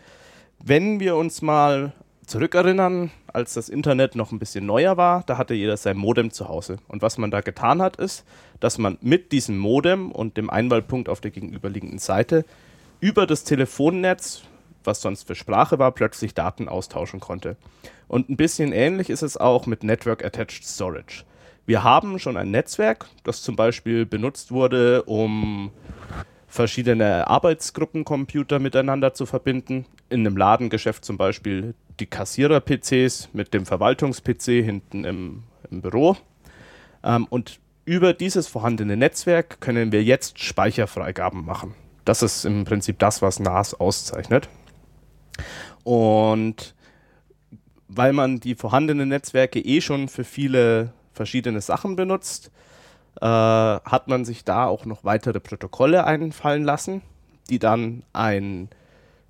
Wenn wir uns mal zurückerinnern, als das Internet noch ein bisschen neuer war, da hatte jeder sein Modem zu Hause. Und was man da getan hat, ist, dass man mit diesem Modem und dem Einwahlpunkt auf der gegenüberliegenden Seite über das Telefonnetz, was sonst für Sprache war, plötzlich Daten austauschen konnte. Und ein bisschen ähnlich ist es auch mit Network Attached Storage. Wir haben schon ein Netzwerk, das zum Beispiel benutzt wurde, um verschiedene Arbeitsgruppencomputer miteinander zu verbinden. In einem Ladengeschäft zum Beispiel die Kassierer-PCs mit dem Verwaltungs-PC hinten im, im Büro. Ähm, und über dieses vorhandene Netzwerk können wir jetzt Speicherfreigaben machen. Das ist im Prinzip das, was NAS auszeichnet. Und weil man die vorhandenen Netzwerke eh schon für viele verschiedene Sachen benutzt, äh, hat man sich da auch noch weitere Protokolle einfallen lassen, die dann einen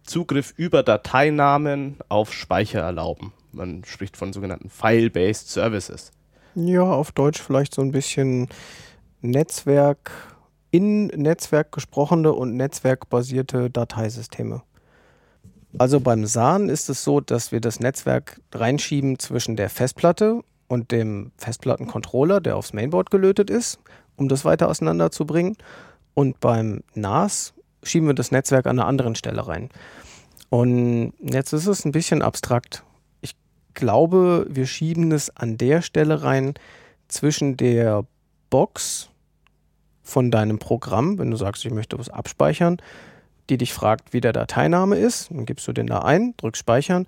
Zugriff über Dateinamen auf Speicher erlauben. Man spricht von sogenannten File-Based Services. Ja, auf Deutsch vielleicht so ein bisschen Netzwerk, in Netzwerk gesprochene und netzwerkbasierte Dateisysteme. Also beim SAN ist es so, dass wir das Netzwerk reinschieben zwischen der Festplatte und dem Festplattencontroller, der aufs Mainboard gelötet ist, um das weiter auseinanderzubringen. Und beim NAS schieben wir das Netzwerk an einer anderen Stelle rein. Und jetzt ist es ein bisschen abstrakt glaube, wir schieben es an der Stelle rein zwischen der Box von deinem Programm, wenn du sagst, ich möchte was abspeichern, die dich fragt, wie der Dateiname ist, dann gibst du den da ein, drückst Speichern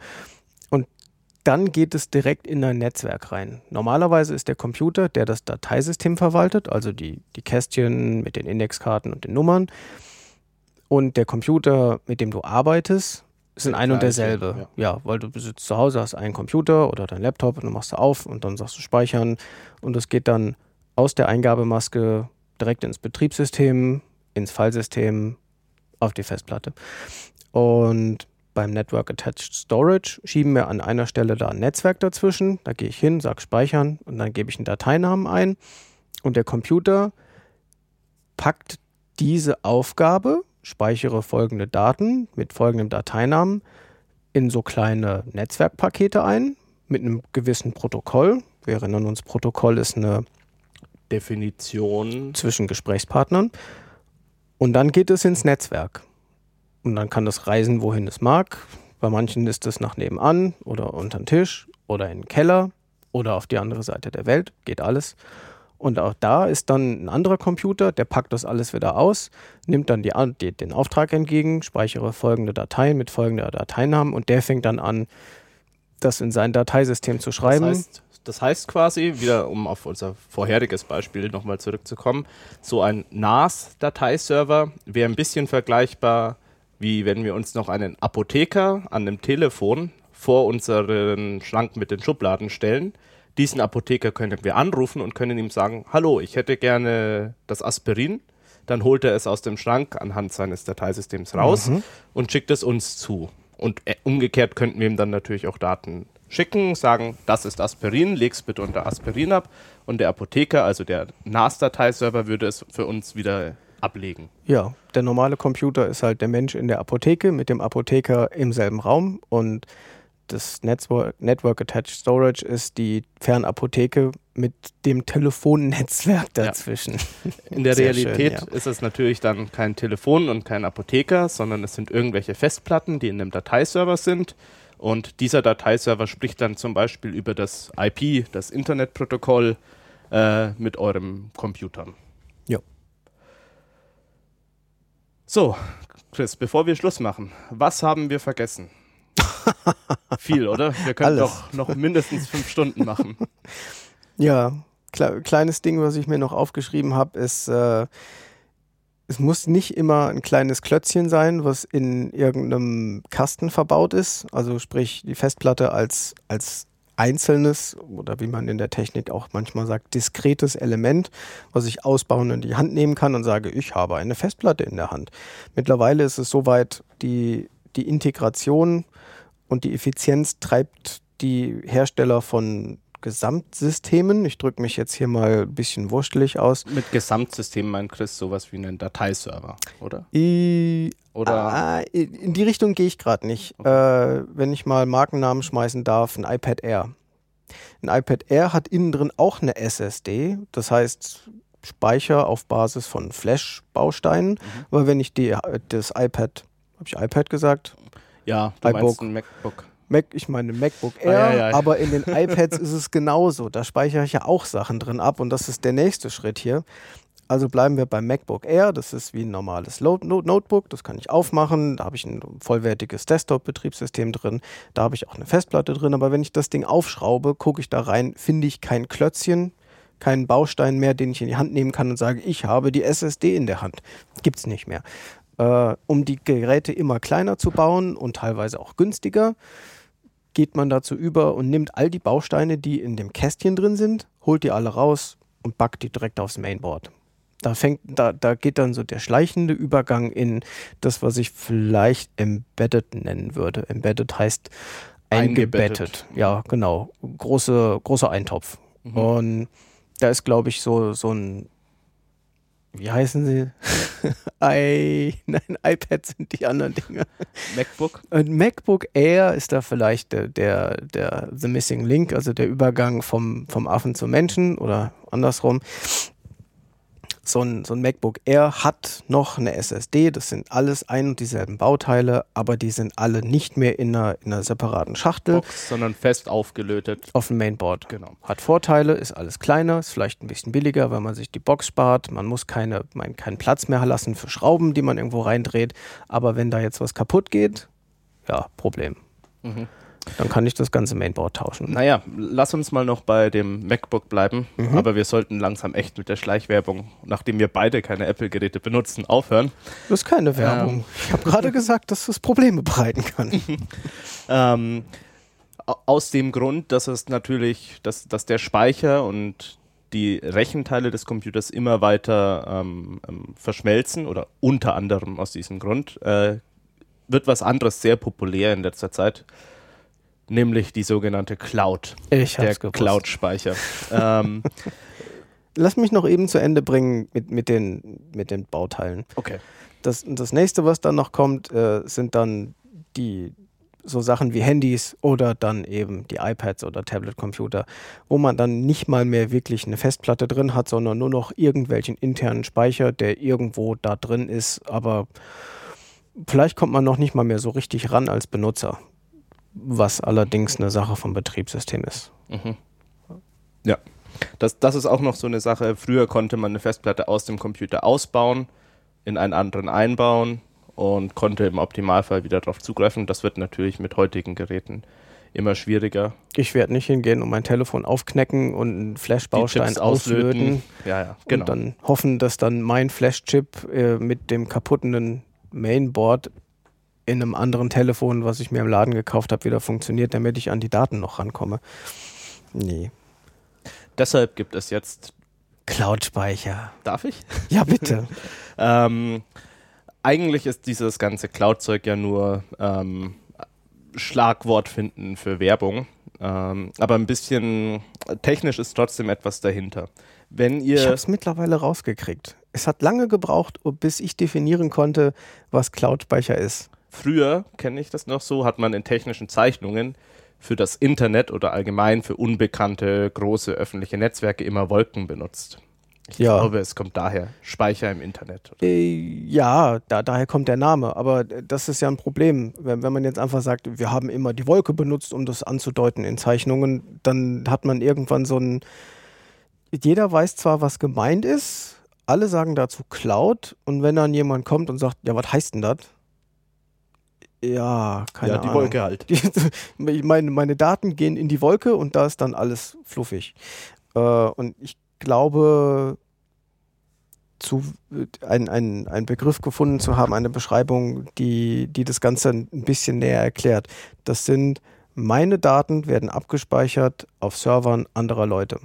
und dann geht es direkt in dein Netzwerk rein. Normalerweise ist der Computer, der das Dateisystem verwaltet, also die, die Kästchen mit den Indexkarten und den Nummern, und der Computer, mit dem du arbeitest, sind ein und derselbe. Ja. ja. weil du besitzt zu Hause, hast einen Computer oder dein Laptop und du machst du auf und dann sagst du speichern und es geht dann aus der Eingabemaske direkt ins Betriebssystem, ins Fallsystem, auf die Festplatte. Und beim Network Attached Storage schieben wir an einer Stelle da ein Netzwerk dazwischen. Da gehe ich hin, sage speichern und dann gebe ich einen Dateinamen ein und der Computer packt diese Aufgabe speichere folgende Daten mit folgendem Dateinamen in so kleine Netzwerkpakete ein mit einem gewissen Protokoll. Wir erinnern uns, Protokoll ist eine Definition zwischen Gesprächspartnern. Und dann geht es ins Netzwerk. Und dann kann das reisen, wohin es mag. Bei manchen ist es nach nebenan oder unter den Tisch oder in den Keller oder auf die andere Seite der Welt. Geht alles. Und auch da ist dann ein anderer Computer, der packt das alles wieder aus, nimmt dann die, die, den Auftrag entgegen, speichere folgende Dateien mit folgender Dateinamen und der fängt dann an, das in sein Dateisystem zu schreiben. Das heißt, das heißt quasi, wieder um auf unser vorheriges Beispiel nochmal zurückzukommen, so ein NAS-Dateiserver wäre ein bisschen vergleichbar, wie wenn wir uns noch einen Apotheker an einem Telefon vor unseren Schrank mit den Schubladen stellen diesen Apotheker können wir anrufen und können ihm sagen, hallo, ich hätte gerne das Aspirin. Dann holt er es aus dem Schrank anhand seines Dateisystems raus mhm. und schickt es uns zu. Und äh, umgekehrt könnten wir ihm dann natürlich auch Daten schicken, sagen, das ist Aspirin, leg's bitte unter Aspirin ab. Und der Apotheker, also der NAS-Dateiserver, würde es für uns wieder ablegen. Ja, der normale Computer ist halt der Mensch in der Apotheke mit dem Apotheker im selben Raum und das Network, Network Attached Storage ist die Fernapotheke mit dem Telefonnetzwerk dazwischen. Ja. In der Realität schön, ja. ist es natürlich dann kein Telefon und kein Apotheker, sondern es sind irgendwelche Festplatten, die in einem Dateiserver sind. Und dieser Dateiserver spricht dann zum Beispiel über das IP, das Internetprotokoll, äh, mit eurem Computer. Ja. So, Chris, bevor wir Schluss machen, was haben wir vergessen? Viel, oder? Wir können Alles. doch noch mindestens fünf Stunden machen. Ja, kle kleines Ding, was ich mir noch aufgeschrieben habe, ist, äh, es muss nicht immer ein kleines Klötzchen sein, was in irgendeinem Kasten verbaut ist. Also sprich die Festplatte als, als einzelnes oder wie man in der Technik auch manchmal sagt, diskretes Element, was ich ausbauen und in die Hand nehmen kann und sage, ich habe eine Festplatte in der Hand. Mittlerweile ist es soweit, die, die Integration und die Effizienz treibt die Hersteller von Gesamtsystemen. Ich drücke mich jetzt hier mal ein bisschen wurstelig aus. Mit Gesamtsystemen meint Chris sowas wie einen Dateiserver, oder? I oder? Ah, in die Richtung gehe ich gerade nicht. Okay. Äh, wenn ich mal Markennamen schmeißen darf, ein iPad Air. Ein iPad Air hat innen drin auch eine SSD, das heißt Speicher auf Basis von Flash-Bausteinen. Mhm. Aber wenn ich die, das iPad, habe ich iPad gesagt? Ja, du iBook. meinst ein MacBook. Mac, ich meine MacBook Air, Ah, ja, ja. aber in den iPads ist es genauso. Da speichere ich ja auch Sachen drin ab und das ist der nächste Schritt hier. Also bleiben wir beim MacBook Air. Das ist wie ein normales Notebook. Das kann ich aufmachen. Da habe ich ein vollwertiges Desktop-Betriebssystem drin. Da habe ich auch eine Festplatte drin. Aber wenn ich das Ding aufschraube, gucke ich da rein, finde ich kein Klötzchen, keinen Baustein mehr, den ich in die Hand nehmen kann und sage, ich habe die SSD in der Hand. Gibt's nicht mehr. Äh, um die Geräte immer kleiner zu bauen und teilweise auch günstiger, geht man dazu über und nimmt all die Bausteine, die in dem Kästchen drin sind, holt die alle raus und backt die direkt aufs Mainboard. Da, fängt, da, da geht dann so der schleichende Übergang in das, was ich vielleicht Embedded nennen würde. Embedded heißt eingebettet. Eingebettet. Ja, genau. Große, großer Eintopf. Und da ist, glaube ich, so, so ein, wie heißen sie? I, nein, iPad sind die anderen Dinge. MacBook. Ein MacBook Air ist da vielleicht der, der, der The Missing Link, also der Übergang vom, vom Affen zum Menschen oder andersrum. So ein, so ein MacBook Air hat noch eine SSD, das sind alles ein und dieselben Bauteile, aber die sind alle nicht mehr in einer, in einer separaten Schachtel Box, sondern fest aufgelötet. auf dem Mainboard. Genau. Hat Vorteile, ist alles kleiner, ist vielleicht ein bisschen billiger, weil man sich die Box spart. Man muss keine, man, keinen Platz mehr lassen für Schrauben, die man irgendwo reindreht. Aber wenn da jetzt was kaputt geht, ja, Problem. Mhm. Dann kann ich das ganze Mainboard tauschen. Naja, lass uns mal noch bei dem MacBook bleiben. Mhm. Aber wir sollten langsam echt mit der Schleichwerbung, nachdem wir beide keine Apple-Geräte benutzen, aufhören. Das ist keine Werbung. Ähm. Ich habe gerade gesagt, dass das Probleme bereiten kann. Ähm, au- aus dem Grund, dass es natürlich, dass, dass der Speicher und die Rechenteile des Computers immer weiter ähm, ähm, verschmelzen oder unter anderem aus diesem Grund, äh, wird was anderes sehr populär in letzter Zeit, nämlich die sogenannte Cloud. Ich der. Cloud-Speicher. ähm, Lass mich noch eben zu Ende bringen mit, mit, den, mit den Bauteilen. okay. Das, das nächste, was dann noch kommt, äh, sind dann die so Sachen wie Handys oder dann eben die iPads oder Tablet-Computer, wo man dann nicht mal mehr wirklich eine Festplatte drin hat, sondern nur noch irgendwelchen internen Speicher, der irgendwo da drin ist. Aber vielleicht kommt man noch nicht mal mehr so richtig ran als Benutzer, was allerdings eine Sache vom Betriebssystem ist. Mhm. Ja, das, das ist auch noch so eine Sache. Früher konnte man eine Festplatte aus dem Computer ausbauen, in einen anderen einbauen und konnte im Optimalfall wieder darauf zugreifen. Das wird natürlich mit heutigen Geräten immer schwieriger. Ich werde nicht hingehen und mein Telefon aufknacken und einen Flash-Baustein auslöten. Ja, ja, genau. Und dann hoffen, dass dann mein Flash-Chip äh, mit dem kaputten Mainboard in einem anderen Telefon, was ich mir im Laden gekauft habe, wieder funktioniert, damit ich an die Daten noch rankomme. Nee. Deshalb gibt es jetzt, Cloud-Speicher. darf ich? Ja, bitte. Ähm, eigentlich ist dieses ganze Cloud-Zeug ja nur ähm, Schlagwort finden für Werbung. Ähm, aber ein bisschen technisch ist trotzdem etwas dahinter. Wenn ihr. Ich habe es mittlerweile rausgekriegt. Es hat lange gebraucht, bis ich definieren konnte, was Cloud-Speicher ist. Früher, kenne ich das noch so, hat man in technischen Zeichnungen für das Internet oder allgemein für unbekannte große öffentliche Netzwerke immer Wolken benutzt. Ich Ja. glaube, es kommt daher. Speicher im Internet. Äh, ja, da, daher kommt der Name. Aber das ist ja ein Problem. Wenn, wenn man jetzt einfach sagt, wir haben immer die Wolke benutzt, um das anzudeuten in Zeichnungen, dann hat man irgendwann so ein. Jeder weiß zwar, was gemeint ist, alle sagen dazu Cloud. Und wenn dann jemand kommt und sagt, ja, was heißt denn das? Ja, keine ja, die Ahnung. Wolke halt. Die, ich meine, meine Daten gehen in die Wolke und da ist dann alles fluffig. Äh, und ich glaube, zu, ein, ein, ein Begriff gefunden zu haben, eine Beschreibung, die, die das Ganze ein bisschen näher erklärt. Das sind meine Daten werden abgespeichert auf Servern anderer Leute.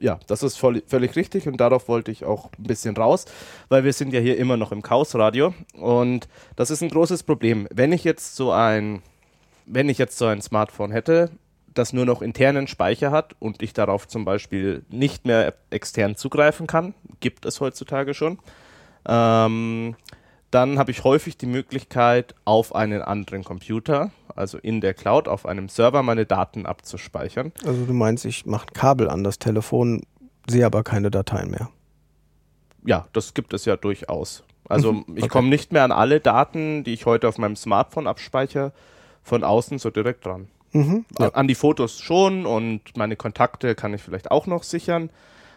Ja, das ist voll, völlig richtig und darauf wollte ich auch ein bisschen raus, weil wir sind ja hier immer noch im Chaosradio und das ist ein großes Problem. Wenn ich jetzt so ein, wenn ich jetzt so ein Smartphone hätte, das nur noch internen Speicher hat und ich darauf zum Beispiel nicht mehr extern zugreifen kann, gibt es heutzutage schon, ähm, dann habe ich häufig die Möglichkeit, auf einen anderen Computer, also in der Cloud, auf einem Server meine Daten abzuspeichern. Also du meinst, ich mache Kabel an das Telefon, sehe aber keine Dateien mehr. Ja, das gibt es ja durchaus. Also Mhm, ich okay. komme nicht mehr an alle Daten, die ich heute auf meinem Smartphone abspeichere, von außen so direkt dran. Mhm. Ja. An die Fotos schon und meine Kontakte kann ich vielleicht auch noch sichern.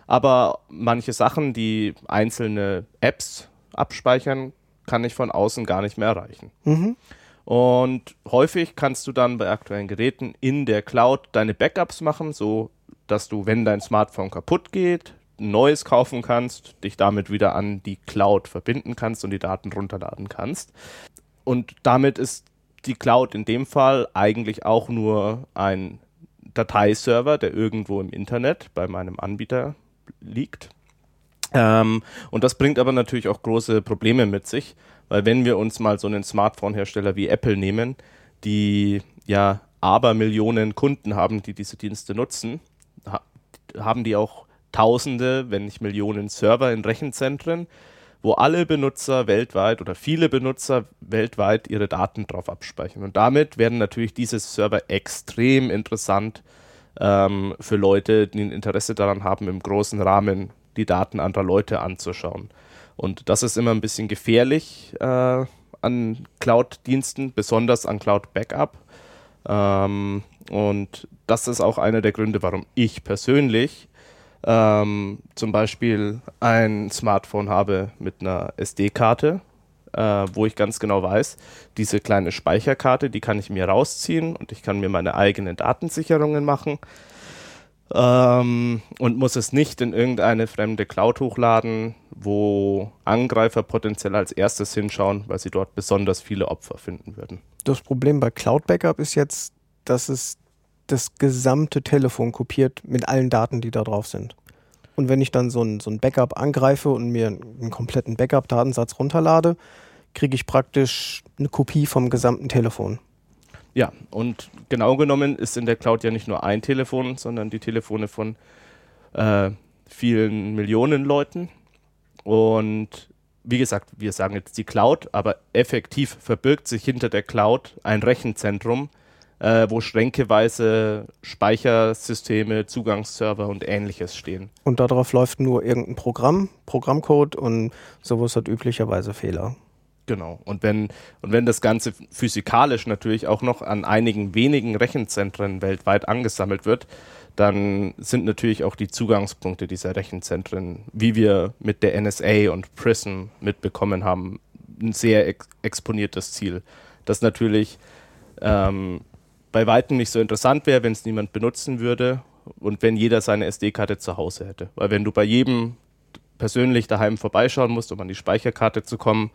Aber manche Sachen, die einzelne Apps abspeichern, kann ich von außen gar nicht mehr erreichen. Mhm. Und häufig kannst du dann bei aktuellen Geräten in der Cloud deine Backups machen, so dass du, wenn dein Smartphone kaputt geht, ein neues kaufen kannst, dich damit wieder an die Cloud verbinden kannst und die Daten runterladen kannst. Und damit ist die Cloud in dem Fall eigentlich auch nur ein Dateiserver, der irgendwo im Internet bei meinem Anbieter liegt. Ähm, und das bringt aber natürlich auch große Probleme mit sich, weil wenn wir uns mal so einen Smartphone-Hersteller wie Apple nehmen, die ja aber Millionen Kunden haben, die diese Dienste nutzen, ha haben die auch Tausende, wenn nicht Millionen Server in Rechenzentren, wo alle Benutzer weltweit oder viele Benutzer weltweit ihre Daten drauf abspeichern. Und damit werden natürlich diese Server extrem interessant ähm, für Leute, die ein Interesse daran haben, im großen Rahmen die Daten anderer Leute anzuschauen. Und das ist immer ein bisschen gefährlich äh, an Cloud-Diensten, besonders an Cloud-Backup. Ähm, und das ist auch einer der Gründe, warum ich persönlich ähm, zum Beispiel ein Smartphone habe mit einer SD-Karte, äh, wo ich ganz genau weiß, diese kleine Speicherkarte, die kann ich mir rausziehen und ich kann mir meine eigenen Datensicherungen machen ähm, und muss es nicht in irgendeine fremde Cloud hochladen, wo Angreifer potenziell als erstes hinschauen, weil sie dort besonders viele Opfer finden würden. Das Problem bei Cloud Backup ist jetzt, dass es das gesamte Telefon kopiert mit allen Daten, die da drauf sind. Und wenn ich dann so ein, so ein Backup angreife und mir einen kompletten Backup-Datensatz runterlade, kriege ich praktisch eine Kopie vom gesamten Telefon. Ja, und genau genommen ist in der Cloud ja nicht nur ein Telefon, sondern die Telefone von äh, vielen Millionen Leuten. Und wie gesagt, wir sagen jetzt die Cloud, aber effektiv verbirgt sich hinter der Cloud ein Rechenzentrum, äh, wo schränkeweise Speichersysteme, Zugangsserver und ähnliches stehen. Und darauf läuft nur irgendein Programm, Programmcode und sowas hat üblicherweise Fehler. Genau. Und wenn, und wenn das Ganze physikalisch natürlich auch noch an einigen wenigen Rechenzentren weltweit angesammelt wird, dann sind natürlich auch die Zugangspunkte dieser Rechenzentren, wie wir mit der NSA und PRISM mitbekommen haben, ein sehr ex exponiertes Ziel. Das natürlich ähm, bei weitem nicht so interessant wäre, wenn es niemand benutzen würde und wenn jeder seine SD-Karte zu Hause hätte. Weil wenn du bei jedem persönlich daheim vorbeischauen musst, um an die Speicherkarte zu kommen,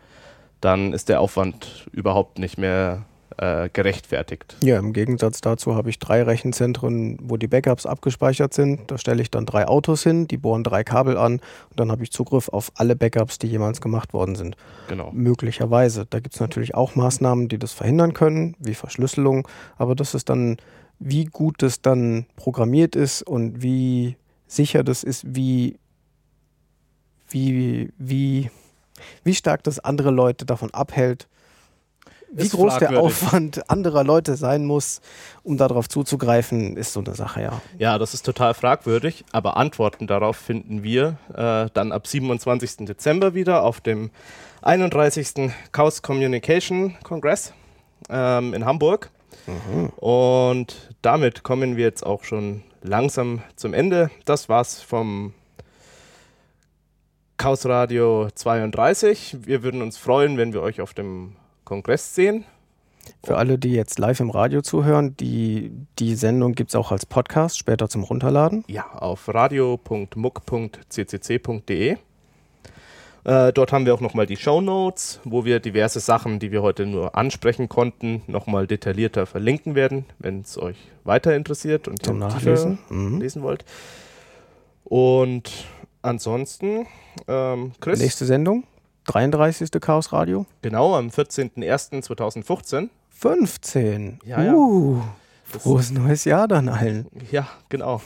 dann ist der Aufwand überhaupt nicht mehr äh, gerechtfertigt. Ja, im Gegensatz dazu habe ich drei Rechenzentren, wo die Backups abgespeichert sind. Da stelle ich dann drei Autos hin, die bohren drei Kabel an und dann habe ich Zugriff auf alle Backups, die jemals gemacht worden sind. Genau. Möglicherweise. Da gibt es natürlich auch Maßnahmen, die das verhindern können, wie Verschlüsselung, aber das ist dann, wie gut das dann programmiert ist und wie sicher das ist, wie, wie, wie wie stark das andere Leute davon abhält, wie Ist groß der fragwürdig. Aufwand anderer Leute sein muss, um darauf zuzugreifen, ist so eine Sache, ja. Ja, das ist total fragwürdig, aber Antworten darauf finden wir äh, dann ab 27. Dezember wieder auf dem 31. Chaos Communication Kongress ähm, in Hamburg. Und damit kommen wir jetzt auch schon langsam zum Ende. Das war's vom Chaos Radio 32. Wir würden uns freuen, wenn wir euch auf dem Kongress sehen. Für alle, die jetzt live im Radio zuhören, die, die Sendung gibt es auch als Podcast später zum Runterladen. Ja, auf radio.muck.ccc.de. Äh, dort haben wir auch nochmal die Show Notes, wo wir diverse Sachen, die wir heute nur ansprechen konnten, nochmal detaillierter verlinken werden, wenn es euch weiter interessiert und Zum Nachlesen. Mhm. lesen wollt. Und ansonsten, ähm, Chris, Nächste Sendung, 33. Chaos Radio. genau am 14.01.2015. 15. Ja, ja. Uh, frohes neues Jahr dann allen. Ja, genau.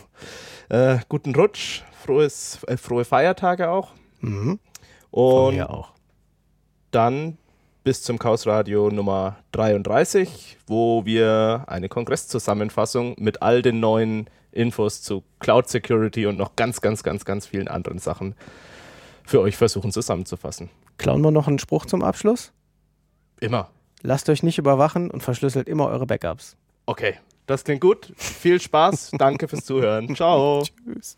Äh, guten Rutsch, frohes, äh, frohe Feiertage auch. Mhm. Von Und mir auch. dann bis zum Chaos Radio Nummer 33, wo wir eine Kongresszusammenfassung mit all den neuen Infos zu Cloud Security und noch ganz, ganz, ganz, ganz vielen anderen Sachen für euch versuchen zusammenzufassen. Klauen wir noch einen Spruch zum Abschluss? Immer. Lasst euch nicht überwachen und verschlüsselt immer eure Backups. Okay, das klingt gut. Viel Spaß. Danke fürs Zuhören. Ciao. Tschüss.